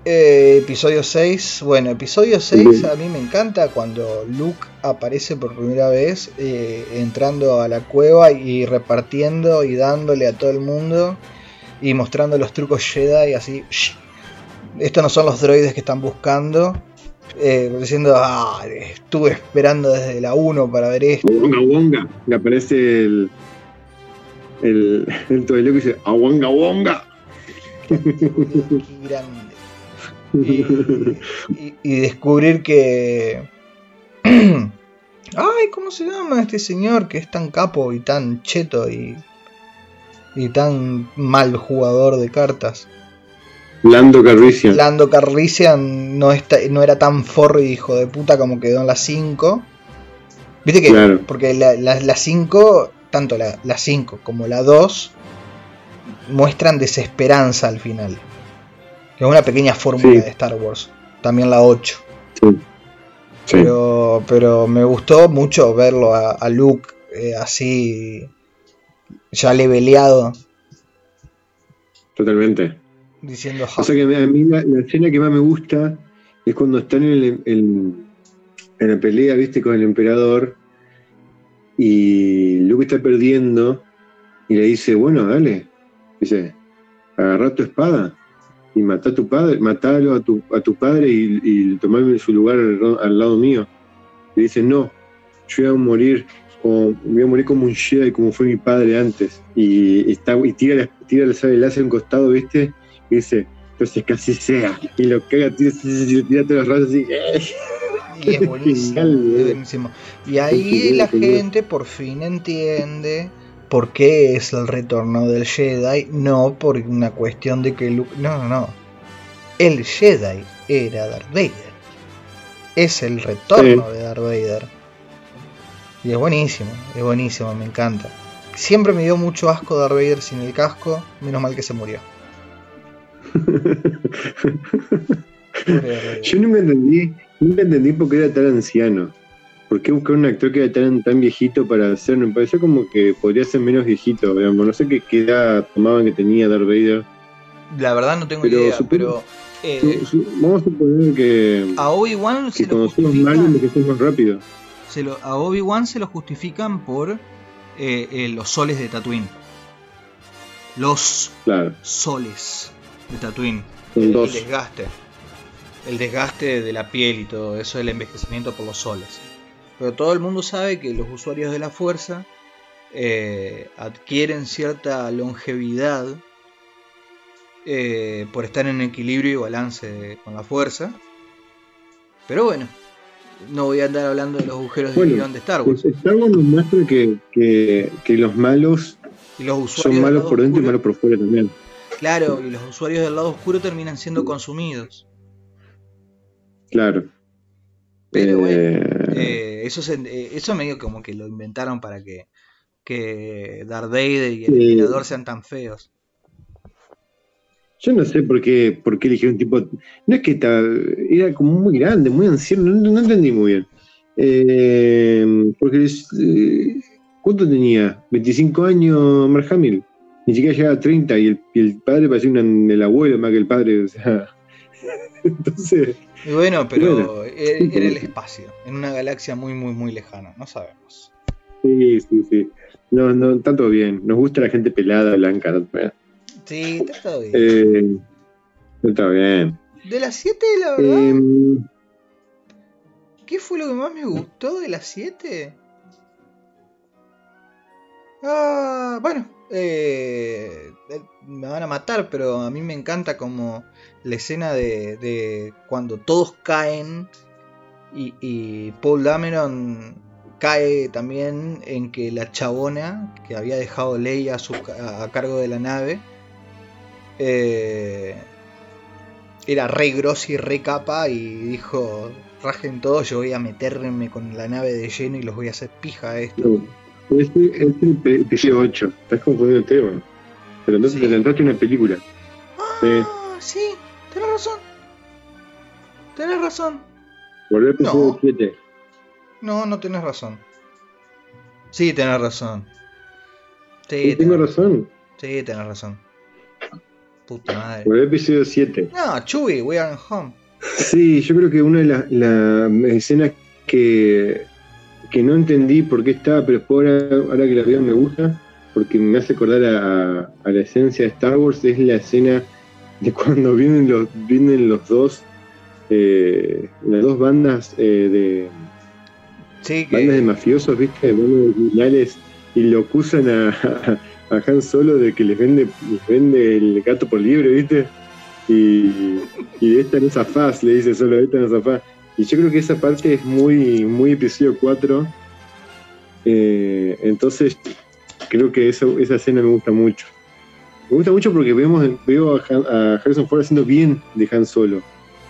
eh, episodio 6. Bueno, episodio 6 Bien. a mí me encanta cuando Luke aparece por primera vez eh, entrando a la cueva y repartiendo y dándole a todo el mundo y mostrando los trucos Jedi así. "Shh, Estos no son los droides que están buscando. eh, diciendo, ah, estuve esperando desde la 1 para ver esto. Wonga. Le aparece el. El, el que dice Awanga Wonga. Grande. Y, y- y descubrir que. Ay, ¿cómo se llama este señor que es tan capo y tan cheto y. y tan mal jugador de cartas? Lando Calrissian. Lando Carlisian no, está, no era tan forro y hijo de puta como quedó en las 5. Viste que. Claro. Porque la 5, tanto la 5 como la 2, muestran desesperanza al final. Que es una pequeña fórmula Sí. de Star Wars. También la 8. Sí. Sí. Pero, pero me gustó mucho verlo a, a Luke eh, así. ya leveleado. Totalmente. Diciendo. O sea que a mí la, la escena que más me gusta es cuando están en, el- en- en la pelea, viste, con el emperador y Luke está perdiendo y le dice, bueno, dale, dice, agarra tu espada y mata a tu padre, matalo a tu, a tu padre y, y tomame su lugar al, al lado mío. Y dice, no, yo voy a morir o voy a morir como un Jedi como fue mi padre antes. Y, está, y tira, tira la sable láser a un costado, ¿viste? Y dice, entonces que así sea. Y lo caga, tira, tira, tira los rayos así. Y es buenísimo, es buenísimo. Y ahí la gente por fin entiende por qué es el retorno del Jedi, no por una cuestión de que Luke... No, no, no. El Jedi era Darth Vader. Es el retorno Sí. de Darth Vader. Y es buenísimo, es buenísimo, me encanta. Siempre me dio mucho asco Darth Vader sin el casco, menos mal que se murió. Yo nunca entendí, nunca entendí por qué era tan anciano. ¿Por qué buscar un actor que era tan, tan viejito para hacerlo? Me pareció como que podría ser menos viejito, digamos. No sé qué, qué edad tomaban que tenía Darth Vader. La verdad no tengo Pero idea, supongo- pero eh, Su- su- Vamos a suponer que, a Obi-Wan se lo justifican, más rápido. se lo- a Obi-Wan se lo justifican por eh, eh, los soles de Tatooine. Los Claro, soles de Tatooine. son El, el dos. desgaste. El desgaste de la piel y todo eso, el envejecimiento por los soles. Pero todo el mundo sabe que los usuarios de la fuerza eh, adquieren cierta longevidad eh, por estar en equilibrio y balance con la fuerza. Pero bueno, no voy a andar hablando de los agujeros de guion de Star Wars. Pues Star Wars nos muestra que, que, que los malos Y los usuarios son malos por dentro y malos por fuera también. Claro, y los usuarios del lado oscuro terminan siendo consumidos. Claro. Pero bueno, Eh, Eh, eso, se- eh, eso medio como que lo inventaron para que, que Darth Vader y el emperador sean tan feos. Yo no sé por qué, por qué eligieron un tipo. No es que era como muy grande, muy anciano, no, no entendí muy bien. Eh, porque. eh, ¿Cuánto tenía? ¿25 años Mark Hamill? Ni siquiera llegaba a 30 y el, y el padre parecía un- el abuelo más que el padre, o sea. Entonces. Y bueno, pero Bueno, era, sí, era el espacio, en una galaxia muy, muy, muy lejana, no sabemos. Sí, sí, sí. No, no, está todo bien. Nos gusta la gente pelada, blanca. ¿no? Sí, está todo bien. Eh, está bien. De las 7, la verdad, Eh, ¿qué fue lo que más me gustó de las 7? Ah, bueno, eh, eh, me van a matar, pero a mí me encanta como la escena de, de cuando todos caen y, y Paul Dameron cae también en que la chabona que había dejado Leia a, su ca- a cargo de la nave eh, era re grosa y re capa y dijo rajen todos, yo voy a meterme con la nave de lleno y los voy a hacer pija a esto. no, este es el pe- episodio 8. Estás confundiendo el tema. Pero entonces Sí. te una película. Ah, sí, tenés razón. Tenés razón. Volver al episodio No. 7. No, no tenés razón. Sí, tenés razón. Sí, Sí, tengo razón. sí, tenés razón. Puta madre. Volver al episodio 7. No, Chewie, we are home. Sí, yo creo que una de las las escenas que, que no entendí por qué estaba, pero ahora, ahora que la veo me gusta, porque me hace acordar a, a la esencia de Star Wars, es la escena de cuando vienen los, vienen los dos, eh, las dos bandas eh, de Sí, bandas de mafiosos, ¿viste? Bandas criminales, y lo acusan a, a, Han Solo de que les vende, les vende el gato por libre, ¿viste? Y, y de esta no zafás, le dice solo, de esta no zafás. Y yo creo que esa parte es muy, muy episodio 4. Eh, entonces, creo que eso, esa escena me gusta mucho. Me gusta mucho porque vemos, veo a, Han- a Harrison Ford haciendo bien de Han Solo.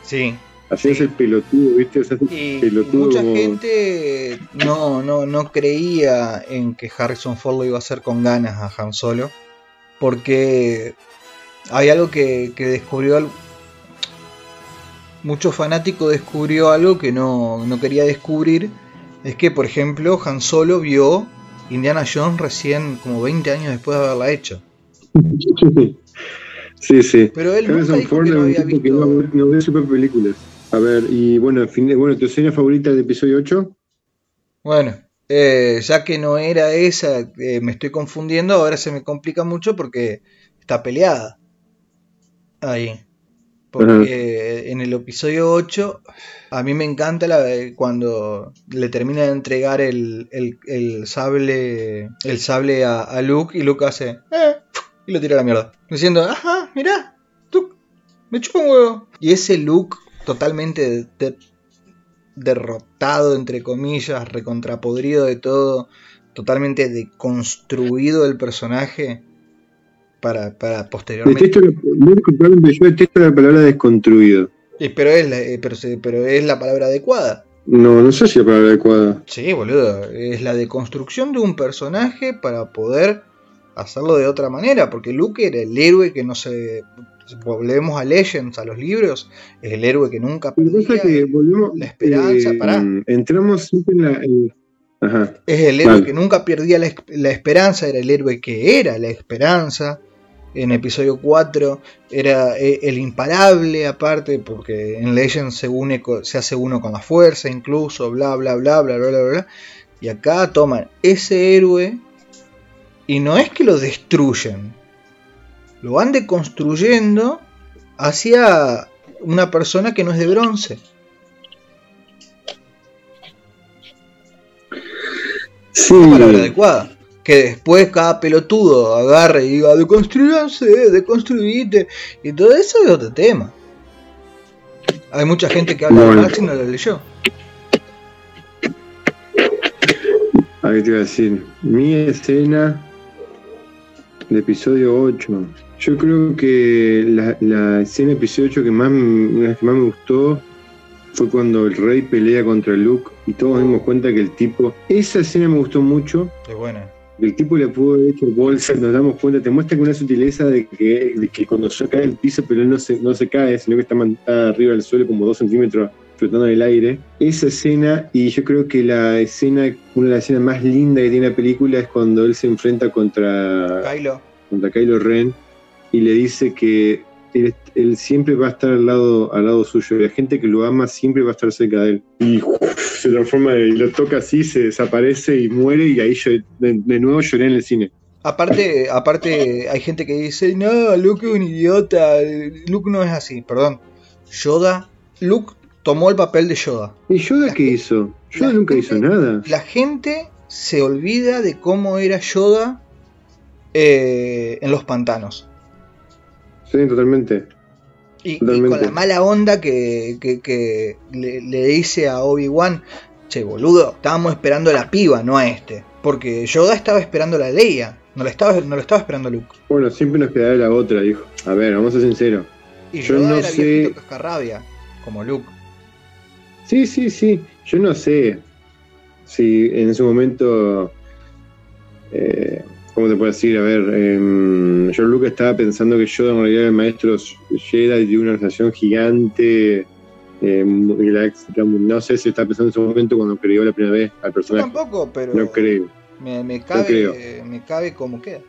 Sí. Haciendo Sí. el pelotudo, ¿viste? O sea, Y, pelotudo mucha como- gente no, no, no creía en que Harrison Ford lo iba a hacer con ganas a Han Solo. Porque hay algo que, que descubrió. al- Mucho fanático descubrió algo que no, no quería descubrir. Es que, por ejemplo, Han Solo vio Indiana Jones recién como 20 años después de haberla hecho. Sí, sí. Pero él Harrison Ford que no había tipo que no, visto. no ve super películas. A ver, y bueno, fin- bueno, ¿tu escena favorita de episodio 8? Bueno, eh, ya que no era esa, eh, me estoy confundiendo, ahora se me complica mucho porque está peleada. Ahí. Porque en el episodio 8 a mí me encanta la, cuando le termina de entregar el, el, sable el sable a, Luke y Luke hace eh, y lo tira a la mierda. Diciendo, ajá, mirá, tú, me chupa un huevo. Y ese Luke totalmente derrotado, entre comillas, recontrapodrido de todo, totalmente deconstruido el personaje para, para posteriormente. Detesto la, yo detesto la palabra desconstruido. pero, es la, eh, pero, pero es la palabra adecuada. No, no sé si es la palabra adecuada. Sí, boludo. Es la deconstrucción de un personaje para poder hacerlo de otra manera. Porque Luke era el héroe que no se. Volvemos a Legends, a los libros. Es el héroe que nunca perdía que volvemos, la esperanza. Eh, entramos siempre en la. Ajá. Es el héroe que nunca perdía la, la esperanza. Era el héroe que era la esperanza en episodio 4 era eh, el imparable aparte porque en Legends se une se hace uno con la fuerza incluso bla bla bla bla bla bla bla y acá toman ese héroe y no es que lo destruyen lo van deconstruyendo hacia una persona que no es de bronce sí. palabra adecuada que después cada pelotudo agarre y diga deconstruyase, deconstruite, y todo eso es otro tema. Hay mucha gente que habla de Marx y no lo leyó. Ahí te iba a decir, mi escena de episodio 8. Yo creo que la, la escena de episodio 8 que más, que más me gustó fue cuando el rey pelea contra Luke y todos dimos cuenta que el tipo. Esa escena me gustó mucho. Es buena el tipo le pudo haber hecho bolsa, nos damos cuenta, te muestra con una sutileza de que, que cuando se cae el piso, pero él no se, no se cae, sino que está arriba del suelo como dos centímetros flotando en el aire. Esa escena, y yo creo que la escena, una de las escenas más lindas que tiene la película es cuando él se enfrenta contra Kylo, contra Kylo Ren y le dice que él, siempre va a estar al lado, al lado suyo. Y la gente que lo ama siempre va a estar cerca de él. Y se transforma y lo toca así, se desaparece y muere. Y ahí yo de, nuevo lloré en el cine. Aparte, aparte, hay gente que dice, no, Luke es un idiota. Luke no es así, perdón. Yoda, Luke tomó el papel de Yoda. ¿Y Yoda qué hizo? Yoda nunca hizo nada. La gente se olvida de cómo era Yoda eh, en los pantanos. Sí, totalmente. Y, con la mala onda que, le, dice a Obi-Wan, che, boludo, estábamos esperando a la piba, no a este. Porque Yoda estaba esperando a la Leia, no, le estaba, no lo estaba esperando Luke. Bueno, siempre nos quedará la otra, dijo. A ver, vamos a ser sinceros. Y yo no era sé... cascarrabia, como Luke. Sí, sí, sí. Yo no sé si en ese momento... Eh, ¿Cómo te puedo decir? A ver, eh, George Lucas estaba pensando que yo en realidad era el maestro Jedi de una organización gigante. Eh, no sé si estaba pensando en ese momento cuando creó la primera vez al personaje. Yo tampoco, pero. No creo. Me, cabe, me cabe como queda.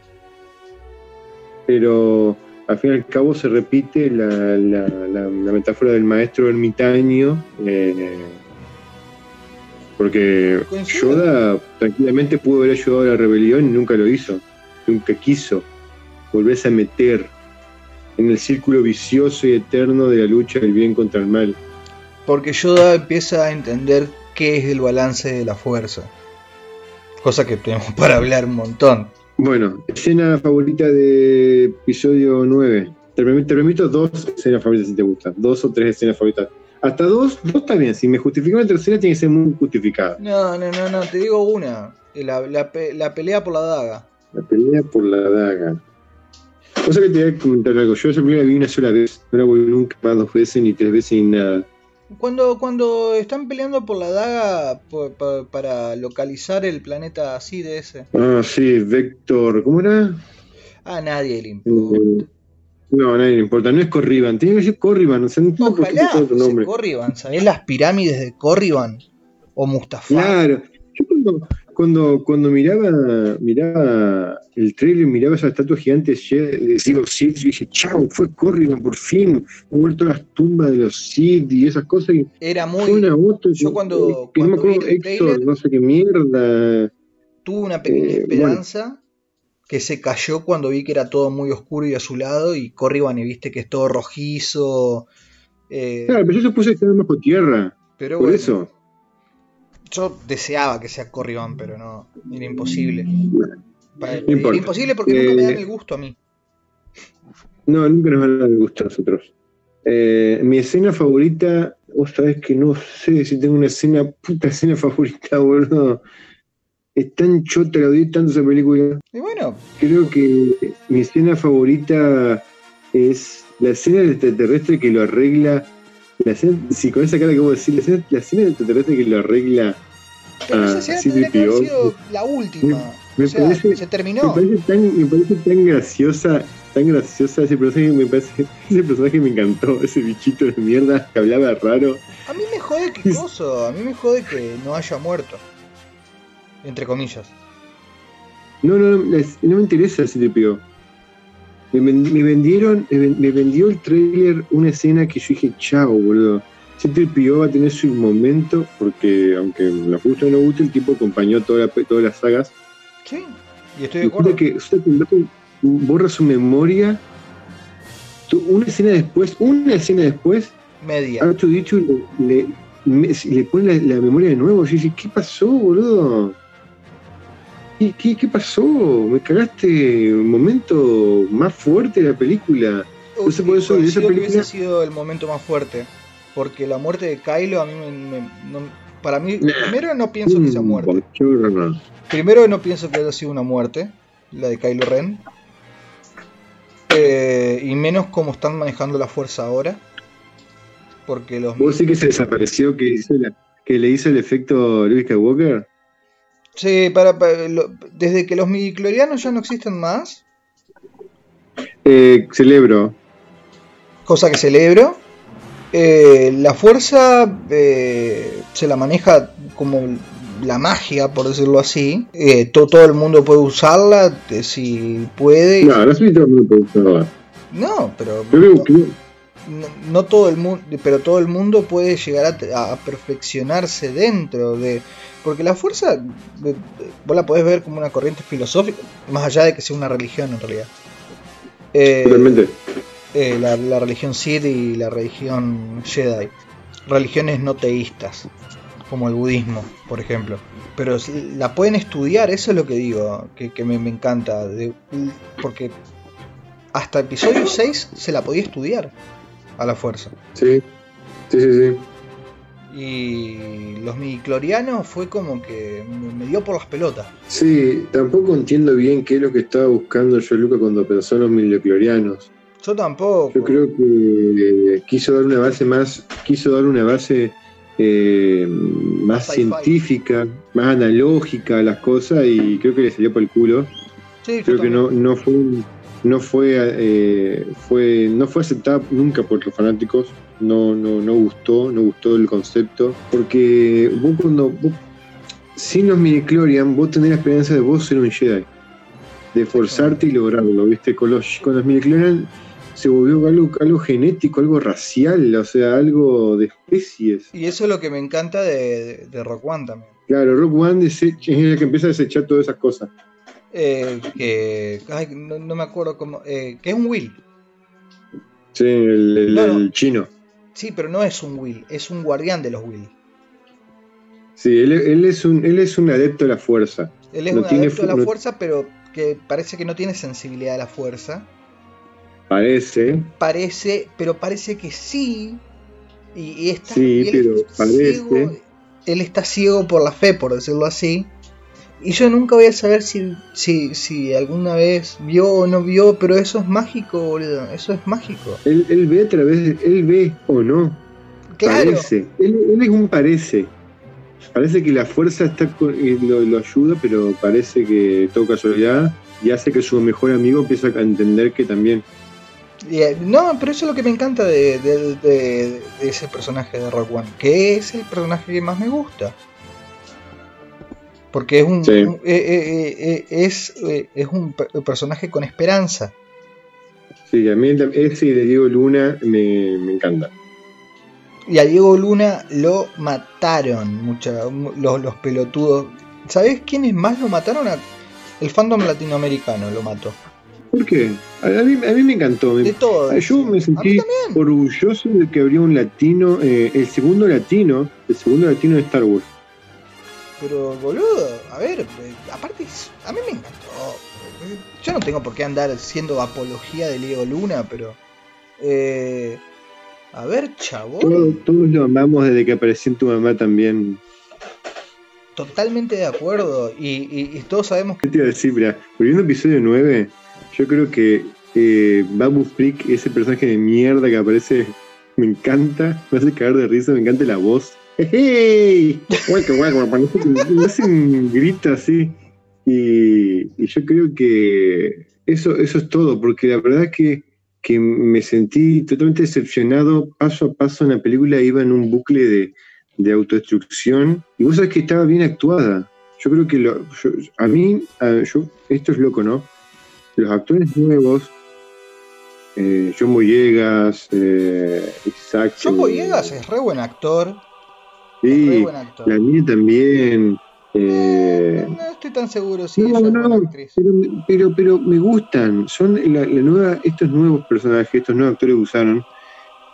Pero al fin y al cabo se repite la, la, metáfora del maestro ermitaño. Eh, porque Yoda tranquilamente pudo haber ayudado a la rebelión y nunca lo hizo. Nunca quiso volverse a meter en el círculo vicioso y eterno de la lucha del bien contra el mal. Porque Yoda empieza a entender qué es el balance de la fuerza. Cosa que tenemos para hablar un montón. Bueno, escena favorita de episodio 9. Te permito, dos escenas favoritas si te gustan. Dos o tres escenas favoritas. Hasta dos, dos está bien. Si me justifico la tercera, tiene que ser muy justificada. No, no, no, no. Te digo una. La, la, la pelea por la daga. La pelea por la daga. Cosa que te voy a comentar algo. Yo esa pelea la vi una sola vez. No la volví nunca más dos veces, ni tres veces, ni nada. Cuando, cuando están peleando por la daga para localizar el planeta así de ese. Ah, sí, Vector. ¿Cómo era? A nadie le importa. Eh, no, a nadie le importa. No es Corriban. Tiene que ser Corriban. O sea, no Ojalá otro nombre. Corriban. ¿Sabés las pirámides de Corriban? O Mustafa. Claro. Yo cuando, cuando, cuando miraba, miraba el trailer, miraba esas estatuas gigantes de los Sith, y dije, chao, fue Corrigan por fin, han vuelto las tumbas de los Sith y esas cosas. Era muy. Una yo cuando. no, sé qué mierda. Tuve una pequeña eh, esperanza que se cayó cuando vi que era todo muy oscuro y azulado y Corriban y viste que es todo rojizo. Eh, claro, pero yo supuse que estaba bajo tierra. Pero por eso. Yo deseaba que sea Corriban, pero no, era imposible. era imposible porque nunca me dan el gusto a mí. No, nunca nos van a dar el gusto a nosotros. Eh, mi escena favorita, vos sabés que no sé si tengo una escena, puta escena favorita, boludo. Es tan chota, la odié tanto esa película. Y bueno. Creo que mi escena favorita es la escena del extraterrestre que lo arregla. La escena, si con esa cara que vos decís, la escena, la escena del extraterrestre que lo arregla. Pero esa escena tendría que haber sido la última. Me, o sea, parece, se terminó. Me parece, tan, me parece tan graciosa tan graciosa ese personaje me parece ese personaje me encantó ese bichito de mierda que hablaba raro a mí me jode que cosa a mí me jode que no haya muerto entre comillas no no no, no me interesa ese tipo me, me, vendieron me, vendió el trailer una escena que yo dije chao boludo ese tripio va a tener su momento porque aunque nos guste o no guste el tipo acompañó toda todas las sagas sí y estoy de acuerdo que borra su memoria. Una escena después, una escena después, media. Arthur dicho le, le, pone la, memoria de nuevo. Y dice, ¿qué pasó, boludo? ¿Qué, ¿Qué, pasó? Me cagaste un momento más fuerte de la película. Entonces, por eso, esa película... hubiese sido el momento más fuerte. Porque la muerte de Kylo a mí me, para mí, primero no pienso que sea muerte. Primero no pienso que haya sido una muerte, la de Kylo Ren. Eh, y menos como están manejando la fuerza ahora. Porque los. ¿Vos sí que se desapareció que, que le hizo el efecto Luis Skywalker? Sí, para, desde que los midiclorianos ya no existen más. Eh, celebro. Cosa que celebro. Eh, la fuerza se la maneja como la magia, por decirlo así. Eh, todo el mundo puede usarla, si puede. No, no todo el mundo puede usarla. No, pero. no, todo el mundo, pero todo el mundo puede llegar a, perfeccionarse dentro de. Porque la fuerza, vos la podés ver como una corriente filosófica, más allá de que sea una religión en realidad. Eh, Totalmente. Eh, la, la religión Sith y la religión Jedi. Religiones no teístas como el budismo, por ejemplo. Pero la pueden estudiar, eso es lo que digo, que, me, encanta, porque hasta episodio 6 se la podía estudiar a la fuerza. Sí, sí, sí, sí. Y los midiclorianos fue como que me, dio por las pelotas. Sí, tampoco entiendo bien qué es lo que estaba buscando yo, Luca, cuando pensó en los midiclorianos. Yo tampoco. Yo creo que quiso dar una base más, quiso dar una base eh, más científica, más analógica a las cosas y creo que le salió por el culo. creo que no, no fue no fue eh, fue no fue aceptada nunca por los fanáticos no no no gustó no gustó el concepto porque vos cuando vos, sin los midichlorian vos tenés la experiencia de vos ser un Jedi de forzarte y lograrlo viste con los con los midichlorian se volvió algo, algo genético, algo racial, o sea, algo de especies. Y eso es lo que me encanta de, de, Rock One también. Claro, Rock One es el que empieza a desechar todas esas cosas. Eh, que no, me acuerdo cómo, eh, que es un Will. Sí, el, chino. Sí, pero no es un Will, es un guardián de los Will. Sí, él, es, un, él es un adepto de la fuerza. Él es un adepto de la fuerza, pero que parece que no tiene sensibilidad a la fuerza. Parece. Parece, pero parece que sí. Y, está, sí, pero parece. él está ciego por la fe, por decirlo así. Y yo nunca voy a saber si, si, si alguna vez vio o no vio, pero eso es mágico, boludo. Eso es mágico. Él, él ve a través, él ve o no. Claro. Parece. Él, es un parece. Parece que la fuerza está lo, lo, ayuda, pero parece que toca casualidad y hace que su mejor amigo empiece a entender que también eh, no, pero eso es lo que me encanta de, ese personaje de Rock One, que es el personaje que más me gusta. Porque es un, eh, eh, es, es un personaje con esperanza. Sí, a mí ese de Diego Luna me, encanta. Y a Diego Luna lo mataron mucha, los, los pelotudos. ¿Sabés quiénes más lo mataron? A, El fandom latinoamericano lo mató. ¿Por qué? A, a mí, a mí me encantó. De todo. Yo me sentí orgulloso de que habría un latino, eh, el segundo latino, el segundo latino de Star Wars. Pero, boludo, a ver, eh, aparte, a mí me encantó. Yo no tengo por qué andar siendo apología de Diego Luna, pero. Eh, a ver, chabón. Todos, todos lo amamos desde que apareció en tu mamá también. Totalmente de acuerdo. Y, todos sabemos que. ¿Qué te iba a decir? Mira, volviendo episodio 9, yo creo que eh, Babu Freak, ese personaje de mierda que aparece, me encanta. Me hace caer de risa, me encanta la voz. ¡Hey! Guaco, guaco, me hace un grito así. Y, yo creo que eso, eso es todo, porque la verdad es que, que me sentí totalmente decepcionado. Paso a paso en la película iba en un bucle de, de autodestrucción. Y vos sabés que estaba bien actuada. Yo creo que lo, a mí, yo, esto es loco, ¿no? Los actores nuevos, eh, John Boyegas, eh, Isaac. John Boyegas es re buen actor. Sí, la mía también. Eh, no estoy tan seguro si no, no, pero, pero, me gustan. Son la, nueva, estos nuevos personajes, estos nuevos actores que usaron.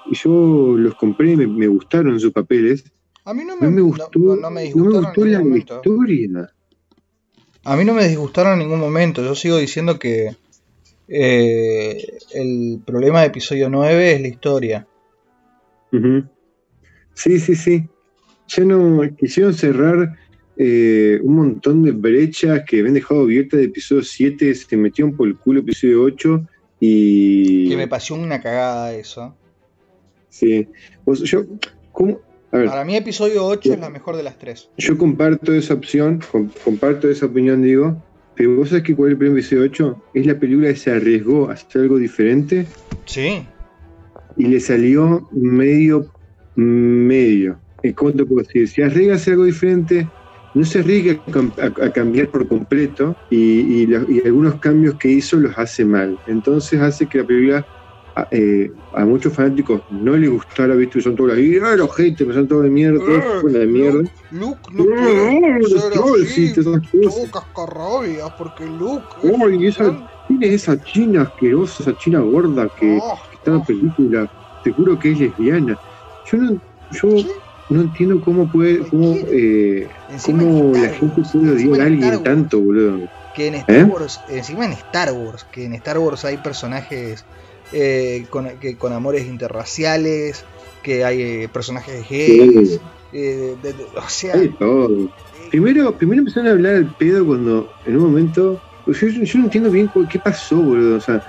Y yo los compré, me, me gustaron sus papeles. A mí no me, gustó, no, me gustó la historia. A mí no me disgustaron en ningún momento. Yo sigo diciendo que eh, el problema de episodio 9 es la historia. Sí, sí, sí. Ya no quisieron cerrar eh, un montón de brechas que habían dejado abiertas de episodio 7, se metieron por el culo episodio 8 y... Que me pasó una cagada eso. Sí. yo, ¿cómo? Para mí episodio 8 es la mejor de las tres. Yo comparto esa opción, comparto esa opinión, digo, pero vos sabés que cuál es el primer episodio 8? Es la película que se arriesgó a hacer algo diferente. Sí. Y le salió medio, medio. ¿Cómo te puedo decir? Si arriesga a hacer algo diferente, no se arriesga a, cambiar por completo y, y, algunos cambios que hizo los hace mal. Entonces hace que la película a, eh, a muchos fanáticos no les gustara, ¿viste? Son todos ahí, ¡ah, los haters! Son todos de mierda, todos eh, de mierda. Luke, no puede ser así, todo cascarrabias, porque Luke... ¡Ay, esa, ¿quién es esa china asquerosa, esa china gorda que, oh, que está en la película? Te juro que es lesbiana. Yo no... Yo, no entiendo cómo puede, cómo, eh, cómo la gente puede odiar a alguien tanto, boludo. Que en Star ¿Eh? Wars, encima en Star Wars, que en Star Wars hay personajes eh, con, que, con amores interraciales, que hay eh, personajes gays, eh, o sea... todo. Primero, primero empezaron a hablar al pedo cuando en un momento... Yo, yo no entiendo bien qué pasó, boludo. O sea,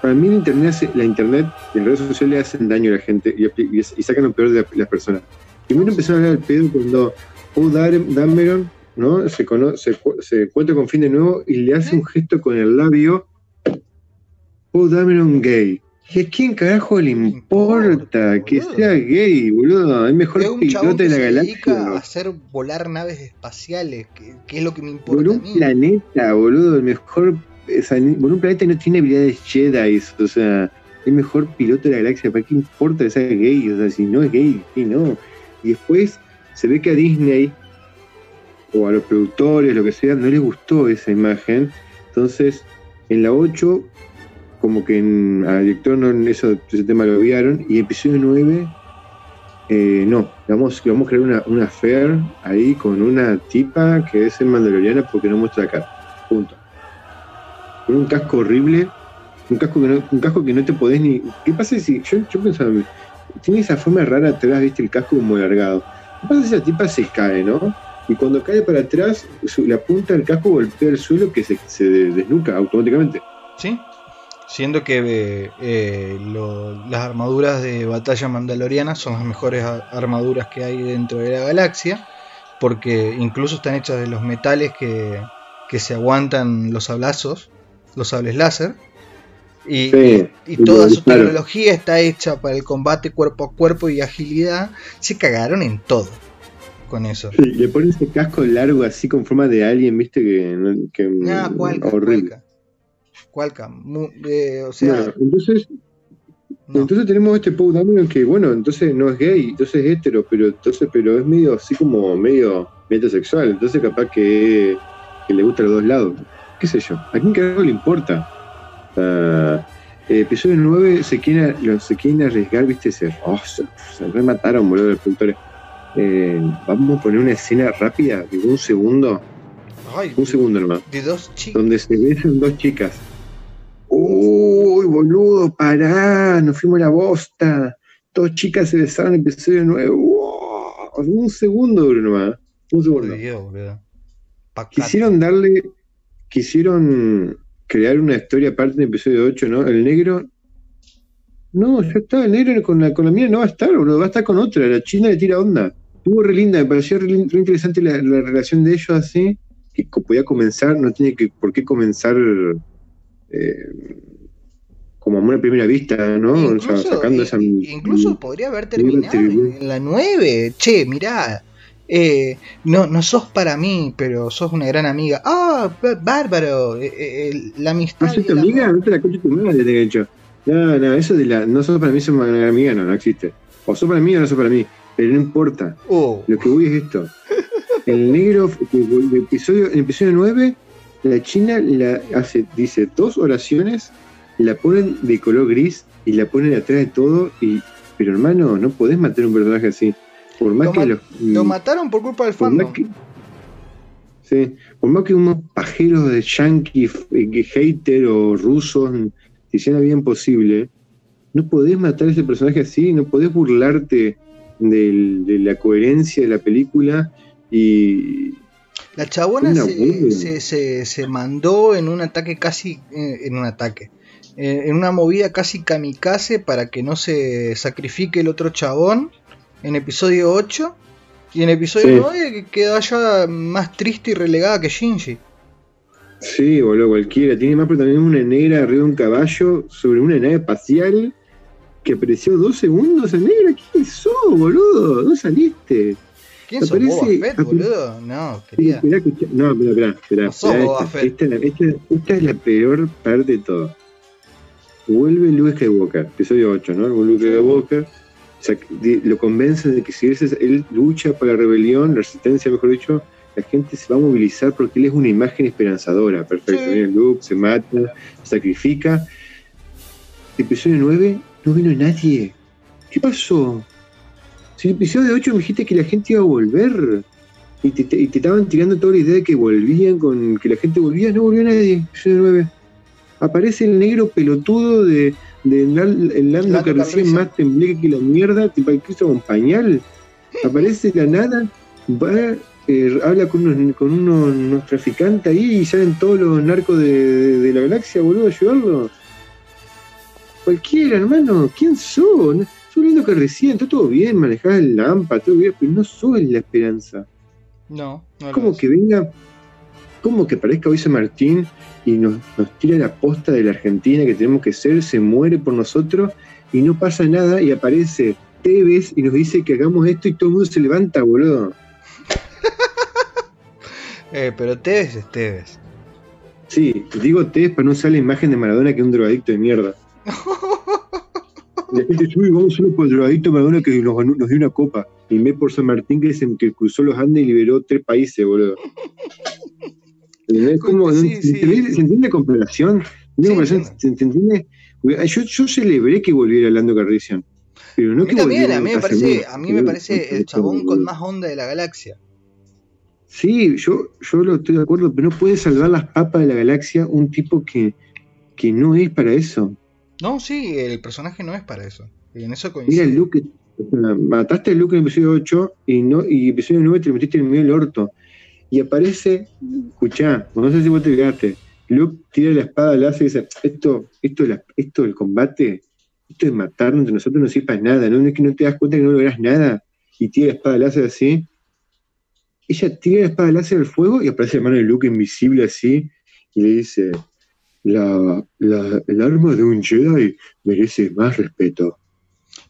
para mí la internet, la internet y las redes sociales hacen daño a la gente y, sacan lo peor de las personas. Primero empezaron a hablar al pedo cuando Paul Dameron ¿no? se, conoce, se, encuentra con Fin de nuevo y le hace un gesto con el labio Paul Dameron gay. ¿Y a quién carajo le importa que sea gay, boludo? Es mejor piloto de la galaxia. A hacer volar naves espaciales, que, es lo que me importa. Por un planeta, boludo, el mejor. Por un planeta no tiene habilidades Jedi, o sea, es mejor piloto de la galaxia. ¿Para qué importa que sea gay? O sea, si no es gay, sí, no. Y después se ve que a Disney o a los productores, lo que sea, no les gustó esa imagen. Entonces, en la 8 como que en, al director no, en ese tema lo vieron. Y episodio 9, eh, no, vamos, vamos a crear una, una fair ahí con una tipa que es el Mandaloriana porque no muestra la cara. Punto. Con un casco horrible, un casco que no, un casco que no te podés ni. ¿Qué pasa si.? Yo, yo pensaba, tiene esa forma rara atrás, viste, el casco como alargado. ¿Qué pasa si esa tipa se cae, no? Y cuando cae para atrás, la punta del casco golpea el suelo que se, se desnuca automáticamente. Sí, Siendo que eh, las armaduras de batalla mandalorianas son las mejores armaduras que hay dentro de la galaxia, porque incluso están hechas de los metales que, se aguantan los sablazos, los sables láser, y, toda su tecnología está hecha para el combate cuerpo a cuerpo y agilidad. Se cagaron en todo con eso. le ponen ese casco largo así con forma de alien, viste, que, que ah, horrible. Qualcomm. Eh, o sea. entonces, entonces tenemos este Paul Dameron que, bueno, entonces no es gay, entonces es hetero, pero entonces, pero es medio así como medio metasexual. Entonces capaz que que le gusta los dos lados. ¿Qué sé yo? ¿A quién carajo le importa? El episodio 9 se quieren, se quieren arriesgar, viste, se, oh, se, se remataron, boludo, los productores. Eh, vamos a poner una escena rápida de un segundo, Ay, un segundo nomás, de dos chicos. donde se besan dos chicas. Uy, boludo, pará, nos fuimos a la bosta. Dos chicas se besaron en episodio 9. Wow, un segundo nomás. Un segundo. Dios. Quisieron darle, quisieron crear una historia aparte en el episodio 8, ¿no? El negro. No, ya está, el negro con la, con la mía no va a estar, boludo, va a estar con otra. La china le tira onda. Estuvo re linda, me pareció re, re interesante la, la relación de ellos así, que podía comenzar, no tiene que, por qué comenzar eh, como a primera vista, ¿no? O sea, Incluso, sacando i- esa. incluso podría haber terminado en la 9. Che, mirá. Eh, no, no sos para mí, pero sos una gran amiga. Ah, b- bárbaro. eh, eh, la amistad. ¿No soy y tu amiga? No te la concha tu madre, te he dicho. No, no, eso de la. No sos para mí, sos una amiga, no, no existe. O sos para mí o no sos para mí. Pero no importa. Oh, Lo que voy es esto. El negro, el episodio, en el episodio 9, la china la hace, dice dos oraciones, la ponen de color gris y la ponen atrás de todo. y Pero hermano, no podés matar a un personaje así. Por más Lo que los. lo mataron por culpa del por fandom. que, sí, por más que unos pajeros de yankee, eh, hater o rusos te hicieran bien posible, no podés matar a ese personaje así, no podés burlarte del- de la coherencia de la película y La chabona se, se, se- se mandó en un ataque casi. eh, en un ataque. eh, en una movida casi kamikaze para que no se sacrifique el otro chabón. En episodio 8. Y en episodio Sí. 9 que queda ya más triste y relegada que Shinji. sí, boludo, cualquiera. Tiene más protagonismo una negra arriba de un caballo sobre una nave espacial que apareció dos segundos en negra. ¿Quién sos, boludo? ¿Dónde saliste? ¿Quién sos Boba Fett, boludo? No, Sí, quería. esperá, escuchá- No, sos esperá, Boba esta, Fett. esta es la- esta- esta es la peor parte de todo. Vuelve Luke Skywalker, episodio 8, ¿no? Vuelve Luke Skywalker. O sea, di- lo convencen de que si él lucha por la rebelión, la resistencia, mejor dicho, la gente se va a movilizar porque él es una imagen esperanzadora. Perfecto. Sí. Viene Luke, se mata, sacrifica. Episodio 9, no vino nadie. ¿Qué pasó? Si en el episodio 8 me dijiste que la gente iba a volver. Y te, te- y te estaban tirando toda la idea de que volvían, con que la gente volvía, no volvió nadie. Episodio 9. Aparece el negro pelotudo de, de el Lando Lando que recién más tembleque que la mierda, tipo que hizo con pañal. Aparece la nada, va, eh, habla con unos, con unos, unos traficantes ahí y salen todos los narcos de, de- de la galaxia, boludo, a ayudarlo. Cualquiera, hermano, ¿quién sos? No- Sos lindo que recién, está todo bien, manejás el lámpara, todo bien, pero no sos la esperanza. No, no Como que venga, como que aparezca hoy San Martín y nos, nos tira la posta de la Argentina que tenemos que ser, se muere por nosotros y no pasa nada y aparece Tevez y nos dice que hagamos esto y todo el mundo se levanta, boludo. Eh, pero Tevez es Tevez. Sí, digo Tevez para no usar la imagen de Maradona que es un drogadicto de mierda. La gente uy, vamos solo por el drogadicto Maradona que nos, nos dio una copa. Y me por San Martín que, se, que cruzó los Andes y liberó tres países, boludo. ¿Entendés? ¿Cómo? Sí, ¿Se, sí. entiende- ¿Se entiende la comparación? ¿Se entiende Sí. ¿Se, se entiende? Yo, yo celebré que volviera Lando Carrician. Pero no a mí que también, volviera a mí me parece, a mí me parece el chabón con más onda de la galaxia. Sí, yo, yo lo estoy de acuerdo, pero no puede salvar las papas de la galaxia un tipo que, que no es para eso. No, sí, el personaje no es para eso. En eso Mira coincide. el Luke, mataste a Luke en el episodio 8 y no y episodio 9 te lo metiste en el medio del orto. Y aparece, escuchá, no sé si vos te fijaste, Luke tira la espada láser y dice, esto, esto, esto del combate, esto de matarnos entre nosotros no sirve para nada, ¿no? Es que no te das cuenta que no lográs nada. Y tira la espada láser así. Ella tira la espada láser al fuego y aparece la mano de Luke invisible así y le dice, la, la- el arma de un Jedi merece más respeto.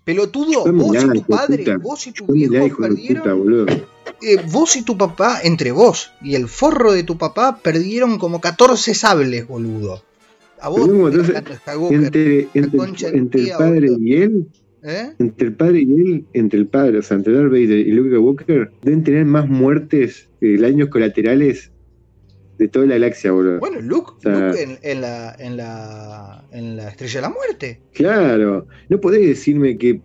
Pelotudo, vos y tu padre, puta. vos y tu hijo de puta, perdieron. boludo. Eh, vos y tu papá, entre vos y el forro de tu papá, perdieron como 14 sables, boludo. A vos, entonces, Entre, entre, el padre boludo. y él, ¿eh? entre el padre y él, entre el padre, o sea, entre Darth Vader y Luke Skywalker, deben tener más muertes, eh, daños colaterales de toda la galaxia, boludo. Bueno, Luke, O sea- Luke en, en la, en, la, en la Estrella de la Muerte. Claro, no podés decirme que.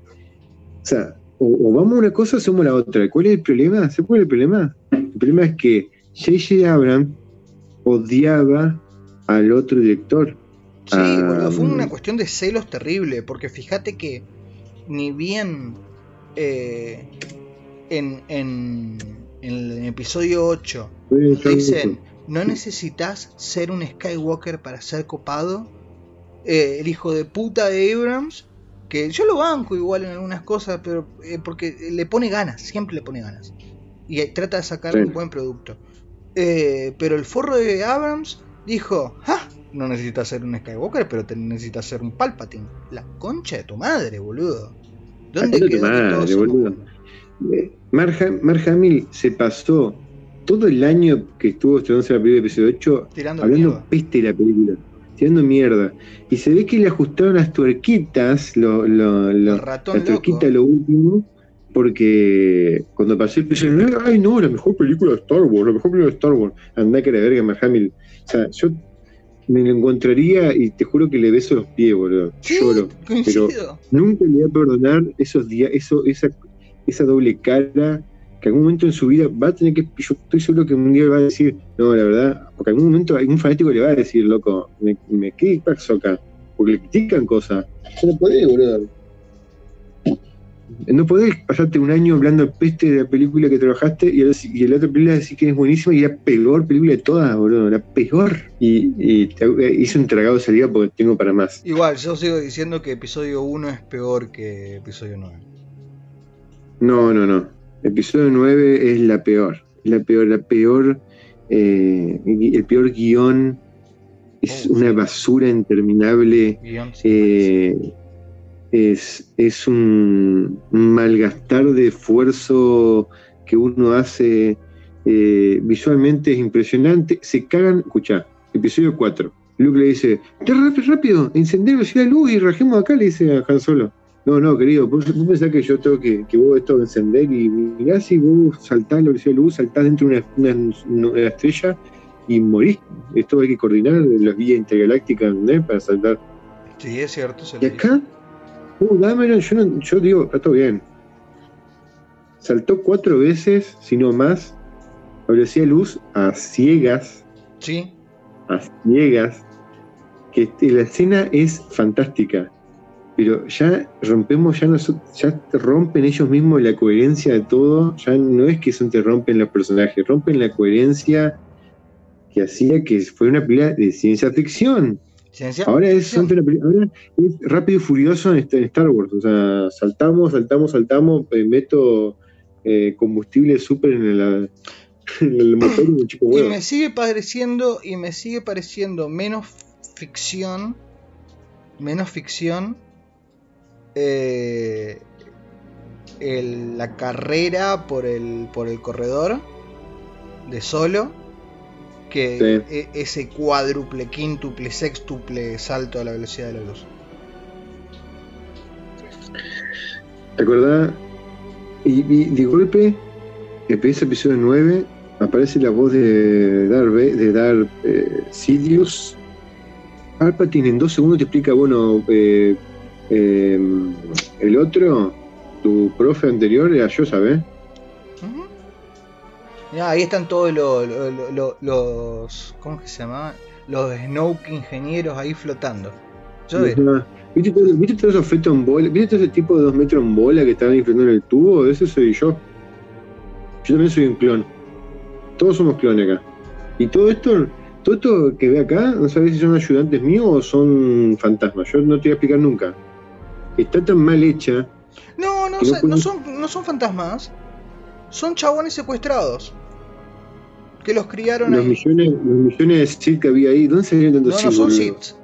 O sea, o, o vamos a una cosa o hacemos la otra. ¿Cuál es el problema? ¿Se es el problema? El problema es que J.J. Abrams odiaba al otro director. Sí, Ah, boludo, fue una cuestión de celos terrible, porque fíjate que ni bien eh, en, en, en el episodio 8 Fue- fue- dicen, no necesitas ser un Skywalker para ser copado, eh, el hijo de puta de Abrams, que yo lo banco igual en algunas cosas, pero eh, porque le pone ganas, siempre le pone ganas, y eh, trata de sacar Sí. un buen producto. Eh, pero el forro de Abrams dijo, ¡ja! No necesitas ser un Skywalker, pero te necesitas ser un Palpatine. La concha de tu madre, boludo. ¿Dónde tu quedó que madre, boludo. Mark, Ham- Mark Hamill se pasó todo el año que estuvo estrenándose la película de episodio 8 Tirando hablando mierda. peste de la película, tirando mierda. Y se ve que le ajustaron las tuerquitas, lo, lo, lo- ratón la loco. tuerquita lo último, porque cuando pasó el episodio 9, ay no, la mejor película de Star Wars, la mejor película de Star Wars. Andá que la verga, Mark Hamill. O sea, yo me lo encontraría y te juro que le beso los pies, boludo. Sí, Lloro. coincido. Nunca le voy a perdonar esos días, eso, esa, esa doble cara que algún momento en su vida va a tener que. Yo estoy seguro que un día va a decir, no, la verdad, porque algún momento algún fanático le va a decir, loco, me, me ¿qué pasó acá? Porque le critican cosas. Yo no podés, boludo. No podés pasarte un año hablando peste de la película que trabajaste y, el- y la otra película decir que es buenísima y la peor película de todas, boludo, la peor. Y, y te, hice un tragado de salida porque tengo para más. Igual, yo sigo diciendo que episodio 1 es peor que episodio 9. No, no, no. Episodio 9 es la peor. La peor, la peor. eh, el peor guion. Es Oh, una sí. basura interminable. Guión, eh, es, es un, malgastar de esfuerzo que uno hace. eh, visualmente es impresionante. Se cagan. Escucha, episodio 4. Luke le dice: "Ya, rápido, rápido, encender la velocidad de luz y rajemos acá, le dice a Han Solo. No, no, querido, vos, vos pensás que yo tengo que, que vos esto encender y mirá si vos saltás la velocidad de luz, saltás dentro de una, una- una estrella y morís. Esto hay que coordinar las vías intergalácticas ¿entendés? para saltar. Sí, es cierto. Se Y acá, uh, Dameron, yo, no- yo digo, está todo bien. Saltó cuatro veces, si no más, la velocidad de luz a ciegas, Sí, a ciegas, que este- la escena es fantástica. Pero ya rompemos, ya, nos, ya rompen ellos mismos la coherencia de todo. Ya no es que son te rompen los personajes, rompen la coherencia que hacía que fue una película de ciencia ficción. ciencia. Ahora es, ahora es rápido y furioso en, este- en Star Wars. O sea, saltamos, saltamos, saltamos, eh, meto eh, combustible súper en, el- en el motor y chupo Y me sigue pareciendo, y me sigue pareciendo menos ficción, menos ficción, eh, el- la carrera por el, por el corredor de solo, que Sí. e- ese cuádruple, quíntuple, sextuple salto a la velocidad de la luz. ¿Te acordás? Y, y de golpe, empieza episodio 9, aparece la voz de Darth, de Darth eh, Sidious. Palpatine en dos segundos te explica, bueno, eh, eh, el otro, tu profe anterior era yo, ¿sabes? Mirá, ahí están todos los, los, los- los- ¿cómo que se llamaban? Los Snoke ingenieros ahí flotando. Yo. ¿Viste, todo- ¿Viste todos esos fetos en bola? ¿Viste todo ese tipo de dos metros en bola que estaban inflando en el tubo? Ese soy yo. Yo también soy un clon. Todos somos clones acá. Y todo esto, todo esto que ve acá, no sabes si son ayudantes míos o son fantasmas. Yo no te voy a explicar nunca. Está tan mal hecha. No, no, no no son, no son fantasmas. Son chabones secuestrados. Que los criaron Los ahí. millones, los millones de Sith que había ahí, ¿dónde salieron tantos No, no son? Sith.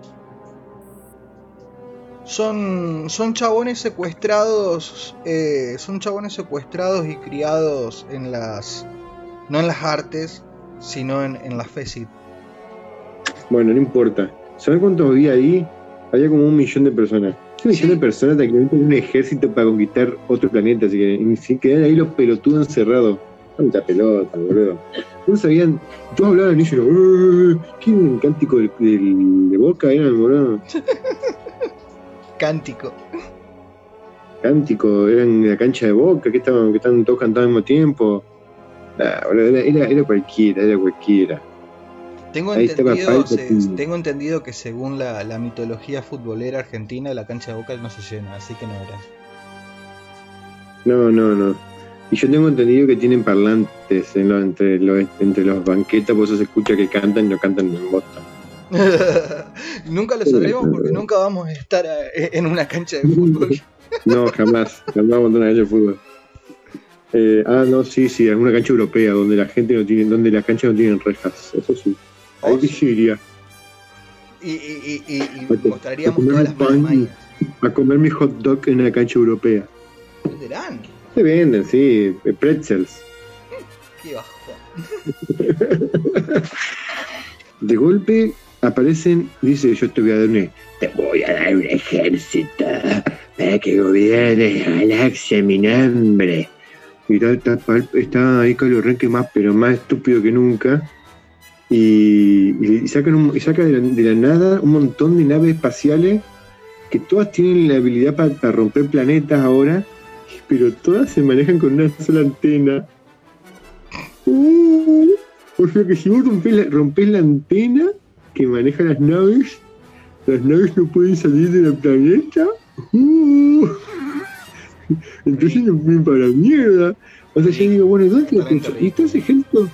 Son, son chabones secuestrados. eh, son chabones secuestrados y criados en las. No en las artes, sino en, en la fe Sith. Bueno, no importa. ¿Sabes cuántos había ahí? Había como un millón de personas. Un millón de personas tranquilamente en un ejército para conquistar otro planeta, así que y si quedan ahí los pelotudos encerrados. Tanta pelota, boludo. No sabían, todos hablaban y yo, "Eh, ¿quién un cántico del, del- de boca era, boludo? Cántico. Cántico, eran en la cancha de boca, que estaban, que estaban todos cantando al mismo tiempo. Nah, boludo, era, era, era cualquiera, era cualquiera. Tengo entendido, se- tengo entendido que según la, la mitología futbolera argentina, la cancha de Boca no se llena, así que no era. No, no, no. Y yo tengo entendido que tienen parlantes en lo- entre, los, entre los banquetas, por eso se escucha que cantan y no cantan en bosta. nunca lo sabremos porque nunca vamos a estar a- en una cancha de fútbol. No, jamás, jamás vamos a una cancha de fútbol. Eh, ah, no, sí, sí, es una cancha europea donde la gente no tiene, donde las canchas no tienen rejas, eso sí. Sí. sí iría Y, y, y, y- mostraríamos todas las malas a comer mi hot dog en una cancha europea. Venderán. Se venden, sí, eh, pretzels. Qué bajón. De golpe aparecen, dice, yo te voy a dar un, te voy a dar un ejército para que gobiernes la galaxia en mi nombre. Y está, está, está ahí Kylo Ren que más, pero más estúpido que nunca. Y, y sacan un- y saca de la, de la nada un montón de naves espaciales que todas tienen la habilidad para, romper planetas ahora, pero todas se manejan con una sola antena. Uh, o sea que si vos rompés la, rompés la antena que maneja las naves, las naves no pueden salir del planeta. Uh, entonces no para mierda. O sea, yo digo, bueno, ¿y ¿dónde lo Talento pensó? ¿Y todo ese ejército?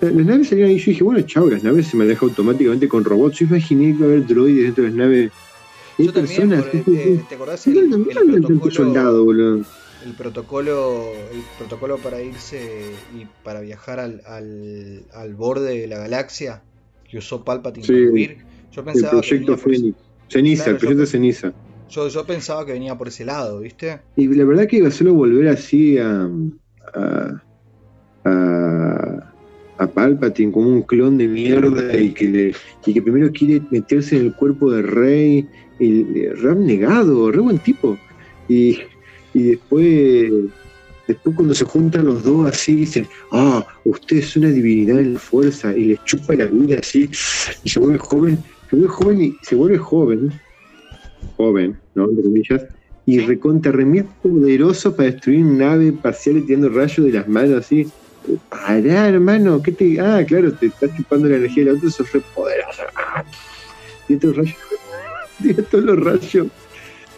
Sea, las naves salían ahí, yo dije, bueno, chao, las naves se manejan automáticamente con robots. Yo imaginé que iba a haber droides dentro de las naves. Yo también, personas. por- eh. ¿te acordás el, el soldado, protocolo, boludo. el protocolo el protocolo para irse y para viajar al, al, al borde de la galaxia que usó Palpatine Sí, para huir? Yo El pensaba que proyecto Fénix. Ceniza, Claro, el proyecto yo- Ceniza. yo, yo pensaba que venía por ese lado, ¿viste? Y la verdad que iba a solo volver así a, a, a, a Palpatine como un clon de mierda y que, le, y que primero quiere meterse en el cuerpo de Rey, y re abnegado, re buen tipo. Y, y después, después cuando se juntan los dos así, dicen, ah, usted es una divinidad en la fuerza, y les chupa la vida así, y se vuelve joven, se vuelve joven y se vuelve joven, joven, ¿no? Entre comillas, y recontra remil poderoso para destruir nave parcial y tirando rayos de las manos así. Pará, hermano, ¿qué te.? Ah, claro, te estás chupando la energía del otro, sos re poderoso. Ah, Tira todos los rayos. Tira todos los rayos.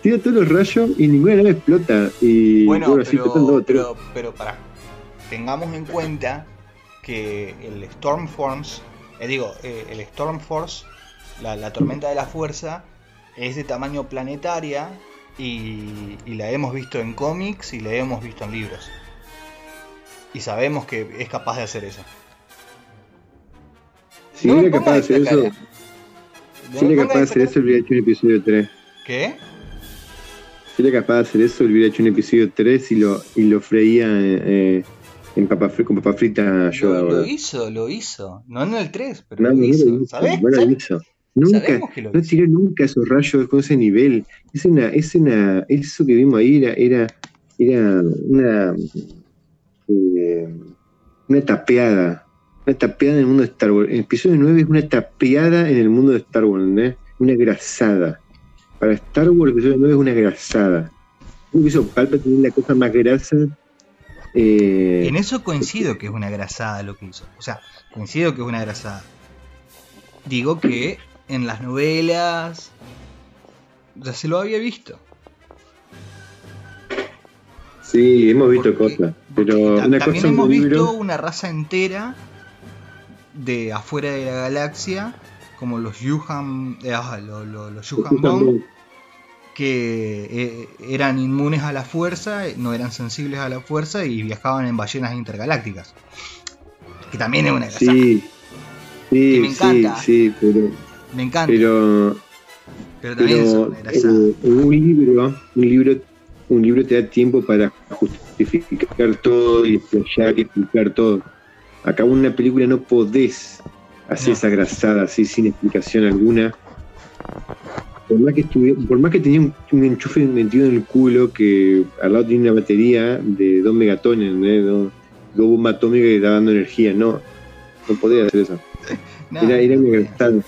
Tira todos los rayos y ninguna nave explota. Y Bueno, dos pero, o tres. pero, pero para tengamos en cuenta que el Stormforce, eh, digo, eh, el Stormforce, la, la tormenta de la fuerza, es de tamaño planetaria y, y la hemos visto en cómics y la hemos visto en libros. Y sabemos que es capaz de hacer eso. Si No era capaz de hacer eso, si era capaz de hacer eso, hubiera hecho un episodio 3. ¿Qué? Si era capaz de hacer eso, hubiera hecho un episodio 3 y lo, y lo freía eh, en papa, con papa frita Yoda. Lo, hizo, lo hizo. No en el 3, pero No, lo no, hizo. lo hizo, ¿Sabés? no lo hizo. Nunca, lo no tiró nunca esos rayos con ese nivel. Es una, es una, eso que vimos ahí era, era, era una, una tapeada. Una tapeada en el mundo de Star Wars. El episodio 9 es una tapeada en el mundo de Star Wars. Una grasada. Para Star Wars el episodio 9 es una grasada. Que hizo Palpatine la cosa más grasa. eh, En eso coincido que es una grasada lo que hizo. O sea, coincido que es una grasada. Digo que en las novelas ya se lo había visto. Sí, hemos visto Porque- cosas. Pero una también cosa hemos visto una raza entera de afuera de la galaxia, como los Yuhan, eh, ah, lo- lo- los Yuhan Bong, que eh, eran inmunes a la fuerza, no eran sensibles a la fuerza y viajaban en ballenas intergalácticas. Que también es una grasada. Sí, Que sí, me sí, encanta. sí, pero, Me encanta. Pero, pero, también es una eh, un libro, un libro, un libro te da tiempo para justificar todo y explayar y explicar todo. Acá en una película no podés hacer No. esa grasada así sin explicación alguna. Por más que estuvi- por más que tenía un, un enchufe metido en el culo que al lado tenía una batería de 2 megatones, ¿entendés? Dos- dos bombas atómicas que estaban dando energía. No, no podía hacer eso. No, era era no podía. gastado.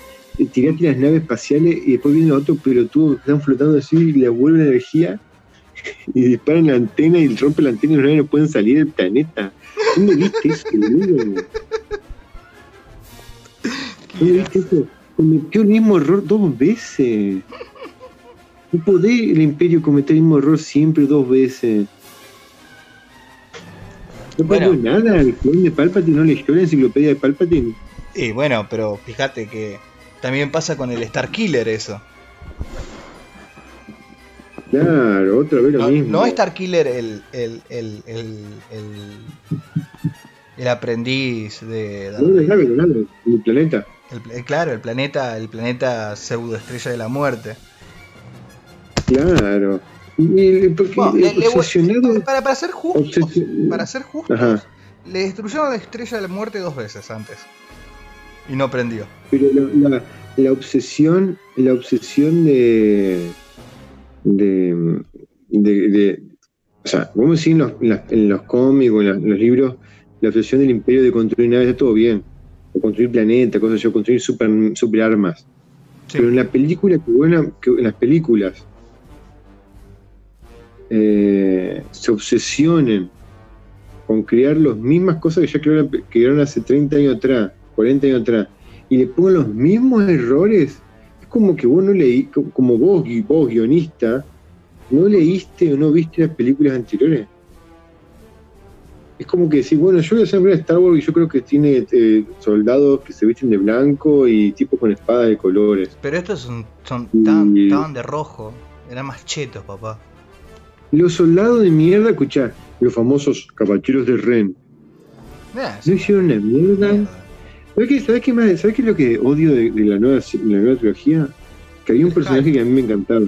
Tirate las naves espaciales y después vienen otros pelotudos que están flotando así y les vuelven energía y disparan la antena y rompen la antena y los no pueden salir del planeta. ¿Dónde viste eso, boludo? ¿Dónde viste eso? Cometió el mismo error dos veces. No podés el imperio cometer el mismo error siempre dos veces. No Bueno. pasó nada, el clon de Palpatine no leyó la enciclopedia de Palpatine. Y bueno, pero fíjate que también pasa con el Star Killer eso. Claro, otra vez lo No, mismo. no Star Killer el, el, el, el, el, el aprendiz de... No, no, mi planeta. el pla- claro, el planeta, el planeta pseudo estrella de la muerte. Claro. Y, y- porque Bueno, le- le- obsesionado. para, para ser justos, para ser justos, Ajá. le destruyeron la estrella de la muerte dos veces antes. Y no prendió. Pero la, la- la obsesión, la obsesión de, de, de, de- o sea, vamos a decir en los, en los cómics o en, los libros, la obsesión del imperio de construir naves está todo bien, o construir planetas, cosas así, o construir super, super armas. Sí. Pero en la película, que bueno, que en las películas eh, se obsesionen con crear las mismas cosas que ya crearon, crearon hace 30 años atrás, 40 años atrás, y le pongan los mismos errores, es como que vos no leí, co- como vos, gui- vos guionista, no leíste o no viste las películas anteriores. Es como que decir, bueno, yo voy a hacer una Star Wars y yo creo que tiene eh, soldados que se visten de blanco y tipos con espadas de colores. Pero estos son, son Y- de rojo. Eran más chetos, papá. Los soldados de mierda, escuchá, los famosos caballeros de Ren, Mirá, no hicieron una mierda. mierda. ¿Sabes qué, sabes qué más? ¿Sabes qué es lo que odio de, de la, nueva, de la nueva trilogía? Que había un El personaje hype. que a mí me encantaba.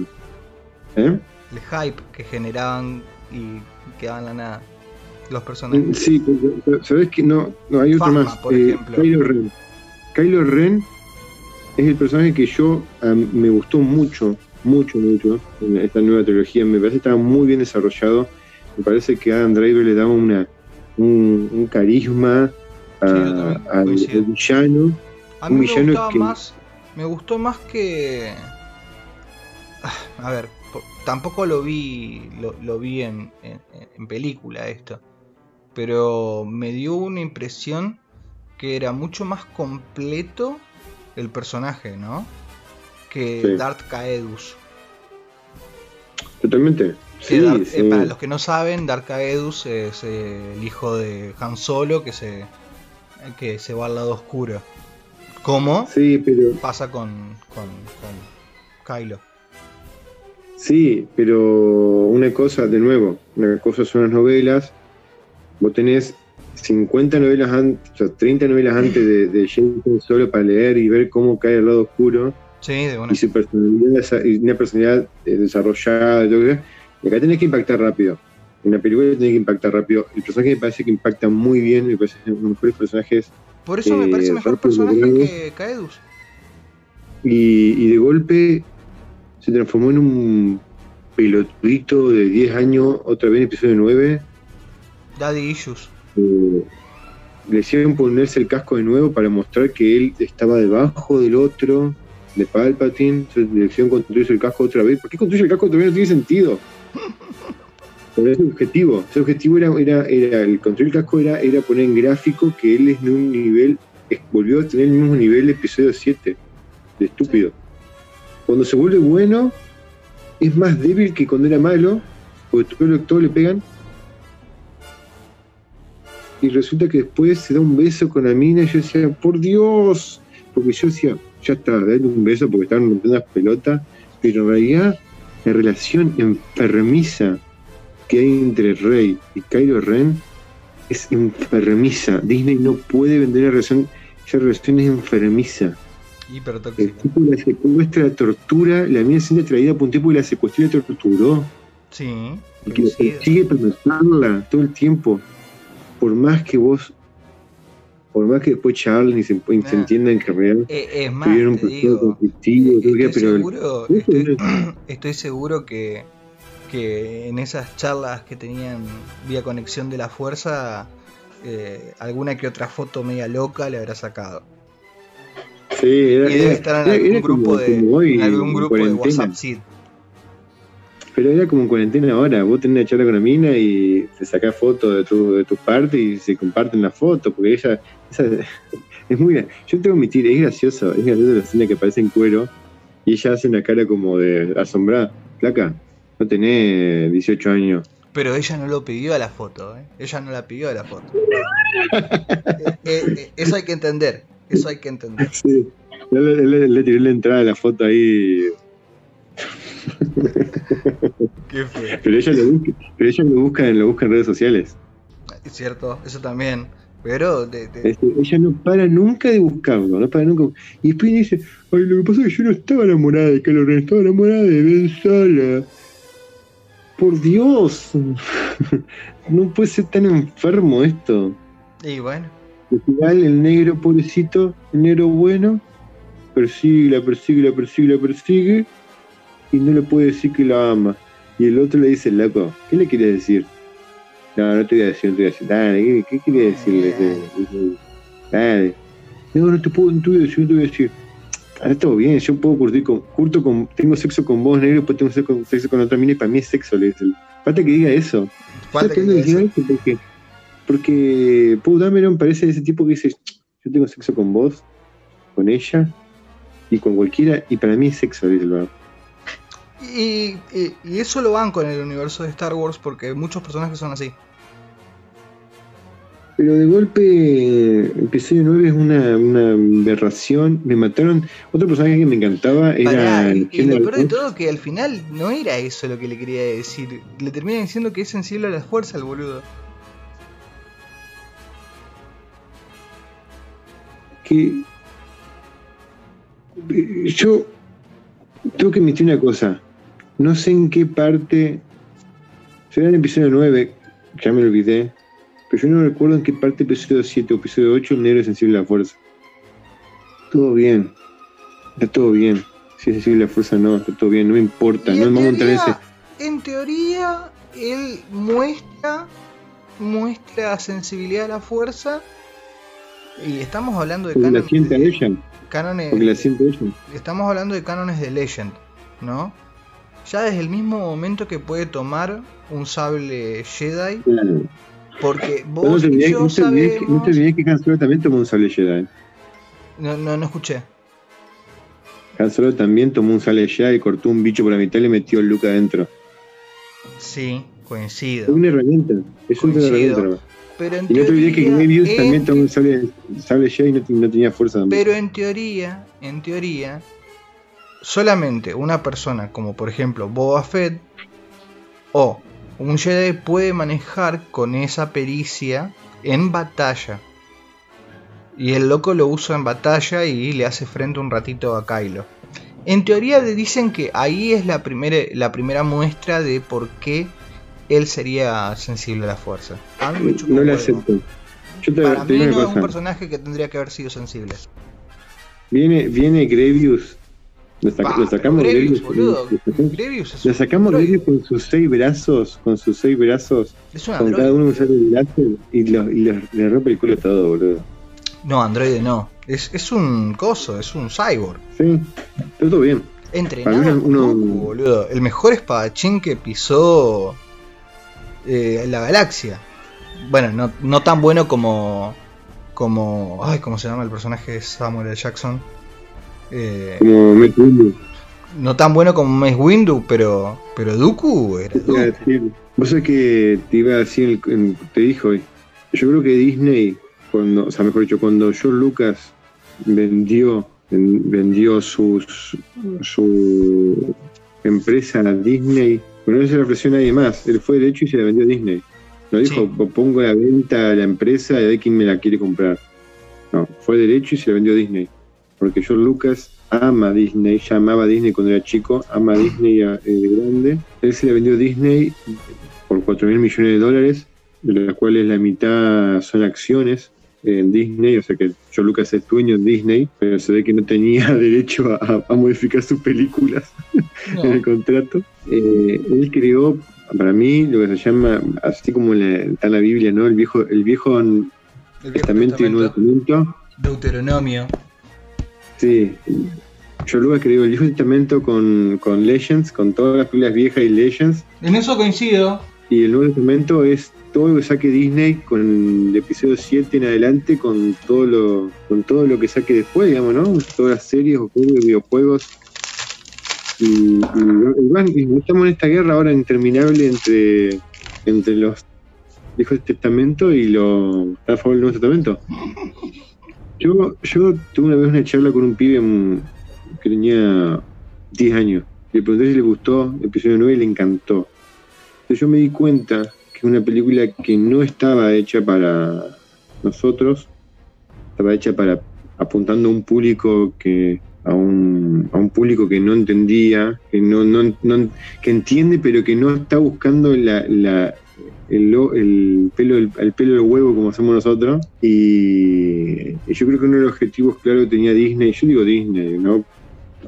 ¿Eh? El hype que generaban y quedaban la nada. Los personajes. Sí, ¿sabes qué? No, no, hay otro más. por Eh, ejemplo. Kylo Ren. Kylo Ren es el personaje que yo a mí me gustó mucho, mucho, mucho en esta nueva trilogía. Me parece que estaba muy bien desarrollado. Me parece que Adam Driver le daba una, un, un carisma a- Sí, al coincido. al villano. A un mí me villano gustaba que- más. Me gustó más que. Ah, A ver, po- tampoco lo vi. Lo, lo vi en, en- en película esto. Pero me dio una impresión que era mucho más completo el personaje, ¿no? Que Sí. Darth Caedus. Totalmente. Que Sí, Darth- eh, sí. para los que no saben, Darth Caedus es eh, el hijo de Han Solo que se, que se va al lado oscuro. ¿Cómo? Sí, pero pasa con, con, con Kylo. Sí, pero una cosa, de nuevo, una cosa son las novelas. Vos tenés 50 novelas antes, o sea, 30 novelas antes de, de Jameson solo para leer y ver cómo cae el lado oscuro Sí, de una. y su personalidad, y una personalidad eh, desarrollada. Y acá tenés que impactar rápido. En la película tenés que impactar rápido. El personaje me parece que impacta muy bien, me parece uno de los mejores personajes. Por eso me eh, parece mejor rápido, personaje que Caedus. Y, y de golpe se transformó en un pelotudito de 10 años, otra vez en episodio 9. Daddy Issues. eh, le hicieron ponerse el casco de nuevo para mostrar que él estaba debajo del otro, de Palpatine. Le hicieron construirse el casco otra vez. ¿Por qué construye el casco otra vez? No tiene sentido. Pero ese objetivo. Ese objetivo era, era, era el construir el casco era, era poner en gráfico que él es en un nivel, volvió a tener el mismo nivel de episodio 7, de estúpido. Cuando se vuelve bueno, es más débil que cuando era malo, porque todo, todo le pegan y resulta que después se da un beso con la mina y yo decía, por Dios, porque yo decía, ya está, dale un beso porque estaban rompiendo las pelotas, pero en realidad la relación enfermiza que hay entre Rey y Kylo Ren es enfermiza. Disney no puede vender la relación, esa relación es enfermiza. El tipo la secuestra, la tortura, la mina siente atraída por un tipo que la secuestró y la torturó Sí, y que sigue para matarla todo el tiempo. Por más que vos, por más que después charlen y se, y se entiendan que real Eh, es más, te digo, estoy, seguro, estoy seguro que, que en esas charlas que tenían vía conexión de la fuerza eh, alguna que otra foto media loca le habrá sacado. Sí, era, y debe estar en algún era grupo como- de como hoy, en algún grupo de. WhatsApp sí. Pero era como en cuarentena ahora, vos tenés una charla con la mina y te sacás fotos de tu, de tu parte y se comparten las fotos, porque ella, esa- es muy, yo tengo que admitir, es gracioso, es gracioso la escena que aparece en cuero y ella hace una cara como de asombrada, flaca, no tenés 18 años. Pero ella no lo pidió a la foto, ¿eh? Ella no la pidió a la foto. Eh, eh, eh, eso hay que entender. Eso hay que entender. Sí, le, le- tiré la entrada de la foto ahí, ¿Qué fue? pero ella lo busca, pero ella lo busca, lo busca en redes sociales. Es cierto, eso también. Pero de, de- ella no para nunca de buscarlo, no para nunca. Y después dice, ay, lo que pasa es que yo no estaba enamorada de Kylo Ren, estaba enamorada de Ben Sala. Por Dios, no puede ser tan enfermo esto. y bueno, Al final el negro pobrecito, el negro bueno, persigue, la persigue, la persigue, la persigue, y no le puede decir que la ama. Y el otro le dice, loco, ¿qué le quiere decir? No, no te voy a decir, no te voy a decir. Dale, ¿qué, qué quería decirle? Dice, Dale. No, no te puedo, no te voy a decir, no te voy a decir. Ah, está todo bien, yo puedo curtir con, curto con, tengo sexo con vos, negro, después tengo sexo con, sexo con otra mina y para mí es sexo, le dice. Falta que diga eso. falta que ¿Sabes diga qué? eso. Porque, porque Paul Dameron parece ese tipo que dice, yo tengo sexo con vos, con ella y con cualquiera, y para mí es sexo, dice el. Y, y- y eso lo banco en el universo de Star Wars porque muchos personajes son así. Pero de golpe, episodio 9 es una, una aberración. Me mataron. Otro personaje que me encantaba era. Pará, el y lo peor de todo que al final no era eso lo que le quería decir. Le termina diciendo que es sensible a la fuerza el boludo. que eh, yo tengo que admitir una cosa. No sé en qué parte. Será en el episodio 9, ya me lo olvidé. Pero yo no recuerdo en qué parte episodio 7 o episodio 8 el negro es sensible a la fuerza. Todo bien. Está todo bien. Si es sensible a la fuerza no, está todo bien, no me importa. No me vamos a ese. teoría, en teoría, él muestra, muestra sensibilidad a la fuerza. Y estamos hablando de la cánones, siente a de- ella. cánones- Porque la siente ella. estamos hablando de cánones de Legend, ¿no? Ya desde el mismo momento que puede tomar un sable Jedi, Claro. Porque No vos te y olvides yo no te olvides que, no te sabemos... que también tomó un sable Jedi. No, no, no escuché. Han Solo también tomó un sable Jedi y cortó un bicho por la mitad y le metió el Luke adentro. Sí, Es coincido. una herramienta. Es una Coincido. herramienta. nomás. Pero en Y no te olvides que Grievous en también tomó un sable, sable Jedi y no, no tenía fuerza tampoco. Pero en teoría, en teoría, solamente una persona como por ejemplo Boba Fett o un Jedi puede manejar con esa pericia en batalla. Y el loco lo usa en batalla y le hace frente un ratito a Kylo. En teoría le dicen que ahí es la primera, la primera muestra de por qué él sería sensible a la fuerza. A mí me chupa no huevo. acepto. Yo te, Para te mí no es un personaje que tendría que haber sido sensible. Viene, viene Grevious. Sac- lo sacamos boludo. lo sacamos- es. Grevious con sus seis brazos, con sus seis brazos, Es con androide. cada uno un y, lo, y lo- le rompe el culo todo, boludo. No, androide no. Es, es un coso, es un cyborg. Sí, está todo bien. Entrenado por uno- Goku, boludo. El mejor espadachín que pisó eh, la galaxia. Bueno, no, no tan bueno como. como. Ay, ¿cómo se llama el personaje de Samuel L. Jackson? Eh, Como Matt Windu. no tan bueno como Mace Windu, pero. Pero Dooku era Dooku. Vos sabés que te iba a decir, te dijo hoy. Yo creo que Disney, cuando, o sea, mejor dicho, cuando George Lucas vendió, ven- vendió sus, su empresa a Disney, bueno, no se la ofreció a nadie más. Él fue derecho y se la vendió a Disney. No dijo, Sí. pongo a la venta a la empresa y a ver quién me la quiere comprar. No, fue derecho y se la vendió a Disney. Porque George Lucas ama a Disney, ya amaba a Disney cuando era chico, ama a Disney a- eh, de grande. Él se le vendió a Disney por 4 mil millones de dólares, de las cuales la mitad son acciones en Disney, o sea que George Lucas es dueño de Disney, pero se ve que no tenía derecho a, a modificar sus películas en el contrato. Eh, él creó para mí lo que se llama, así como la- está en la Biblia, ¿no? El viejo, el viejo El Viejo Testamento y el Nuevo Testamento. Deuteronomio. Sí. Yo luego escribo el Viejo Testamento con, con Legends, con todas las películas viejas y Legends. En eso coincido. Y el Nuevo Testamento es todo lo que saque Disney con el episodio 7 en adelante, con todo lo, con todo lo que saque después, digamos, ¿no? Todas las series o juegos, videojuegos. Y, y, y estamos en esta guerra ahora interminable entre, entre los Viejos Testamento y los a favor del Nuevo Testamento. Yo, yo tuve una vez una charla con un pibe que tenía 10 años. Le pregunté si le gustó el episodio 9 y le encantó. Entonces yo me di cuenta que es una película que no estaba hecha para nosotros, estaba hecha para apuntando a un público que a un, a un público que no entendía, que no, no, no- que entiende pero que no está buscando la- el, el pelo el, el pelo del huevo como hacemos nosotros y, yo creo que uno de los objetivos claro que tenía Disney, yo digo Disney, ¿no?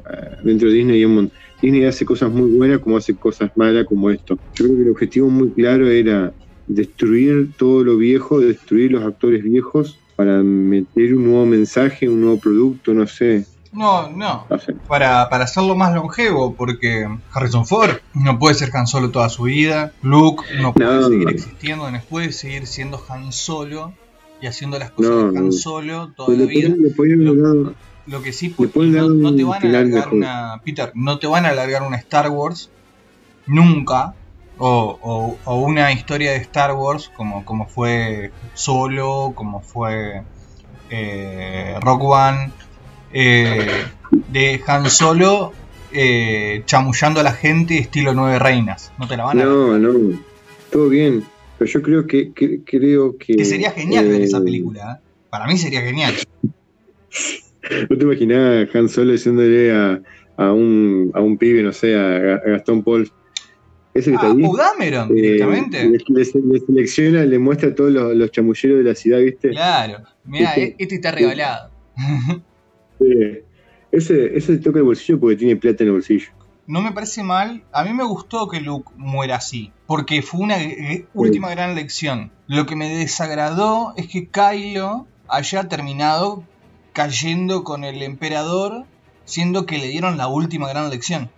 Ah, Dentro de Disney hay Disney hace cosas muy buenas como hace cosas malas como esto. Yo creo que el objetivo muy claro era destruir todo lo viejo, destruir los actores viejos para meter un nuevo mensaje, un nuevo producto, no sé. No, no. sé. Para, para hacerlo más longevo, porque Harrison Ford no puede ser Han Solo toda su vida, Luke no puede No. seguir existiendo, no puede seguir siendo Han Solo y haciendo las cosas No, de Han. Solo toda Le la vida. dado- Lo que sí, pues, pueden no, te van a alargar una. Peter, no te van a alargar una Star Wars nunca. O, o- o una historia de Star Wars como, como fue Solo, como fue eh, Rock One, eh, de Han Solo eh, chamullando a la gente estilo Nueve Reinas. No te la van a No, no, todo bien. Pero yo creo que, que- creo que. Que sería genial ver eh, esa película. ¿eh? Para mí sería genial. ¿No te imaginás a Han Solo diciéndole a, a un, a un pibe, no sé, a, a Gastón Paul? Ese que está Ah, ahí. Poe Dameron, eh, directamente. le, le- le selecciona, le muestra a todos los, los chamulleros de la ciudad, ¿viste? Claro. Mira, Este- este está regalado. Sí. Ese, ese toca el bolsillo porque tiene plata en el bolsillo. No me parece mal. A mí me gustó que Luke muera así. Porque fue una eh, última gran lección. Lo que me desagradó es que Kylo haya terminado cayendo con el emperador. Siendo que le dieron la última gran lección.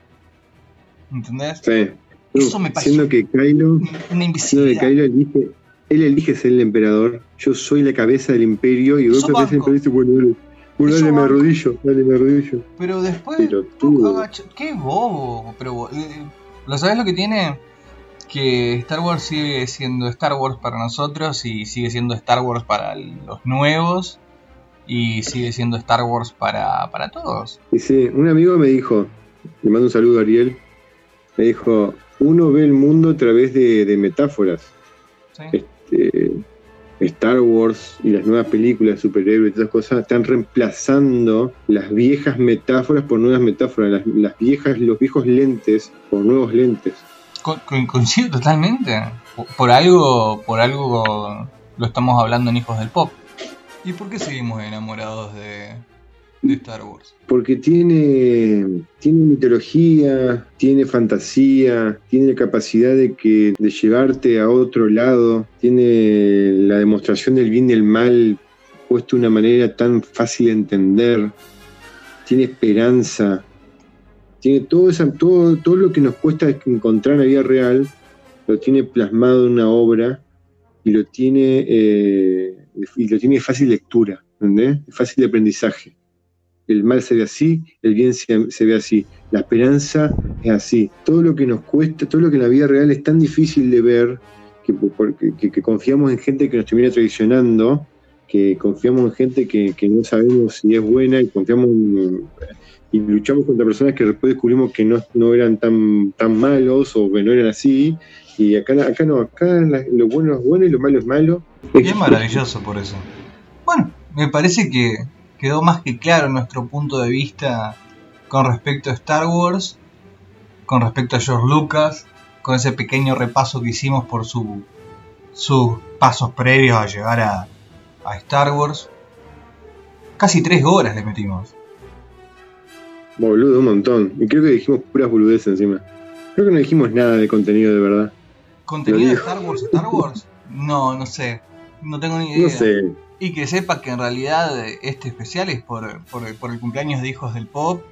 ¿Entendés? Sí. Eso me pareció- Siendo que Kylo, Una siendo que. Kylo elige, él elige ser el emperador. Yo soy la cabeza del imperio y Eso golpe aparece el banco. imperio bueno, dale, bueno, Eso dale, me banco. arrodillo, dale, me arrodillo. Pero después, Pero tú qué bobo. Pero, eh, ¿lo sabes lo que tiene? Que Star Wars sigue siendo Star Wars para nosotros y sigue siendo Star Wars para los nuevos y sigue siendo Star Wars para, para todos. Dice, un amigo me dijo, le mando un saludo a Ariel, me dijo, uno ve el mundo a través de, de metáforas. ¿sí? Este, Star Wars y las nuevas películas de superhéroes y todas cosas están reemplazando las viejas metáforas por nuevas metáforas, las, viejas, los viejos lentes por nuevos lentes. Co- co- coincido totalmente. Por algo, por algo lo estamos hablando en Hijos del Pop. ¿Y por qué seguimos enamorados de, de Star Wars? Porque tiene, tiene mitología, tiene fantasía, tiene la capacidad de, que, de llevarte a otro lado, tiene la demostración del bien y el mal puesto de una manera tan fácil de entender, tiene esperanza, tiene todo, esa, todo, todo lo que nos cuesta encontrar en la vida real, lo tiene plasmado en una obra y lo tiene, eh, y lo tiene fácil lectura, ¿entendés? Fácil de aprendizaje el mal se ve así, el bien se, ve así, la esperanza es así. Todo lo que nos cuesta, todo lo que en la vida real es tan difícil de ver, que, porque- que- que confiamos en gente que nos termina traicionando, que confiamos en gente que, no sabemos si es buena y confiamos en- y luchamos contra personas que después descubrimos que no, eran tan, tan malos o que no eran así. Y acá, acá no, acá lo bueno es bueno y lo malo es malo. Y es maravilloso por eso. Bueno, me parece que quedó más que claro nuestro punto de vista con respecto a Star Wars, con respecto a George Lucas, con ese pequeño repaso que hicimos por su, sus pasos previos a llegar a, a Star Wars. Casi tres horas le metimos. Boludo, un montón. Y creo que dijimos puras boludeces encima. Creo que no dijimos nada de contenido de verdad. ¿Contenido de. Star Wars, Star Wars? No, no sé. No tengo ni idea. No sé. Y que sepa que en realidad eh, este especial es por, por, por el cumpleaños de Hijos del Pop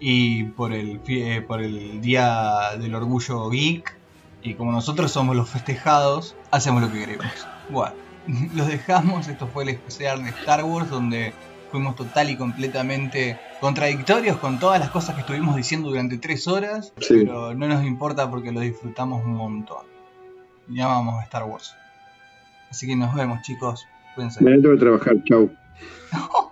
y por el, fie- eh, por el Día del Orgullo Geek. Y como nosotros somos los festejados, hacemos lo que queremos. Bueno, los dejamos. Esto fue el especial de Star Wars donde fuimos total y completamente contradictorios con todas las cosas que estuvimos diciendo durante tres horas. Sí. Pero no nos importa porque lo disfrutamos un montón. Y amamos a Star Wars. Así que nos vemos chicos. Cuídense. Me tengo que trabajar. Chau.